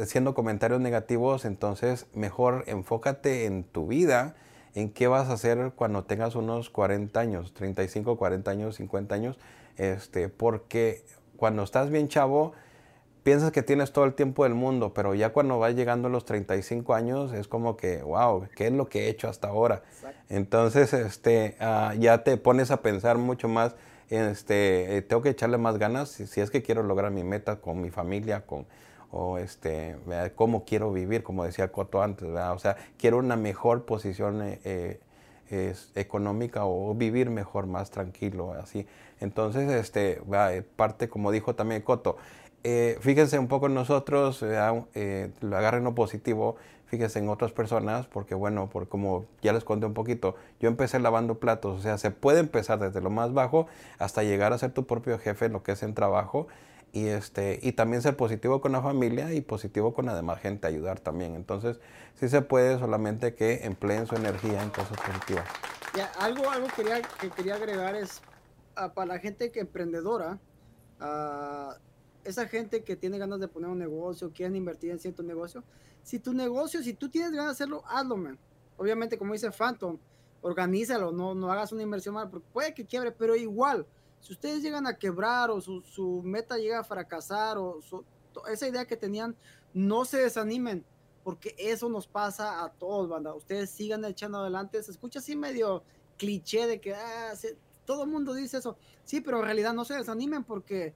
haciendo comentarios negativos, entonces mejor enfócate en tu vida, en qué vas a hacer cuando tengas unos 40 años, 35, 40 años, 50 años, este, porque cuando estás bien chavo, piensas que tienes todo el tiempo del mundo, pero ya cuando vas llegando a los 35 años es como que, wow, ¿qué es lo que he hecho hasta ahora? Entonces, este, ah, ya te pones a pensar mucho más, este, eh, tengo que echarle más ganas si, es que quiero lograr mi meta con mi familia, con, o este, cómo quiero vivir, como decía Coto antes, o sea, quiero una mejor posición eh, eh, económica o vivir mejor, más tranquilo, así. Entonces, este, parte, como dijo también Coto, eh, fíjense un poco en nosotros, eh, eh, lo agarren lo positivo, fíjense en otras personas, porque bueno, por como ya les conté un poquito, yo empecé lavando platos, o sea, se puede empezar desde lo más bajo hasta llegar a ser tu propio jefe en lo que es en trabajo y este y también ser positivo con la familia y positivo con la demás gente, ayudar también. Entonces, sí se puede, solamente que empleen su energía en cosas positivas. Algo algo quería, que quería agregar es ah, para la gente que emprendedora, uh, esa gente que tiene ganas de poner un negocio, quieren invertir en cierto negocio, si tu negocio, si tú tienes ganas de hacerlo, hazlo, man. Obviamente, como dice Phantom, organízalo, no, no hagas una inversión mal, porque puede que quiebre, pero igual, si ustedes llegan a quebrar o su, su meta llega a fracasar o esa idea que tenían, no se desanimen, porque eso nos pasa a todos, banda. Ustedes sigan echando adelante. Se escucha así medio cliché de que ah, todo el mundo dice eso. Sí, pero en realidad no se desanimen porque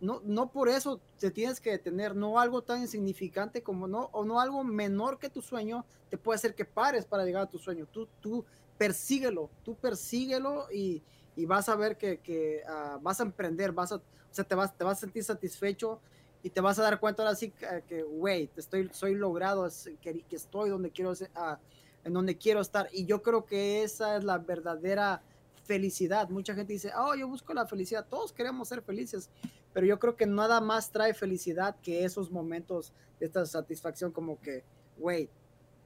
no, no por eso te tienes que detener, no algo tan insignificante como no, o no algo menor que tu sueño te puede hacer que pares para llegar a tu sueño. Tú, tú persíguelo, tú persíguelo y, y vas a ver que, que uh, vas a emprender, vas a, o sea, te vas, te vas a sentir satisfecho y te vas a dar cuenta ahora sí que, güey, estoy, soy logrado, que, que estoy donde quiero, uh, en donde quiero estar. Y yo creo que esa es la verdadera felicidad. Mucha gente dice, oh, yo busco la felicidad. Todos queremos ser felices, pero yo creo que nada más trae felicidad que esos momentos de esta satisfacción como que, güey,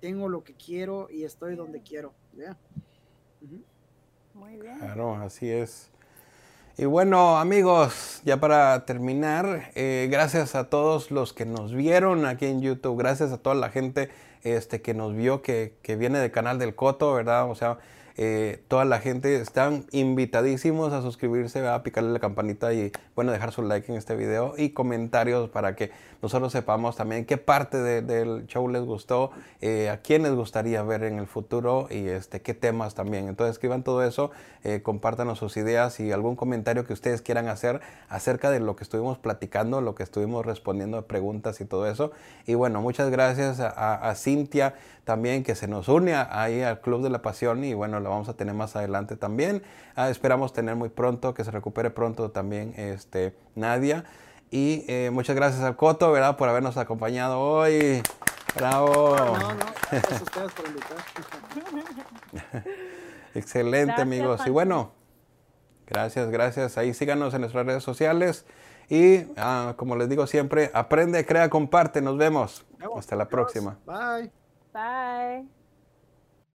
tengo lo que quiero y estoy donde quiero. Muy bien. Claro, así es. Y bueno, amigos, ya para terminar, eh, gracias a todos los que nos vieron aquí en YouTube, gracias a toda la gente este, que nos vio, que, que viene del canal del Coto, ¿verdad? O sea, eh, toda la gente están invitadísimos a suscribirse, a picarle la campanita y bueno, dejar su like en este video y comentarios para que nosotros sepamos también qué parte del show les gustó, eh, a quién les gustaría ver en el futuro y este, qué temas también. Entonces escriban todo eso, eh, sus ideas y algún comentario que ustedes quieran hacer acerca de lo que estuvimos platicando, lo que estuvimos respondiendo a preguntas y todo eso. Y bueno, muchas gracias a, a Cintia también que se nos une ahí al Club de la Pasión y bueno, la vamos a tener más adelante también. Ah, esperamos tener muy pronto, que se recupere pronto también este, Nadia. Y eh, muchas gracias al Coto, ¿verdad? Por habernos acompañado hoy. Bravo. No, no, gracias a ustedes por invitar. Excelente, amigos. Y bueno, gracias, gracias. Ahí síganos en nuestras redes sociales. Y ah, como les digo siempre, aprende, crea, comparte. Nos vemos. Hasta la próxima. Bye. Bye.